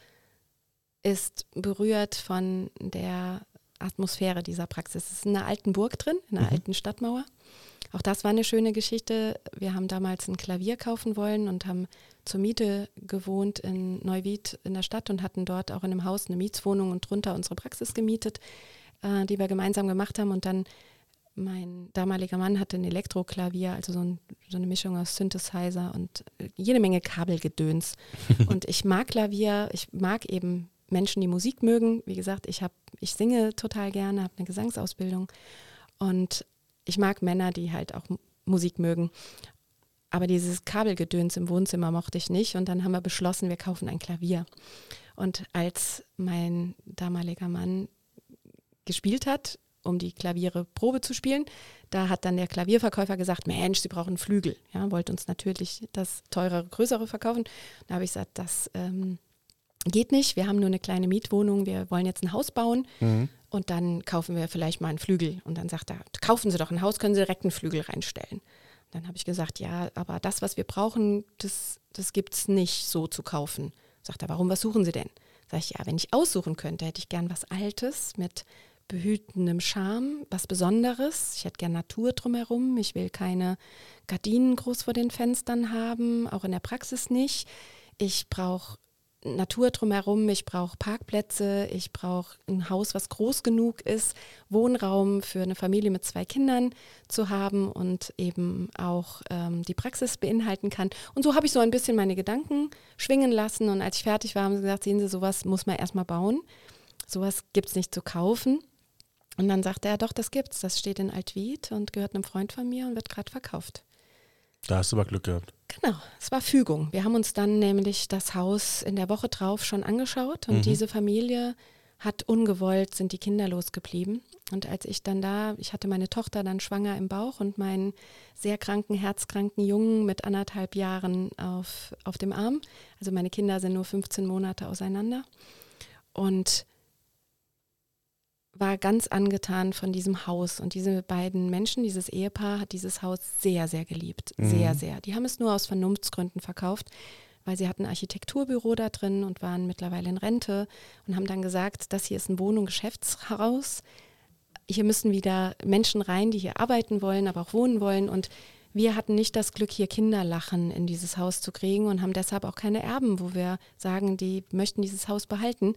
ist berührt von der Atmosphäre dieser Praxis. Es ist in einer alten Burg drin, in einer mhm. alten Stadtmauer. Auch das war eine schöne Geschichte. Wir haben damals ein Klavier kaufen wollen und haben zur Miete gewohnt in Neuwied in der Stadt und hatten dort auch in einem Haus eine Mietswohnung und drunter unsere Praxis gemietet, äh, die wir gemeinsam gemacht haben. Und dann mein damaliger Mann hatte ein Elektroklavier, also so, ein, so, eine Mischung aus Synthesizer und jede Menge Kabelgedöns. [laughs] und ich mag Klavier, ich mag eben Menschen, die Musik mögen. Wie gesagt, ich habe, ich singe total gerne, habe eine Gesangsausbildung und ich mag Männer, die halt auch Musik mögen. Aber dieses Kabelgedöns im Wohnzimmer mochte ich nicht. Und dann haben wir beschlossen, wir kaufen ein Klavier. Und als mein damaliger Mann gespielt hat, um die Klaviere Probe zu spielen, da hat dann der Klavierverkäufer gesagt, Mensch, Sie brauchen Flügel. Ja, wollte uns natürlich das teurere, größere verkaufen. Da habe ich gesagt, das ähm, geht nicht. Wir haben nur eine kleine Mietwohnung. Wir wollen jetzt ein Haus bauen. Mhm. Und dann kaufen wir vielleicht mal einen Flügel. Und dann sagt er, kaufen Sie doch ein Haus, können Sie direkt einen Flügel reinstellen. Dann habe ich gesagt, ja, aber das, was wir brauchen, das, das gibt es nicht so zu kaufen. Sagt er, warum, was suchen Sie denn? Sag ich, ja, wenn ich aussuchen könnte, hätte ich gern was Altes mit behütendem Charme, was Besonderes. Ich hätte gern Natur drumherum. Ich will keine Gardinen groß vor den Fenstern haben, auch in der Praxis nicht. Ich brauche Natur drumherum, ich brauche Parkplätze, ich brauche ein Haus, was groß genug ist, Wohnraum für eine Familie mit zwei Kindern zu haben und eben auch ähm, die Praxis beinhalten kann. Und so habe ich so ein bisschen meine Gedanken schwingen lassen und als ich fertig war, haben sie gesagt, sehen Sie, sowas muss man erstmal bauen. Sowas gibt es nicht zu kaufen. Und dann sagte er, doch, das gibt's. Das steht in Altwied und gehört einem Freund von mir und wird gerade verkauft. Da hast du aber Glück gehabt. Genau, es war Fügung. Wir haben uns dann nämlich das Haus in der Woche drauf schon angeschaut und Mhm. diese Familie hat ungewollt, sind die Kinder losgeblieben. Und als ich dann da, ich hatte meine Tochter dann schwanger im Bauch und meinen sehr kranken, herzkranken Jungen mit anderthalb Jahren auf, auf dem Arm. Also meine Kinder sind nur 15 Monate auseinander. Und war ganz angetan von diesem Haus. Und diese beiden Menschen, dieses Ehepaar, hat dieses Haus sehr, sehr geliebt. Mhm. Sehr, sehr. Die haben es nur aus Vernunftsgründen verkauft, weil sie hatten ein Architekturbüro da drin und waren mittlerweile in Rente und haben dann gesagt, das hier ist ein Wohn- und Geschäftshaus. Hier müssen wieder Menschen rein, die hier arbeiten wollen, aber auch wohnen wollen. Und wir hatten nicht das Glück, hier Kinderlachen in dieses Haus zu kriegen und haben deshalb auch keine Erben, wo wir sagen, die möchten dieses Haus behalten.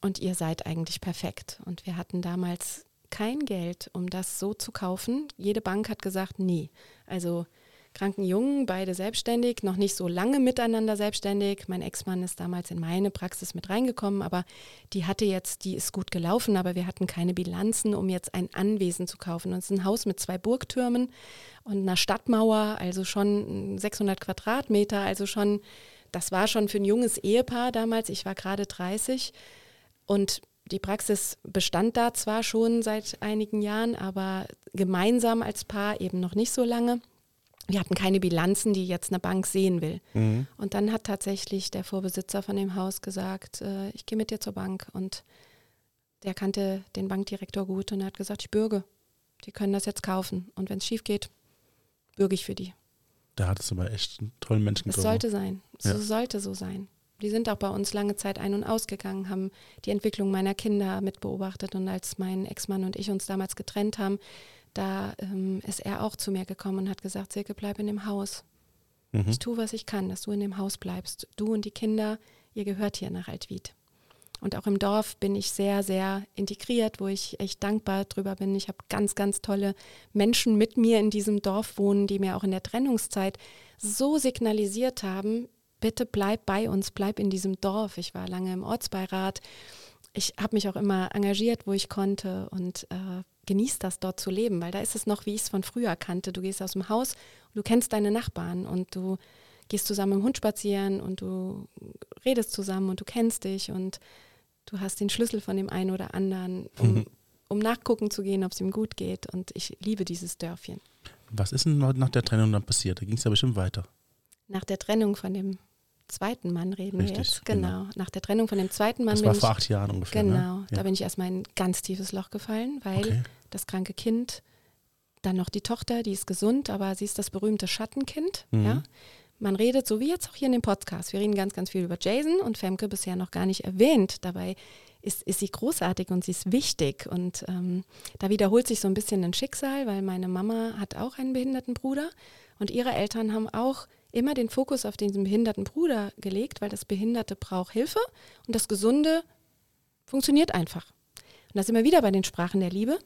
Und ihr seid eigentlich perfekt. Und wir hatten damals kein Geld, um das so zu kaufen. Jede Bank hat gesagt, nee. Also kranken Jungen, beide selbstständig, noch nicht so lange miteinander selbstständig. Mein Ex-Mann ist damals in meine Praxis mit reingekommen, aber die hatte jetzt, die ist gut gelaufen, aber wir hatten keine Bilanzen, um jetzt ein Anwesen zu kaufen. Und es ist ein Haus mit zwei Burgtürmen und einer Stadtmauer, also schon 600 Quadratmeter, also schon, das war schon für ein junges Ehepaar damals, ich war gerade 30 und die Praxis bestand da zwar schon seit einigen Jahren, aber gemeinsam als Paar eben noch nicht so lange. Wir hatten keine Bilanzen, die jetzt eine Bank sehen will. Mhm. Und dann hat tatsächlich der Vorbesitzer von dem Haus gesagt, äh, ich gehe mit dir zur Bank. Und der kannte den Bankdirektor gut und er hat gesagt, ich bürge. Die können das jetzt kaufen. Und wenn es schief geht, bürge ich für die. Da hattest du aber echt einen tollen Menschen Es sollte sein. Es Ja. sollte so sein. Die sind auch bei uns lange Zeit ein- und ausgegangen, haben die Entwicklung meiner Kinder mitbeobachtet. Und als mein Ex-Mann und ich uns damals getrennt haben, da ähm, ist er auch zu mir gekommen und hat gesagt, Silke, bleib in dem Haus. Mhm. Ich tue, was ich kann, dass du in dem Haus bleibst. Du und die Kinder, ihr gehört hier nach Altwied. Und auch im Dorf bin ich sehr, sehr integriert, wo ich echt dankbar drüber bin. Ich habe ganz, ganz tolle Menschen mit mir in diesem Dorf wohnen, die mir auch in der Trennungszeit so signalisiert haben, bitte bleib bei uns, bleib in diesem Dorf. Ich war lange im Ortsbeirat. Ich habe mich auch immer engagiert, wo ich konnte und äh, genieße das dort zu leben, weil da ist es noch, wie ich es von früher kannte. Du gehst aus dem Haus und du kennst deine Nachbarn und du gehst zusammen mit dem Hund spazieren und du redest zusammen und du kennst dich und du hast den Schlüssel von dem einen oder anderen, um, Mhm. um nachgucken zu gehen, ob es ihm gut geht. Und ich liebe dieses Dörfchen. Was ist denn nach der Trennung dann passiert? Da ging es ja bestimmt weiter. Nach der Trennung von dem zweiten Mann reden wir Richtig, jetzt. Genau. Nach der Trennung von dem zweiten Mann Das war ich vor acht Jahren ungefähr. Genau, Ne? da Ja. bin ich erstmal in ein ganz tiefes Loch gefallen, weil Okay. das kranke Kind, dann noch die Tochter, die ist gesund, aber sie ist das berühmte Schattenkind. Mhm. Ja? Man redet, so wie jetzt auch hier in dem Podcast, wir reden ganz, ganz viel über Jason und Femke bisher noch gar nicht erwähnt. Dabei ist, ist sie großartig und sie ist wichtig. Und ähm, da wiederholt sich so ein bisschen ein Schicksal, weil meine Mama hat auch einen behinderten Bruder und ihre Eltern haben auch immer den Fokus auf diesen behinderten Bruder gelegt, weil das Behinderte braucht Hilfe und das Gesunde funktioniert einfach. Und da sind wir wieder bei den Sprachen der Liebe.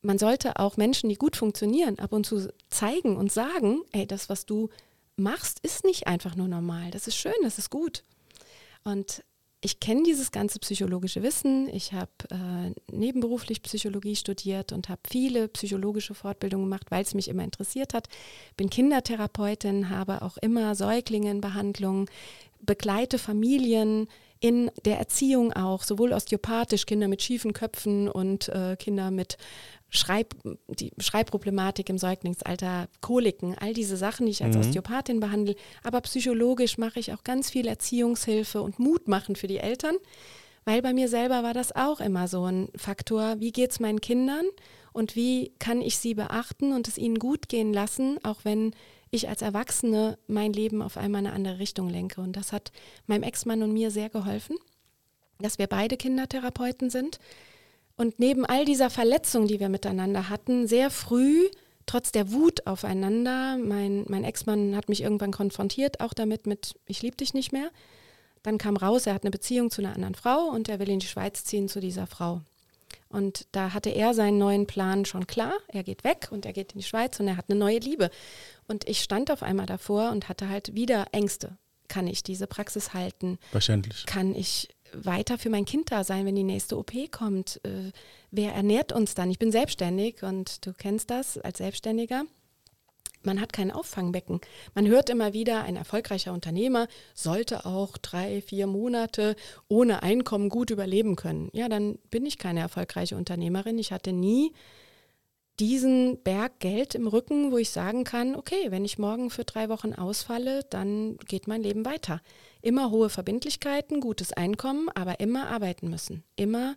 Man sollte auch Menschen, die gut funktionieren, ab und zu zeigen und sagen, ey, das, was du machst, ist nicht einfach nur normal. Das ist schön, das ist gut. Und ich kenne dieses ganze psychologische Wissen. Ich habe äh, nebenberuflich Psychologie studiert und habe viele psychologische Fortbildungen gemacht, weil es mich immer interessiert hat. Bin Kindertherapeutin, habe auch immer Säuglinge in Behandlung, begleite Familien in der Erziehung auch, sowohl osteopathisch, Kinder mit schiefen Köpfen und äh, Kinder mit Schreib, die Schreibproblematik im Säuglingsalter, Koliken, all diese Sachen, die ich als Mhm. Osteopathin behandle. Aber psychologisch mache ich auch ganz viel Erziehungshilfe und Mut machen für die Eltern, weil bei mir selber war das auch immer so ein Faktor, wie geht es meinen Kindern und wie kann ich sie beachten und es ihnen gut gehen lassen, auch wenn ich als Erwachsene mein Leben auf einmal in eine andere Richtung lenke. Und das hat meinem Ex-Mann und mir sehr geholfen, dass wir beide Kindertherapeuten sind und neben all dieser Verletzung, die wir miteinander hatten, sehr früh, trotz der Wut aufeinander, mein, mein Ex-Mann hat mich irgendwann konfrontiert, auch damit mit, ich liebe dich nicht mehr. Dann kam raus, er hat eine Beziehung zu einer anderen Frau und er will in die Schweiz ziehen zu dieser Frau. Und da hatte er seinen neuen Plan schon klar. Er geht weg und er geht in die Schweiz und er hat eine neue Liebe. Und ich stand auf einmal davor und hatte halt wieder Ängste. Kann ich diese Praxis halten? Verständlich. Kann ich weiter für mein Kind da sein, wenn die nächste OP kommt? Äh, wer ernährt uns dann? Ich bin selbstständig und du kennst das als Selbstständiger. Man hat kein Auffangbecken. Man hört immer wieder, ein erfolgreicher Unternehmer sollte auch drei, vier Monate ohne Einkommen gut überleben können. Ja, dann bin ich keine erfolgreiche Unternehmerin. Ich hatte nie diesen Berg Geld im Rücken, wo ich sagen kann, okay, wenn ich morgen für drei Wochen ausfalle, dann geht mein Leben weiter. Immer hohe Verbindlichkeiten, gutes Einkommen, aber immer arbeiten müssen, immer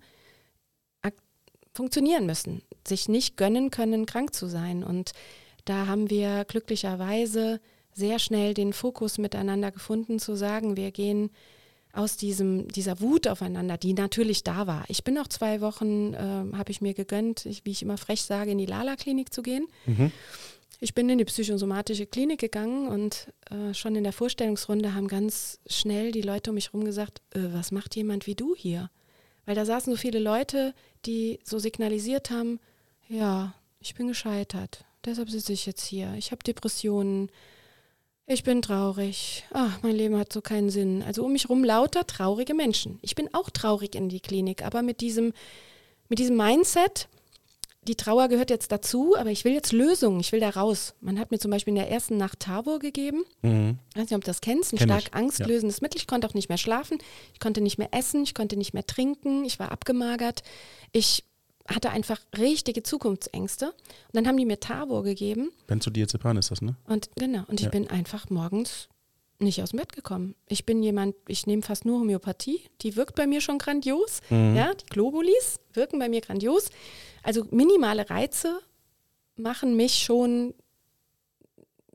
funktionieren müssen, sich nicht gönnen können, krank zu sein. Und da haben wir glücklicherweise sehr schnell den Fokus miteinander gefunden, zu sagen, wir gehen aus diesem, dieser Wut aufeinander, die natürlich da war. Ich bin auch zwei Wochen, äh, habe ich mir gegönnt, ich, wie ich immer frech sage, in die Lala-Klinik zu gehen. Mhm. Ich bin in die psychosomatische Klinik gegangen und äh, schon in der Vorstellungsrunde haben ganz schnell die Leute um mich herum gesagt, äh, was macht jemand wie du hier? Weil da saßen so viele Leute, die so signalisiert haben, ja, ich bin gescheitert, deshalb sitze ich jetzt hier, ich habe Depressionen, ich bin traurig. Ach, mein Leben hat so keinen Sinn. Also um mich rum lauter traurige Menschen. Ich bin auch traurig in die Klinik, aber mit diesem, mit diesem Mindset, die Trauer gehört jetzt dazu, aber ich will jetzt Lösungen, ich will da raus. Man hat mir zum Beispiel in der ersten Nacht Tavor gegeben. Mhm. Ich weiß nicht, ob du das kennst, ein Kenn stark ich. angstlösendes ja. Mittel. Ich konnte auch nicht mehr schlafen, ich konnte nicht mehr essen, ich konnte nicht mehr trinken, ich war abgemagert. Ich hatte einfach richtige Zukunftsängste. Und dann haben die mir Tabor gegeben. Benzodiazepam ist das, ne? Und genau, und ich ja. bin einfach morgens nicht aus dem Bett gekommen. Ich bin jemand, ich nehme fast nur Homöopathie, die wirkt bei mir schon grandios. Mhm. Ja, die Globulis wirken bei mir grandios. Also minimale Reize machen mich schon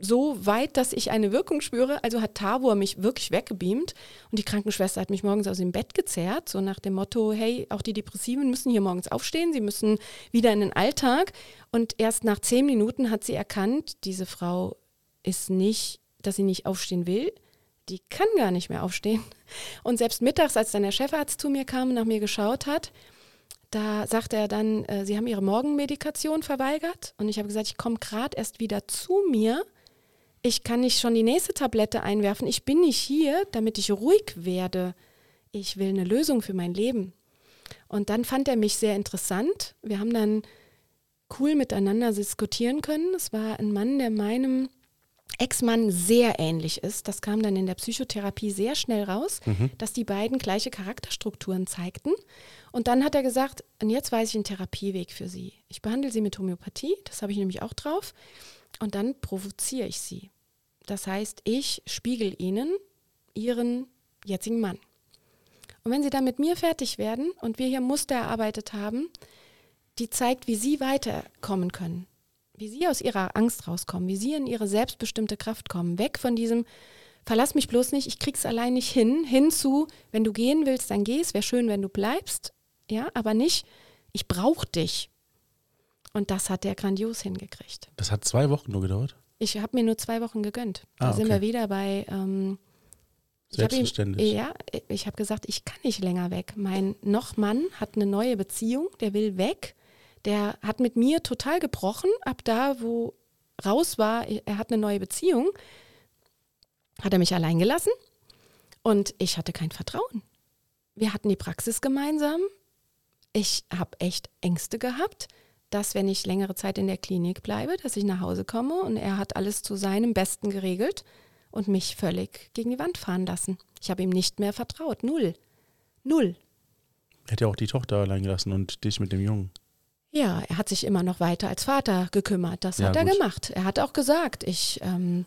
so weit, dass ich eine Wirkung spüre. Also hat Tabor mich wirklich weggebeamt und die Krankenschwester hat mich morgens aus dem Bett gezerrt, so nach dem Motto, hey, auch die Depressiven müssen hier morgens aufstehen, sie müssen wieder in den Alltag. Und erst nach zehn Minuten hat sie erkannt, diese Frau ist nicht, dass sie nicht aufstehen will, die kann gar nicht mehr aufstehen. Und selbst mittags, als dann der Chefarzt zu mir kam und nach mir geschaut hat, da sagte er dann, äh, Sie haben Ihre Morgenmedikation verweigert. Und ich habe gesagt, ich komme gerade erst wieder zu mir ich kann nicht schon die nächste Tablette einwerfen. Ich bin nicht hier, damit ich ruhig werde. Ich will eine Lösung für mein Leben. Und dann fand er mich sehr interessant. Wir haben dann cool miteinander diskutieren können. Es war ein Mann, der meinem Ex-Mann sehr ähnlich ist. Das kam dann in der Psychotherapie sehr schnell raus, mhm. dass die beiden gleiche Charakterstrukturen zeigten. Und dann hat er gesagt, und jetzt weiß ich einen Therapieweg für Sie. Ich behandle Sie mit Homöopathie, das habe ich nämlich auch drauf. Und dann provoziere ich sie. Das heißt, ich spiegel ihnen ihren jetzigen Mann. Und wenn sie dann mit mir fertig werden und wir hier Muster erarbeitet haben, die zeigt, wie sie weiterkommen können, wie sie aus ihrer Angst rauskommen, wie sie in ihre selbstbestimmte Kraft kommen, weg von diesem verlass mich bloß nicht, ich krieg's allein nicht hin, hinzu, wenn du gehen willst, dann gehst, wäre schön, wenn du bleibst, ja, aber nicht, ich brauche dich. Und das hat der grandios hingekriegt. Das hat zwei Wochen nur gedauert? Ich habe mir nur zwei Wochen gegönnt. Da ah, okay. sind wir wieder bei ähm, Selbstverständlich. Ich ihm, ja, ich habe gesagt, ich kann nicht länger weg. Mein Noch-Mann hat eine neue Beziehung, der will weg. Der hat mit mir total gebrochen. Ab da, wo raus war, er hat eine neue Beziehung, hat er mich allein gelassen und ich hatte kein Vertrauen. Wir hatten die Praxis gemeinsam. Ich habe echt Ängste gehabt dass wenn ich längere Zeit in der Klinik bleibe, dass ich nach Hause komme und er hat alles zu seinem Besten geregelt und mich völlig gegen die Wand fahren lassen. Ich habe ihm nicht mehr vertraut. Null. Null. Er hat auch die Tochter allein gelassen und dich mit dem Jungen. Ja, er hat sich immer noch weiter als Vater gekümmert. Das ja, hat er gut. gemacht. Er hat auch gesagt, ich ähm,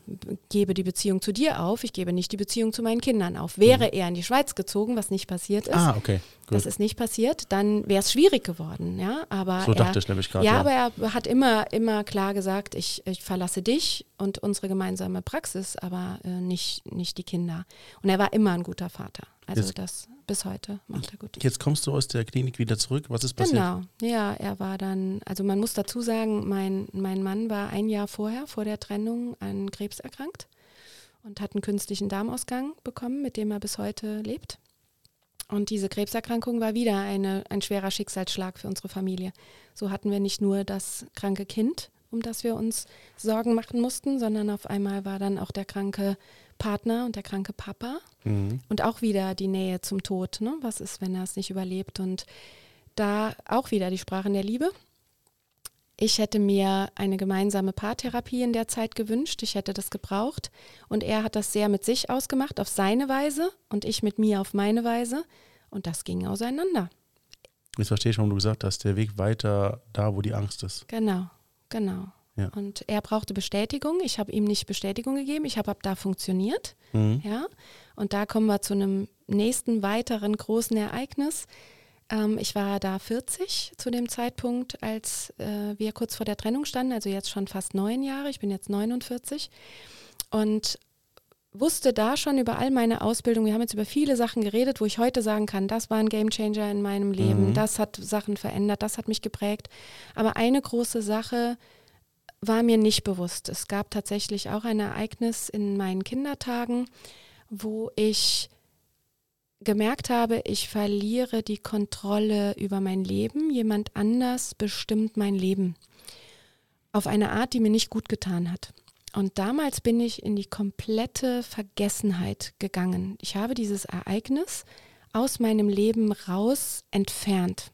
gebe die Beziehung zu dir auf, ich gebe nicht die Beziehung zu meinen Kindern auf. Wäre mhm. er in die Schweiz gezogen, was nicht passiert ist, ah, okay. Gut. das ist nicht passiert, dann wäre es schwierig geworden. Ja, aber so er, dachte ich nämlich gerade. Ja, ja, aber er hat immer, immer klar gesagt, ich, ich verlasse dich und unsere gemeinsame Praxis, aber äh, nicht, nicht die Kinder. Und er war immer ein guter Vater. Also Jetzt das bis heute macht er gut. Jetzt kommst du aus der Klinik wieder zurück. Was ist passiert? Genau, ja, er war dann, also man muss dazu sagen, mein, mein Mann war ein Jahr vorher, vor der Trennung, an Krebs erkrankt und hat einen künstlichen Darmausgang bekommen, mit dem er bis heute lebt. Und diese Krebserkrankung war wieder eine, ein schwerer Schicksalsschlag für unsere Familie. So hatten wir nicht nur das kranke Kind, um das wir uns Sorgen machen mussten, sondern auf einmal war dann auch der kranke Partner und der kranke Papa. Mhm. Und auch wieder die Nähe zum Tod. Ne? Was ist, wenn er es nicht überlebt? Und da auch wieder die Sprachen der Liebe. ich hätte mir eine gemeinsame Paartherapie in der Zeit gewünscht. Ich hätte das gebraucht. Und er hat das sehr mit sich ausgemacht, auf seine Weise und ich mit mir auf meine Weise. Und das ging auseinander. Jetzt verstehe ich, warum du gesagt hast, der Weg weiter da, wo die Angst ist. Genau, genau. Ja. Und er brauchte Bestätigung. Ich habe ihm nicht Bestätigung gegeben. Ich habe ab da funktioniert. Mhm. Ja. Und da kommen wir zu einem nächsten weiteren großen Ereignis. Ähm, ich war da 40 zu dem Zeitpunkt, als äh, wir kurz vor der Trennung standen, also jetzt schon fast neun Jahre. Ich bin jetzt 49 und wusste da schon über all meine Ausbildung, wir haben jetzt über viele Sachen geredet, wo ich heute sagen kann, das war ein Gamechanger in meinem Leben, mhm. das hat Sachen verändert, das hat mich geprägt. Aber eine große Sache war mir nicht bewusst. Es gab tatsächlich auch ein Ereignis in meinen Kindertagen, wo ich gemerkt habe, ich verliere die Kontrolle über mein Leben. Jemand anders bestimmt mein Leben. Auf eine Art, die mir nicht gut getan hat. Und damals bin ich in die komplette Vergessenheit gegangen. Ich habe dieses Ereignis aus meinem Leben raus entfernt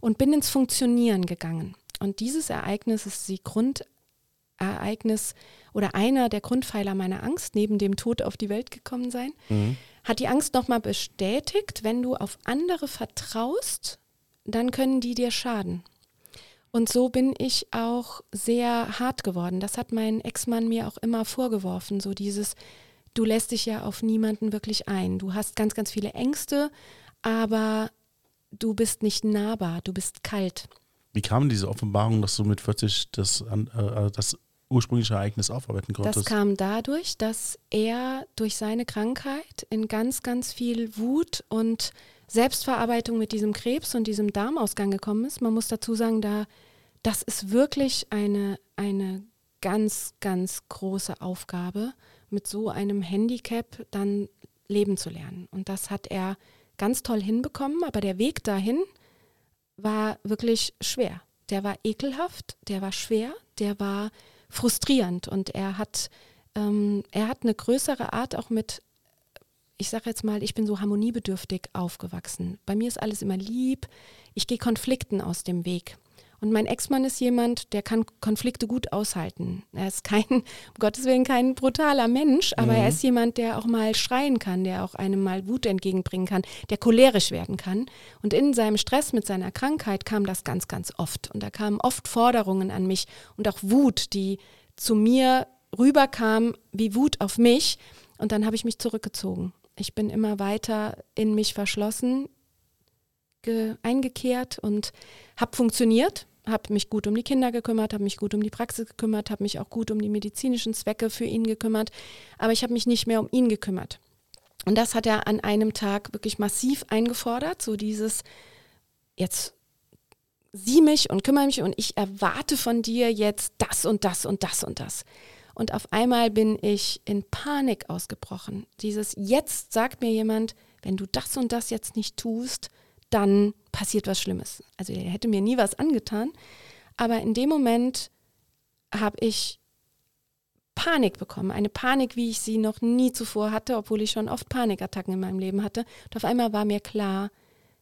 und bin ins Funktionieren gegangen. Und dieses Ereignis ist die Grundereignis oder einer der Grundpfeiler meiner Angst, neben dem Tod auf die Welt gekommen sein. Mhm hat die Angst nochmal bestätigt, wenn du auf andere vertraust, dann können die dir schaden. Und so bin ich auch sehr hart geworden. Das hat mein Ex-Mann mir auch immer vorgeworfen, so dieses, du lässt dich ja auf niemanden wirklich ein. Du hast ganz, ganz viele Ängste, aber du bist nicht nahbar, du bist kalt. Wie kam diese Offenbarung, dass du mit 40 das, äh, das ursprüngliche Ereignis aufarbeiten konntest? Das kam dadurch, dass er durch seine Krankheit in ganz, ganz viel Wut und Selbstverarbeitung mit diesem Krebs und diesem Darmausgang gekommen ist. Man muss dazu sagen, da, das ist wirklich eine, eine ganz, ganz große Aufgabe, mit so einem Handicap dann leben zu lernen. Und das hat er ganz toll hinbekommen, aber der Weg dahin war wirklich schwer. Der war ekelhaft, der war schwer, der war frustrierend und er hat, ähm, er hat eine größere Art auch mit, ich sage jetzt mal, ich bin so harmoniebedürftig aufgewachsen. Bei mir ist alles immer lieb, ich gehe Konflikten aus dem Weg. Und mein Ex-Mann ist jemand, der kann Konflikte gut aushalten. Er ist kein, um Gottes Willen, kein brutaler Mensch, aber mhm. er ist jemand, der auch mal schreien kann, der auch einem mal Wut entgegenbringen kann, der cholerisch werden kann. Und in seinem Stress mit seiner Krankheit kam das ganz, ganz oft. Und da kamen oft Forderungen an mich und auch Wut, die zu mir rüberkam wie Wut auf mich. Und dann habe ich mich zurückgezogen. Ich bin immer weiter in mich verschlossen, eingekehrt und habe funktioniert, habe mich gut um die Kinder gekümmert, habe mich gut um die Praxis gekümmert, habe mich auch gut um die medizinischen Zwecke für ihn gekümmert, aber ich habe mich nicht mehr um ihn gekümmert. Und das hat er an einem Tag wirklich massiv eingefordert, so dieses, jetzt sieh mich und kümmere mich und ich erwarte von dir jetzt das und das und das und das. Und auf einmal bin ich in Panik ausgebrochen. Dieses, jetzt sagt mir jemand, wenn du das und das jetzt nicht tust, dann passiert was Schlimmes. Also er hätte mir nie was angetan, aber in dem Moment habe ich Panik bekommen, eine Panik, wie ich sie noch nie zuvor hatte, obwohl ich schon oft Panikattacken in meinem Leben hatte. Und auf einmal war mir klar,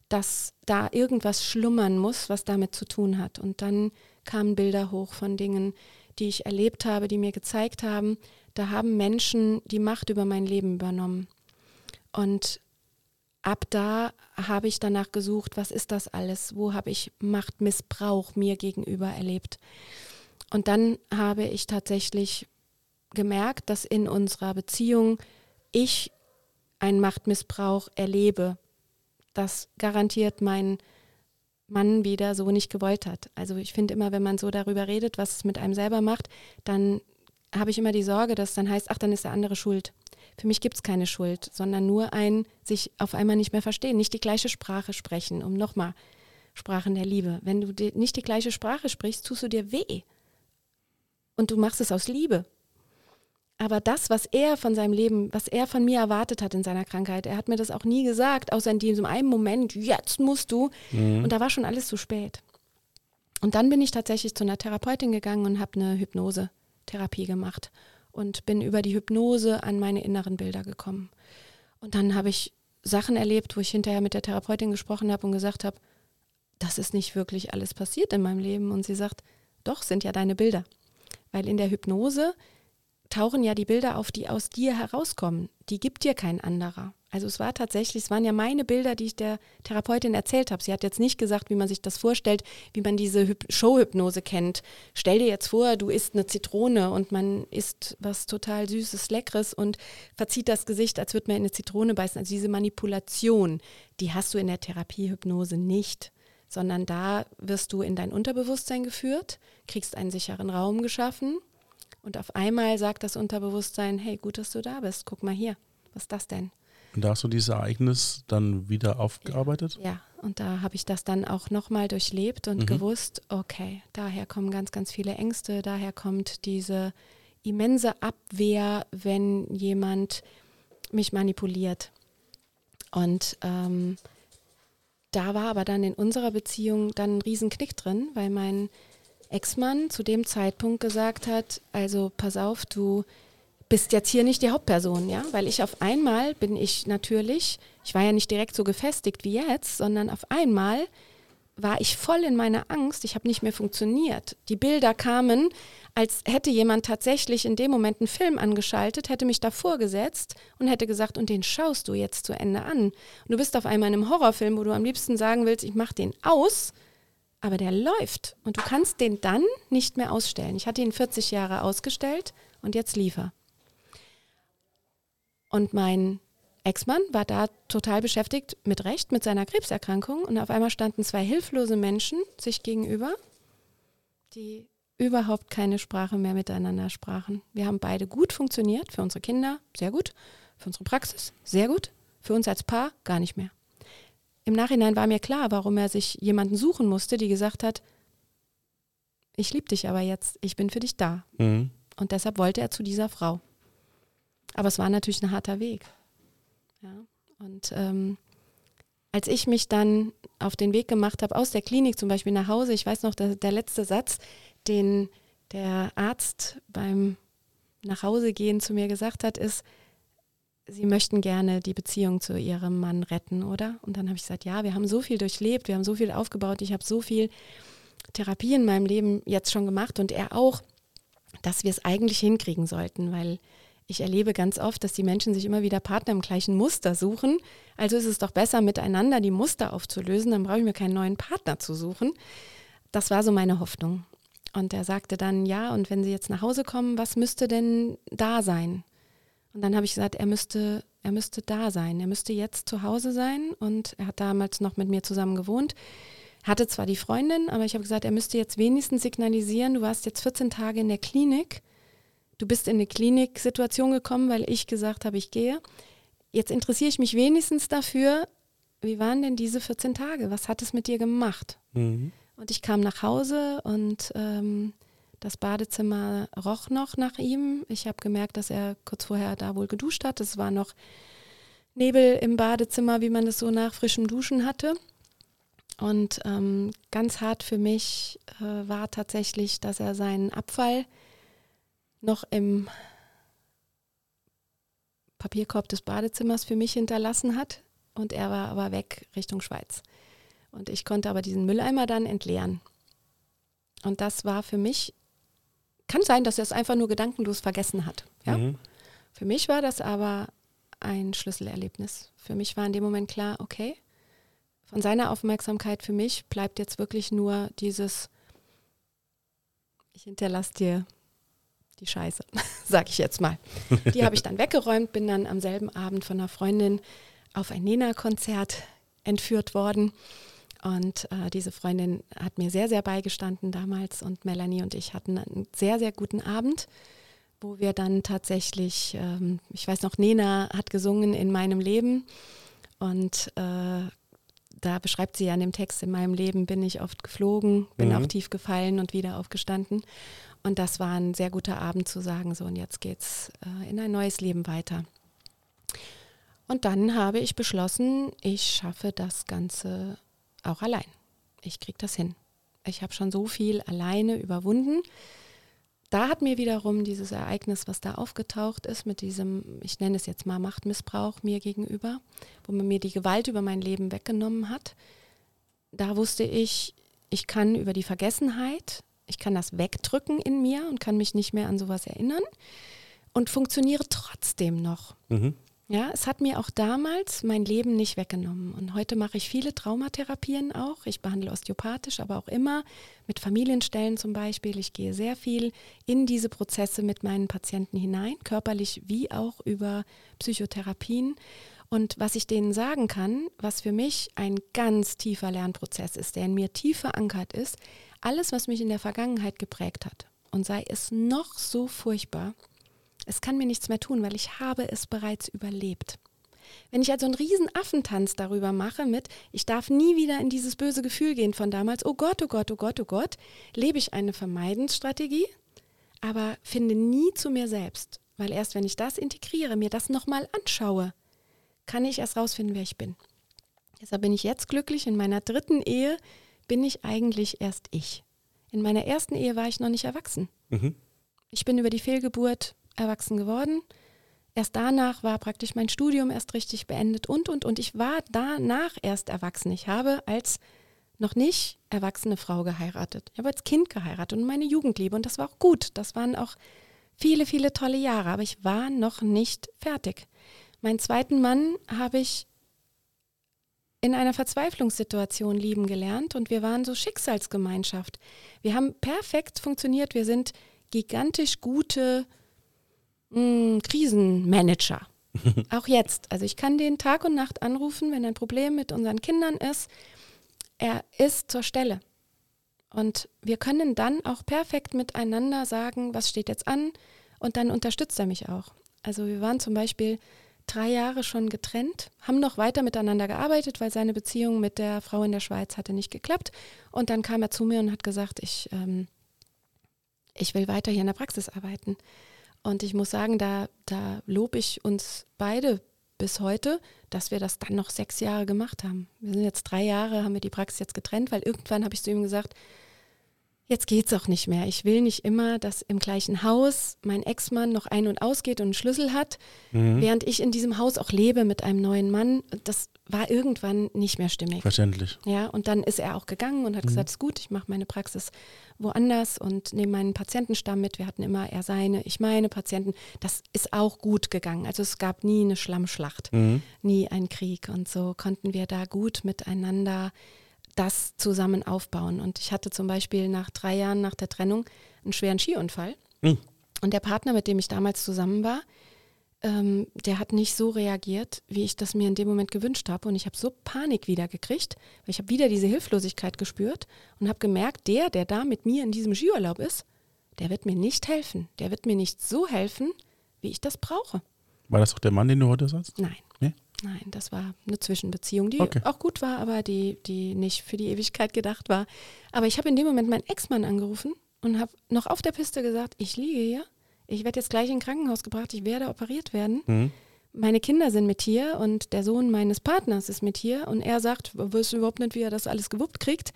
dass da irgendwas schlummern muss, was damit zu tun hat. Und dann kamen Bilder hoch von Dingen, die ich erlebt habe, die mir gezeigt haben, da haben Menschen die Macht über mein Leben übernommen. Und ab da habe ich danach gesucht, was ist das alles? Wo habe ich Machtmissbrauch mir gegenüber erlebt? Und dann habe ich tatsächlich gemerkt, dass in unserer Beziehung ich einen Machtmissbrauch erlebe, das garantiert mein Mann wieder so nicht gewollt hat. Also ich finde immer, wenn man so darüber redet, was es mit einem selber macht, dann habe ich immer die Sorge, dass dann heißt, ach, dann ist der andere schuld. Für mich gibt es keine Schuld, sondern nur ein sich auf einmal nicht mehr verstehen, nicht die gleiche Sprache sprechen, um nochmal Sprachen der Liebe. Wenn du nicht die gleiche Sprache sprichst, tust du dir weh. Und du machst es aus Liebe. Aber das, was er von seinem Leben, was er von mir erwartet hat in seiner Krankheit, er hat mir das auch nie gesagt, außer in diesem einen Moment, jetzt musst du. Mhm. Und da war schon alles zu spät. Und dann bin ich tatsächlich zu einer Therapeutin gegangen und habe eine Hypnose-Therapie gemacht und bin über die Hypnose an meine inneren Bilder gekommen. Und dann habe ich Sachen erlebt, wo ich hinterher mit der Therapeutin gesprochen habe und gesagt habe, das ist nicht wirklich alles passiert in meinem Leben. Und sie sagt, Doch, sind ja deine Bilder. Weil in der Hypnose tauchen ja die Bilder auf, die aus dir herauskommen. Die gibt dir kein anderer. Also es war tatsächlich, es waren ja meine Bilder, die ich der Therapeutin erzählt habe. Sie hat jetzt nicht gesagt, wie man sich das vorstellt, wie man diese Showhypnose kennt. Stell dir jetzt vor, du isst eine Zitrone und man isst was total Süßes, Leckeres und verzieht das Gesicht, als würde man in eine Zitrone beißen. Also diese Manipulation, die hast du in der Therapiehypnose nicht, sondern da wirst du in dein Unterbewusstsein geführt, kriegst einen sicheren Raum geschaffen und auf einmal sagt das Unterbewusstsein, hey, gut, dass du da bist, guck mal hier, was ist das denn? Und da hast du dieses Ereignis dann wieder aufgearbeitet? Ja, und da habe ich das dann auch nochmal durchlebt und mhm. gewusst, okay, daher kommen ganz, ganz viele Ängste, daher kommt diese immense Abwehr, wenn jemand mich manipuliert. Und ähm, da war aber dann in unserer Beziehung dann ein Riesenknick drin, weil mein Ex-Mann zu dem Zeitpunkt gesagt hat, also pass auf, du bist jetzt hier nicht die Hauptperson, ja, weil ich auf einmal bin ich natürlich, ich war ja nicht direkt so gefestigt wie jetzt, sondern auf einmal war ich voll in meiner Angst, ich habe nicht mehr funktioniert. Die Bilder kamen, als hätte jemand tatsächlich in dem Moment einen Film angeschaltet, hätte mich davor gesetzt und hätte gesagt, und den schaust du jetzt zu Ende an. Und du bist auf einmal in einem Horrorfilm, wo du am liebsten sagen willst, ich mache den aus, aber der läuft und du kannst den dann nicht mehr ausstellen. Ich hatte ihn 40 Jahre ausgestellt und jetzt liefer. Und mein Ex-Mann war da total beschäftigt, mit Recht, mit seiner Krebserkrankung. Und auf einmal standen zwei hilflose Menschen sich gegenüber, die überhaupt keine Sprache mehr miteinander sprachen. Wir haben beide gut funktioniert, für unsere Kinder sehr gut, für unsere Praxis sehr gut, für uns als Paar gar nicht mehr. Im Nachhinein war mir klar, warum er sich jemanden suchen musste, die gesagt hat, ich liebe dich aber jetzt, ich bin für dich da. Mhm. Und deshalb wollte er zu dieser Frau. Aber es war natürlich ein harter Weg. Ja. Und ähm, als ich mich dann auf den Weg gemacht habe, aus der Klinik zum Beispiel nach Hause, ich weiß noch, der, der letzte Satz, den der Arzt beim Nachhausegehen zu mir gesagt hat, ist, Sie möchten gerne die Beziehung zu Ihrem Mann retten, oder? Und dann habe ich gesagt, ja, wir haben so viel durchlebt, wir haben so viel aufgebaut, ich habe so viel Therapie in meinem Leben jetzt schon gemacht und er auch, dass wir es eigentlich hinkriegen sollten, weil ich erlebe ganz oft, dass die Menschen sich immer wieder Partner im gleichen Muster suchen. Also ist es doch besser, miteinander die Muster aufzulösen. Dann brauche ich mir keinen neuen Partner zu suchen. Das war so meine Hoffnung. Und er sagte dann, ja, und wenn Sie jetzt nach Hause kommen, was müsste denn da sein? Und dann habe ich gesagt, er müsste, er müsste da sein. Er müsste jetzt zu Hause sein. Und er hat damals noch mit mir zusammen gewohnt. Hatte zwar die Freundin, aber ich habe gesagt, er müsste jetzt wenigstens signalisieren, du warst jetzt 14 Tage in der Klinik du bist in eine Kliniksituation gekommen, weil ich gesagt habe, ich gehe. Jetzt interessiere ich mich wenigstens dafür, wie waren denn diese 14 Tage? Was hat es mit dir gemacht? Mhm. Und ich kam nach Hause und ähm, das Badezimmer roch noch nach ihm. Ich habe gemerkt, dass er kurz vorher da wohl geduscht hat. Es war noch Nebel im Badezimmer, wie man es so nach frischem Duschen hatte. Und ähm, ganz hart für mich äh, war tatsächlich, dass er seinen Abfall noch im Papierkorb des Badezimmers für mich hinterlassen hat. Und er war aber weg Richtung Schweiz. Und ich konnte aber diesen Mülleimer dann entleeren. Und das war für mich, kann sein, dass er es einfach nur gedankenlos vergessen hat. Ja? Mhm. Für mich war das aber ein Schlüsselerlebnis. Für mich war in dem Moment klar, okay, von seiner Aufmerksamkeit für mich bleibt jetzt wirklich nur dieses, ich hinterlasse dir die Scheiße, [laughs] sag ich jetzt mal. Die habe ich dann weggeräumt, bin dann am selben Abend von einer Freundin auf ein Nena-Konzert entführt worden. Und äh, diese Freundin hat mir sehr, sehr beigestanden damals und Melanie und ich hatten einen sehr, sehr guten Abend, wo wir dann tatsächlich, ähm, ich weiß noch, Nena hat gesungen in meinem Leben und äh, da beschreibt sie ja in dem Text, in meinem Leben bin ich oft geflogen, bin mhm. auch tief gefallen und wieder aufgestanden. Und das war ein sehr guter Abend zu sagen, so und jetzt geht's äh, in ein neues Leben weiter. Und dann habe ich beschlossen, ich schaffe das Ganze auch allein. Ich kriege das hin. Ich habe schon so viel alleine überwunden. Da hat mir wiederum dieses Ereignis, was da aufgetaucht ist, mit diesem, ich nenne es jetzt mal Machtmissbrauch mir gegenüber, wo man mir die Gewalt über mein Leben weggenommen hat, da wusste ich, ich kann über die Vergessenheit Ich kann das wegdrücken in mir und kann mich nicht mehr an sowas erinnern und funktioniere trotzdem noch. Mhm. Ja, es hat mir auch damals mein Leben nicht weggenommen. Und heute mache ich viele Traumatherapien auch. Ich behandle osteopathisch, aber auch immer mit Familienstellen zum Beispiel. Ich gehe sehr viel in diese Prozesse mit meinen Patienten hinein, körperlich wie auch über Psychotherapien. Und was ich denen sagen kann, was für mich ein ganz tiefer Lernprozess ist, der in mir tief verankert ist, alles, was mich in der Vergangenheit geprägt hat, und sei es noch so furchtbar, es kann mir nichts mehr tun, weil ich habe es bereits überlebt. Wenn ich also einen riesen Affentanz darüber mache mit, ich darf nie wieder in dieses böse Gefühl gehen von damals, oh Gott, oh Gott, oh Gott, oh Gott, lebe ich eine Vermeidensstrategie, aber finde nie zu mir selbst. Weil erst wenn ich das integriere, mir das nochmal anschaue, kann ich erst rausfinden, wer ich bin. Deshalb bin ich jetzt glücklich. In meiner dritten Ehe bin ich eigentlich erst ich. In meiner ersten Ehe war ich noch nicht erwachsen. Mhm. Ich bin über die Fehlgeburt erwachsen geworden. Erst danach war praktisch mein Studium erst richtig beendet und, und, und. Ich war danach erst erwachsen. Ich habe als noch nicht erwachsene Frau geheiratet. Ich habe als Kind geheiratet und meine Jugendliebe. Und das war auch gut. Das waren auch viele, viele tolle Jahre. Aber ich war noch nicht fertig. Meinen zweiten Mann habe ich in einer Verzweiflungssituation lieben gelernt und wir waren so Schicksalsgemeinschaft. Wir haben perfekt funktioniert. Wir sind gigantisch gute mh, Krisenmanager. [laughs] Auch jetzt. Also ich kann den Tag und Nacht anrufen, wenn ein Problem mit unseren Kindern ist. Er ist zur Stelle. Und wir können dann auch perfekt miteinander sagen, was steht jetzt an. Und dann unterstützt er mich auch. Also wir waren zum Beispiel drei Jahre schon getrennt, haben noch weiter miteinander gearbeitet, weil seine Beziehung mit der Frau in der Schweiz hatte nicht geklappt. Und dann kam er zu mir und hat gesagt, ich, ähm, ich will weiter hier in der Praxis arbeiten. Und ich muss sagen, da, da lobe ich uns beide bis heute, dass wir das dann noch sechs Jahre gemacht haben. Wir sind jetzt drei Jahre, haben wir die Praxis jetzt getrennt, weil irgendwann habe ich zu ihm gesagt, jetzt geht es auch nicht mehr. Ich will nicht immer, dass im gleichen Haus mein Ex-Mann noch ein- und ausgeht und einen Schlüssel hat, mhm. während ich in diesem Haus auch lebe mit einem neuen Mann. Das war irgendwann nicht mehr stimmig. Verständlich. Ja, und dann ist er auch gegangen und hat mhm. gesagt, ist gut, ich mache meine Praxis woanders und nehme meinen Patientenstamm mit. Wir hatten immer er seine, ich meine Patienten. Das ist auch gut gegangen. Also es gab nie eine Schlammschlacht, mhm. nie einen Krieg. Und so konnten wir da gut miteinander das zusammen aufbauen. Und ich hatte zum Beispiel nach drei Jahren nach der Trennung einen schweren Skiunfall. Mhm. Und der Partner, mit dem ich damals zusammen war, ähm, der hat nicht so reagiert, wie ich das mir in dem Moment gewünscht habe. Und ich habe so Panik wieder gekriegt, weil ich habe wieder diese Hilflosigkeit gespürt und habe gemerkt, der, der da mit mir in diesem Skiurlaub ist, der wird mir nicht helfen. Der wird mir nicht so helfen, wie ich das brauche. War das auch der Mann, den du heute sagst? Nein. Nee? Nein, das war eine Zwischenbeziehung, die okay. auch gut war, aber die, die nicht für die Ewigkeit gedacht war. Aber ich habe in dem Moment meinen Ex-Mann angerufen und habe noch auf der Piste gesagt, ich liege hier, ich werde jetzt gleich in Krankenhaus gebracht, ich werde operiert werden. Mhm. Meine Kinder sind mit hier und der Sohn meines Partners ist mit hier und er sagt, wirst du überhaupt nicht, wie er das alles gewuppt kriegt.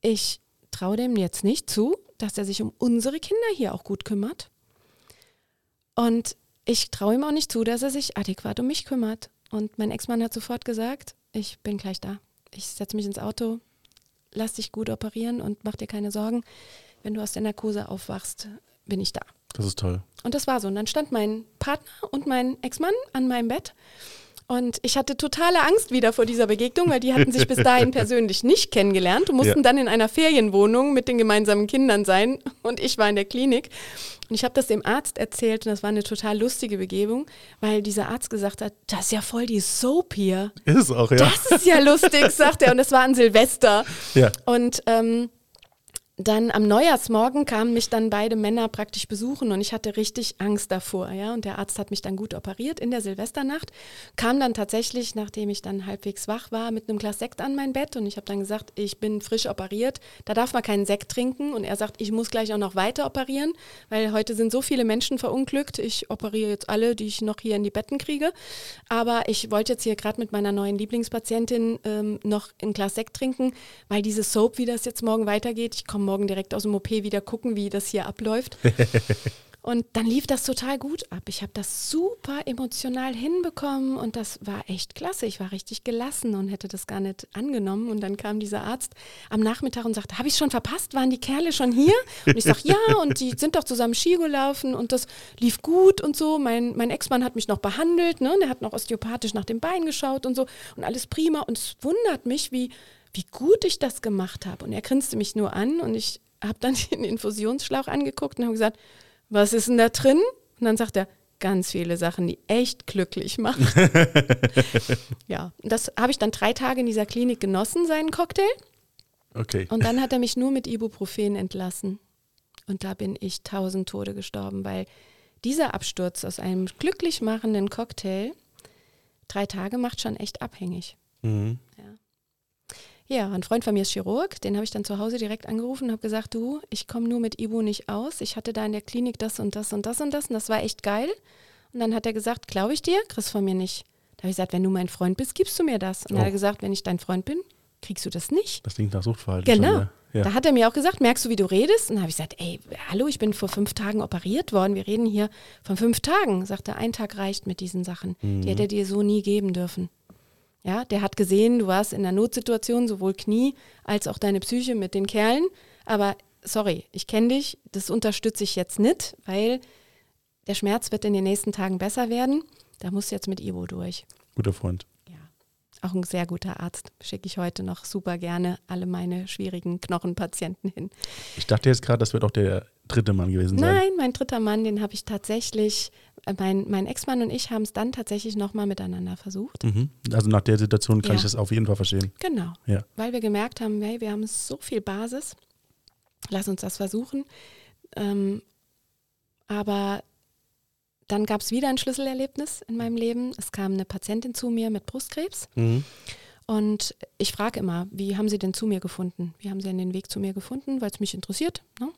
Ich traue dem jetzt nicht zu, dass er sich um unsere Kinder hier auch gut kümmert. Und ich traue ihm auch nicht zu, dass er sich adäquat um mich kümmert. Und mein Ex-Mann hat sofort gesagt, ich bin gleich da. Ich setze mich ins Auto, lass dich gut operieren und mach dir keine Sorgen. Wenn du aus der Narkose aufwachst, bin ich da. Das ist toll. Und das war so. Und dann stand mein Partner und mein Ex-Mann an meinem Bett und ich hatte totale Angst wieder vor dieser Begegnung, weil die hatten sich bis dahin [laughs] persönlich nicht kennengelernt und mussten ja. dann in einer Ferienwohnung mit den gemeinsamen Kindern sein. Und ich war in der Klinik. Und ich habe das dem Arzt erzählt und das war eine total lustige Begebung, weil dieser Arzt gesagt hat, das ist ja voll die Soap hier. Ist auch, ja. Das ist ja lustig, sagt er. Und es war an Silvester. Ja. Und ähm, dann am Neujahrsmorgen kamen mich dann beide Männer praktisch besuchen und ich hatte richtig Angst davor, ja. Und der Arzt hat mich dann gut operiert in der Silvesternacht, kam dann tatsächlich, nachdem ich dann halbwegs wach war, mit einem Glas Sekt an mein Bett und ich habe dann gesagt, ich bin frisch operiert, da darf man keinen Sekt trinken. Und er sagt, ich muss gleich auch noch weiter operieren, weil heute sind so viele Menschen verunglückt, ich operiere jetzt alle, die ich noch hier in die Betten kriege, aber ich wollte jetzt hier gerade mit meiner neuen Lieblingspatientin ähm, noch ein Glas Sekt trinken, weil diese Soap, wie das jetzt morgen weitergeht, ich komme morgen direkt aus dem OP wieder gucken, wie das hier abläuft. [laughs] Und dann lief das total gut ab. Ich habe das super emotional hinbekommen und das war echt klasse. Ich war richtig gelassen und hätte das gar nicht angenommen. Und dann kam dieser Arzt am Nachmittag und sagte, habe ich schon verpasst? Waren die Kerle schon hier? Und ich sage, ja, und die sind doch zusammen Ski gelaufen und das lief gut und so. Mein, mein Ex-Mann hat mich noch behandelt, ne? der hat noch osteopathisch nach dem Bein geschaut und so und alles prima. Und es wundert mich, wie, wie gut ich das gemacht habe. Und er grinste mich nur an und ich habe dann [laughs] den Infusionsschlauch angeguckt und habe gesagt, was ist denn da drin? Und dann sagt er, ganz viele Sachen, die echt glücklich machen. [laughs] ja, das habe ich dann drei Tage in dieser Klinik genossen, seinen Cocktail. Okay. Und dann hat er mich nur mit Ibuprofen entlassen. Und da bin ich tausend Tode gestorben, weil dieser Absturz aus einem glücklich machenden Cocktail drei Tage macht schon echt abhängig. Mhm. Ja, ein Freund von mir ist Chirurg, den habe ich dann zu Hause direkt angerufen und habe gesagt, du, ich komme nur mit Ibu nicht aus. Ich hatte da in der Klinik das und das und das und das und das war echt geil. Und dann hat er gesagt, glaube ich dir, kriegst von mir nicht. Da habe ich gesagt, wenn du mein Freund bist, gibst du mir das. Und dann Oh. hat er gesagt, wenn ich dein Freund bin, kriegst du das nicht. Das klingt nach Suchtverhalten. Genau. Schon, ja. Da hat er mir auch gesagt, merkst du, wie du redest? Und dann habe ich gesagt, ey, hallo, ich bin vor fünf Tagen operiert worden. Wir reden hier von fünf Tagen. Sagt er, ein Tag reicht mit diesen Sachen. Die hätte er dir so nie geben dürfen. Ja, der hat gesehen, du warst in einer Notsituation, sowohl Knie als auch deine Psyche mit den Kerlen. Aber sorry, ich kenne dich, das unterstütze ich jetzt nicht, weil der Schmerz wird in den nächsten Tagen besser werden. Da musst du jetzt mit Ivo durch. Guter Freund. Ja, auch ein sehr guter Arzt. Schicke ich heute noch super gerne alle meine schwierigen Knochenpatienten hin. Ich dachte jetzt gerade, das wird auch der dritte Mann gewesen sein. Nein, mein dritter Mann, den habe ich tatsächlich, mein, mein Ex-Mann und ich haben es dann tatsächlich nochmal miteinander versucht. Mhm. Also nach der Situation kann Ja. ich das auf jeden Fall verstehen. Genau. Ja. Weil wir gemerkt haben, hey, wir haben so viel Basis, lass uns das versuchen. Ähm, aber dann gab es wieder ein Schlüsselerlebnis in meinem Leben. Es kam eine Patientin zu mir mit Brustkrebs. Mhm. Und ich frage immer, wie haben Sie denn zu mir gefunden? Wie haben Sie denn den Weg zu mir gefunden, weil es mich interessiert? Ne?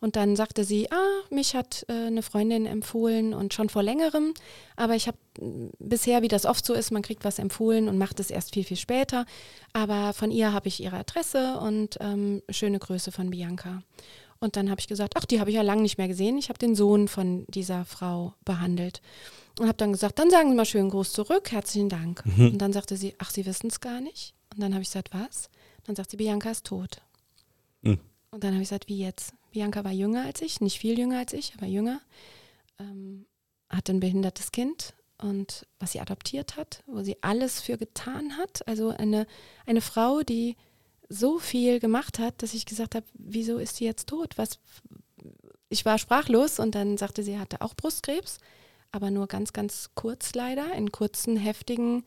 Und dann sagte sie, ah, mich hat äh, eine Freundin empfohlen und schon vor längerem, aber ich habe bisher, wie das oft so ist, man kriegt was empfohlen und macht es erst viel, viel später. Aber von ihr habe ich ihre Adresse und ähm, schöne Grüße von Bianca. Und dann habe ich gesagt, ach, die habe ich ja lange nicht mehr gesehen. Ich habe den Sohn von dieser Frau behandelt. Und habe dann gesagt, dann sagen Sie mal schönen Gruß zurück, herzlichen Dank. Und dann sagte sie, ach, Sie wissen es gar nicht. Und dann habe ich gesagt, was? Dann sagt sie, Bianca ist tot. Mhm. Und dann habe ich gesagt, wie jetzt? Bianca war jünger als ich, nicht viel jünger als ich, aber jünger. Ähm, hatte ein behindertes Kind und was sie adoptiert hat, wo sie alles für getan hat. Also eine, eine Frau, die so viel gemacht hat, dass ich gesagt habe, wieso ist sie jetzt tot? Was? Ich war sprachlos und dann sagte sie, hatte auch Brustkrebs, aber nur ganz, ganz kurz leider, einen kurzen, heftigen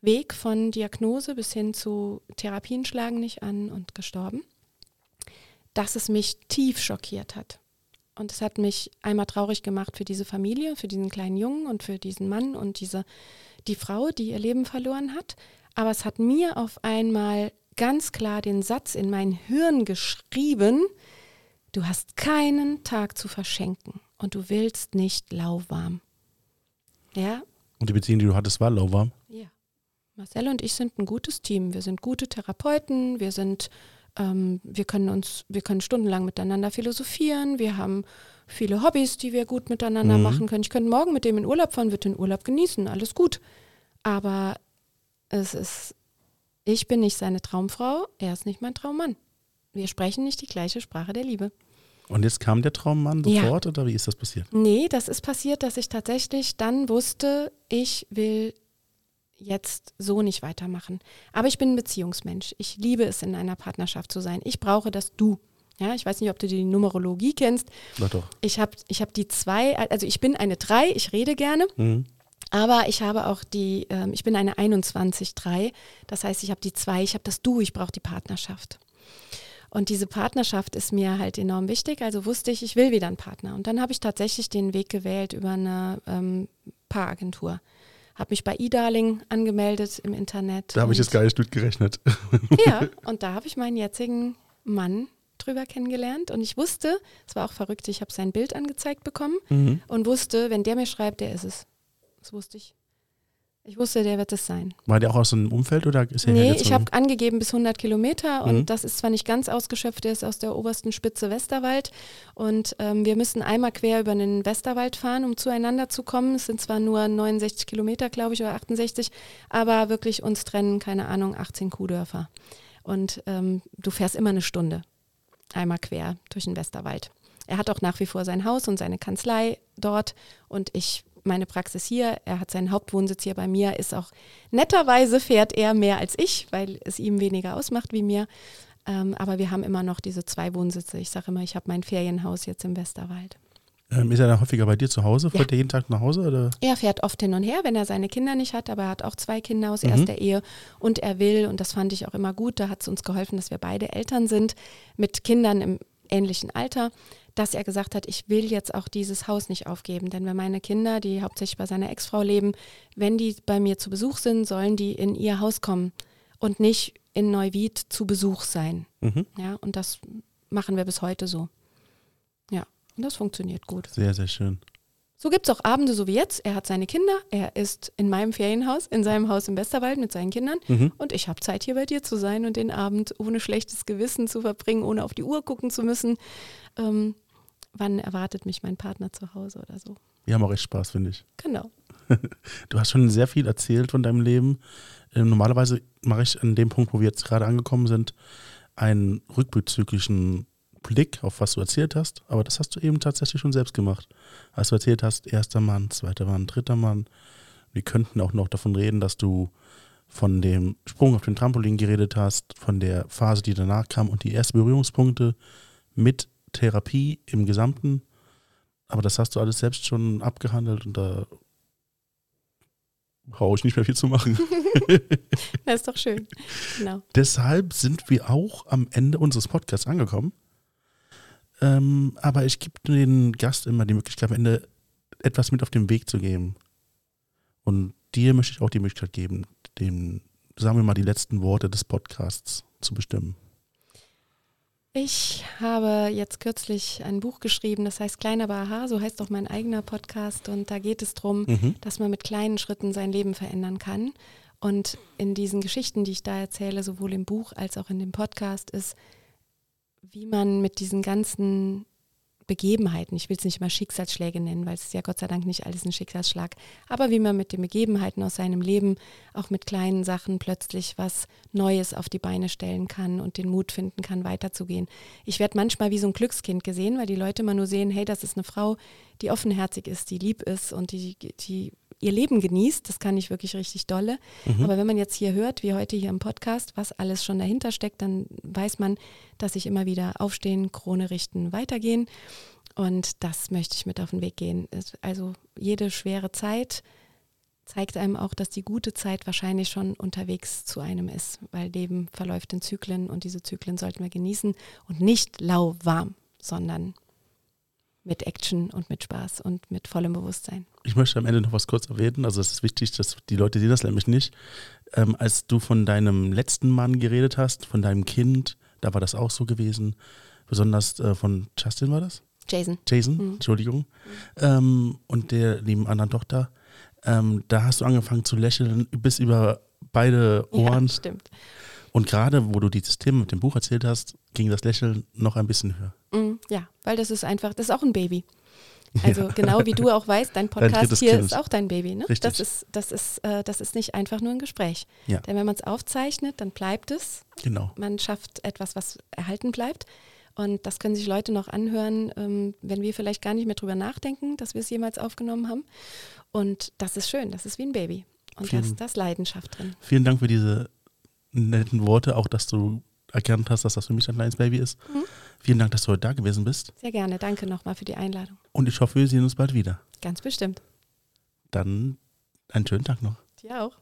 Weg von Diagnose bis hin zu Therapien schlagen nicht an und gestorben. Dass es mich tief schockiert hat. Und es hat mich einmal traurig gemacht für diese Familie, für diesen kleinen Jungen und für diesen Mann und diese, die Frau, die ihr Leben verloren hat. Aber es hat mir auf einmal ganz klar den Satz in mein Hirn geschrieben, du hast keinen Tag zu verschenken und du willst nicht lauwarm. Ja, Und die Beziehung, die du hattest, war lauwarm. ja. Marcel und ich sind ein gutes Team. Wir sind gute Therapeuten. Wir sind, ähm, wir können uns, wir können stundenlang miteinander philosophieren. Wir haben viele Hobbys, die wir gut miteinander Mhm. machen können. Ich könnte morgen mit dem in Urlaub fahren, wird den Urlaub genießen, alles gut. Aber es ist, ich bin nicht seine Traumfrau, er ist nicht mein Traummann. Wir sprechen nicht die gleiche Sprache der Liebe. Und jetzt kam der Traummann Ja. sofort oder wie ist das passiert? Nee, das ist passiert, dass ich tatsächlich dann wusste, ich will jetzt so nicht weitermachen. Aber ich bin ein Beziehungsmensch. Ich liebe es, in einer Partnerschaft zu sein. Ich brauche das Du. Ja, ich weiß nicht, ob du die Numerologie kennst. Doch, doch. Ich habe ich hab die zwei, also ich bin eine Drei, ich rede gerne, Mhm. Aber ich habe auch die, ähm, ich bin eine 21-3. Das heißt, ich habe die zwei, ich habe das Du, ich brauche die Partnerschaft. Und diese Partnerschaft ist mir halt enorm wichtig. Also wusste ich, ich will wieder einen Partner. Und dann habe ich tatsächlich den Weg gewählt über eine ähm, Paaragentur. Habe mich bei eDarling angemeldet im Internet. Da habe ich jetzt gar nicht mitgerechnet. [laughs] ja, [laughs] und da habe ich meinen jetzigen Mann drüber kennengelernt und ich wusste, es war auch verrückt, ich habe sein Bild angezeigt bekommen Mhm. und wusste, wenn der mir schreibt, der ist es. Das wusste ich. Ich wusste, der wird es sein. War der auch aus einem Umfeld oder ist er Nee, ich habe angegeben bis 100 Kilometer und Mhm. das ist zwar nicht ganz ausgeschöpft, der ist aus der obersten Spitze Westerwald und ähm, wir müssen einmal quer über den Westerwald fahren, um zueinander zu kommen. Es sind zwar nur 69 Kilometer, glaube ich, oder 68, aber wirklich uns trennen, keine Ahnung, 18 Kuhdörfer. Und ähm, du fährst immer eine Stunde einmal quer durch den Westerwald. Er hat auch nach wie vor sein Haus und seine Kanzlei dort und ich meine Praxis hier. Er hat seinen Hauptwohnsitz hier bei mir, ist auch netterweise fährt er mehr als ich, weil es ihm weniger ausmacht wie mir. Ähm, aber wir haben immer noch diese zwei Wohnsitze. Ich sage immer, ich habe mein Ferienhaus jetzt im Westerwald. ähm, ist er da häufiger bei dir zu Hause? Ja. Fährt er jeden Tag nach Hause? Oder? Er fährt oft hin und her, wenn er seine Kinder nicht hat, aber er hat auch zwei Kinder aus Mhm. erster Ehe und er will, und das fand ich auch immer gut, da hat es uns geholfen, dass wir beide Eltern sind, mit Kindern im ähnlichen Alter, dass er gesagt hat, ich will jetzt auch dieses Haus nicht aufgeben, denn wenn meine Kinder, die hauptsächlich bei seiner Ex-Frau leben, wenn die bei mir zu Besuch sind, sollen die in ihr Haus kommen und nicht in Neuwied zu Besuch sein. Mhm. Ja, und das machen wir bis heute so. Ja, und das funktioniert gut. Sehr, sehr schön. So gibt es auch Abende, so wie jetzt. Er hat seine Kinder, er ist in meinem Ferienhaus, in seinem Haus im Westerwald mit seinen Kindern. Mhm. Und ich habe Zeit, hier bei dir zu sein und den Abend ohne schlechtes Gewissen zu verbringen, ohne auf die Uhr gucken zu müssen. Ähm, wann erwartet mich mein Partner zu Hause oder so? Wir haben auch echt Spaß, finde ich. Genau. [laughs] Du hast schon sehr viel erzählt von deinem Leben. Ähm, normalerweise mache ich an dem Punkt, wo wir jetzt gerade angekommen sind, einen rückbezüglichen Blick auf was du erzählt hast. Aber das hast du eben tatsächlich schon selbst gemacht. Als du erzählt hast, erster Mann, zweiter Mann, dritter Mann. Wir könnten auch noch davon reden, dass du von dem Sprung auf den Trampolin geredet hast, von der Phase, die danach kam und die ersten Berührungspunkte mit Therapie im Gesamten. Aber das hast du alles selbst schon abgehandelt und da brauche ich nicht mehr viel zu machen. [laughs] Das ist doch schön. Genau. Deshalb sind wir auch am Ende unseres Podcasts angekommen. Ähm, aber ich gebe den Gast immer die Möglichkeit, am Ende etwas mit auf den Weg zu geben. Und dir möchte ich auch die Möglichkeit geben, den, sagen wir mal, die letzten Worte des Podcasts zu bestimmen. Ich habe jetzt kürzlich ein Buch geschrieben, das heißt Klein aber aha, so heißt auch mein eigener Podcast. Und da geht es darum, Mhm. dass man mit kleinen Schritten sein Leben verändern kann. Und in diesen Geschichten, die ich da erzähle, sowohl im Buch als auch in dem Podcast, ist, wie man mit diesen ganzen Begebenheiten, ich will es nicht immer Schicksalsschläge nennen, weil es ist ja Gott sei Dank nicht alles ein Schicksalsschlag, aber wie man mit den Begebenheiten aus seinem Leben auch mit kleinen Sachen plötzlich was Neues auf die Beine stellen kann und den Mut finden kann, weiterzugehen. Ich werde manchmal wie so ein Glückskind gesehen, weil die Leute immer nur sehen, hey, das ist eine Frau, die offenherzig ist, die lieb ist und die, die ihr Leben genießt. Das kann ich wirklich richtig dolle. Mhm. Aber wenn man jetzt hier hört, wie heute hier im Podcast, was alles schon dahinter steckt, dann weiß man, dass ich immer wieder aufstehen, Krone richten, weitergehen. Und das möchte ich mit auf den Weg gehen. Also jede schwere Zeit zeigt einem auch, dass die gute Zeit wahrscheinlich schon unterwegs zu einem ist, weil Leben verläuft in Zyklen und diese Zyklen sollten wir genießen und nicht lauwarm, sondern mit Action und mit Spaß und mit vollem Bewusstsein. Ich möchte am Ende noch was kurz erwähnen. Also es ist wichtig, dass die Leute sehen das nämlich nicht. Ähm, als du von deinem letzten Mann geredet hast, von deinem Kind, da war das auch so gewesen. Besonders äh, von Justin war das? Jason. Jason, Mhm. Entschuldigung. Ähm, und der lieben anderen Tochter. Ähm, da hast du angefangen zu lächeln bis über beide Ohren. Ja, stimmt. Und gerade, wo du dieses Thema mit dem Buch erzählt hast, ging das Lächeln noch ein bisschen höher. Mm, Ja, weil das ist einfach, das ist auch ein Baby. Also genau wie du auch weißt, dein [laughs] Podcast drittes hier Kind. ist auch dein Baby. Ne? Richtig. Das, ist, das, ist, äh, das ist nicht einfach nur ein Gespräch. Ja. Denn wenn man es aufzeichnet, dann bleibt es. Genau. Man schafft etwas, was erhalten bleibt. Und das können sich Leute noch anhören, ähm, wenn wir vielleicht gar nicht mehr drüber nachdenken, dass wir es jemals aufgenommen haben. Und das ist schön, das ist wie ein Baby. Und da ist das Leidenschaft drin. Vielen Dank für diese netten Worte, auch dass du erkannt hast, dass das für mich ein kleines Baby ist. Mhm. Vielen Dank, dass du heute da gewesen bist. Sehr gerne. Danke nochmal für die Einladung. Und ich hoffe, wir sehen uns bald wieder. Ganz bestimmt. Dann einen schönen Tag noch. Dir auch.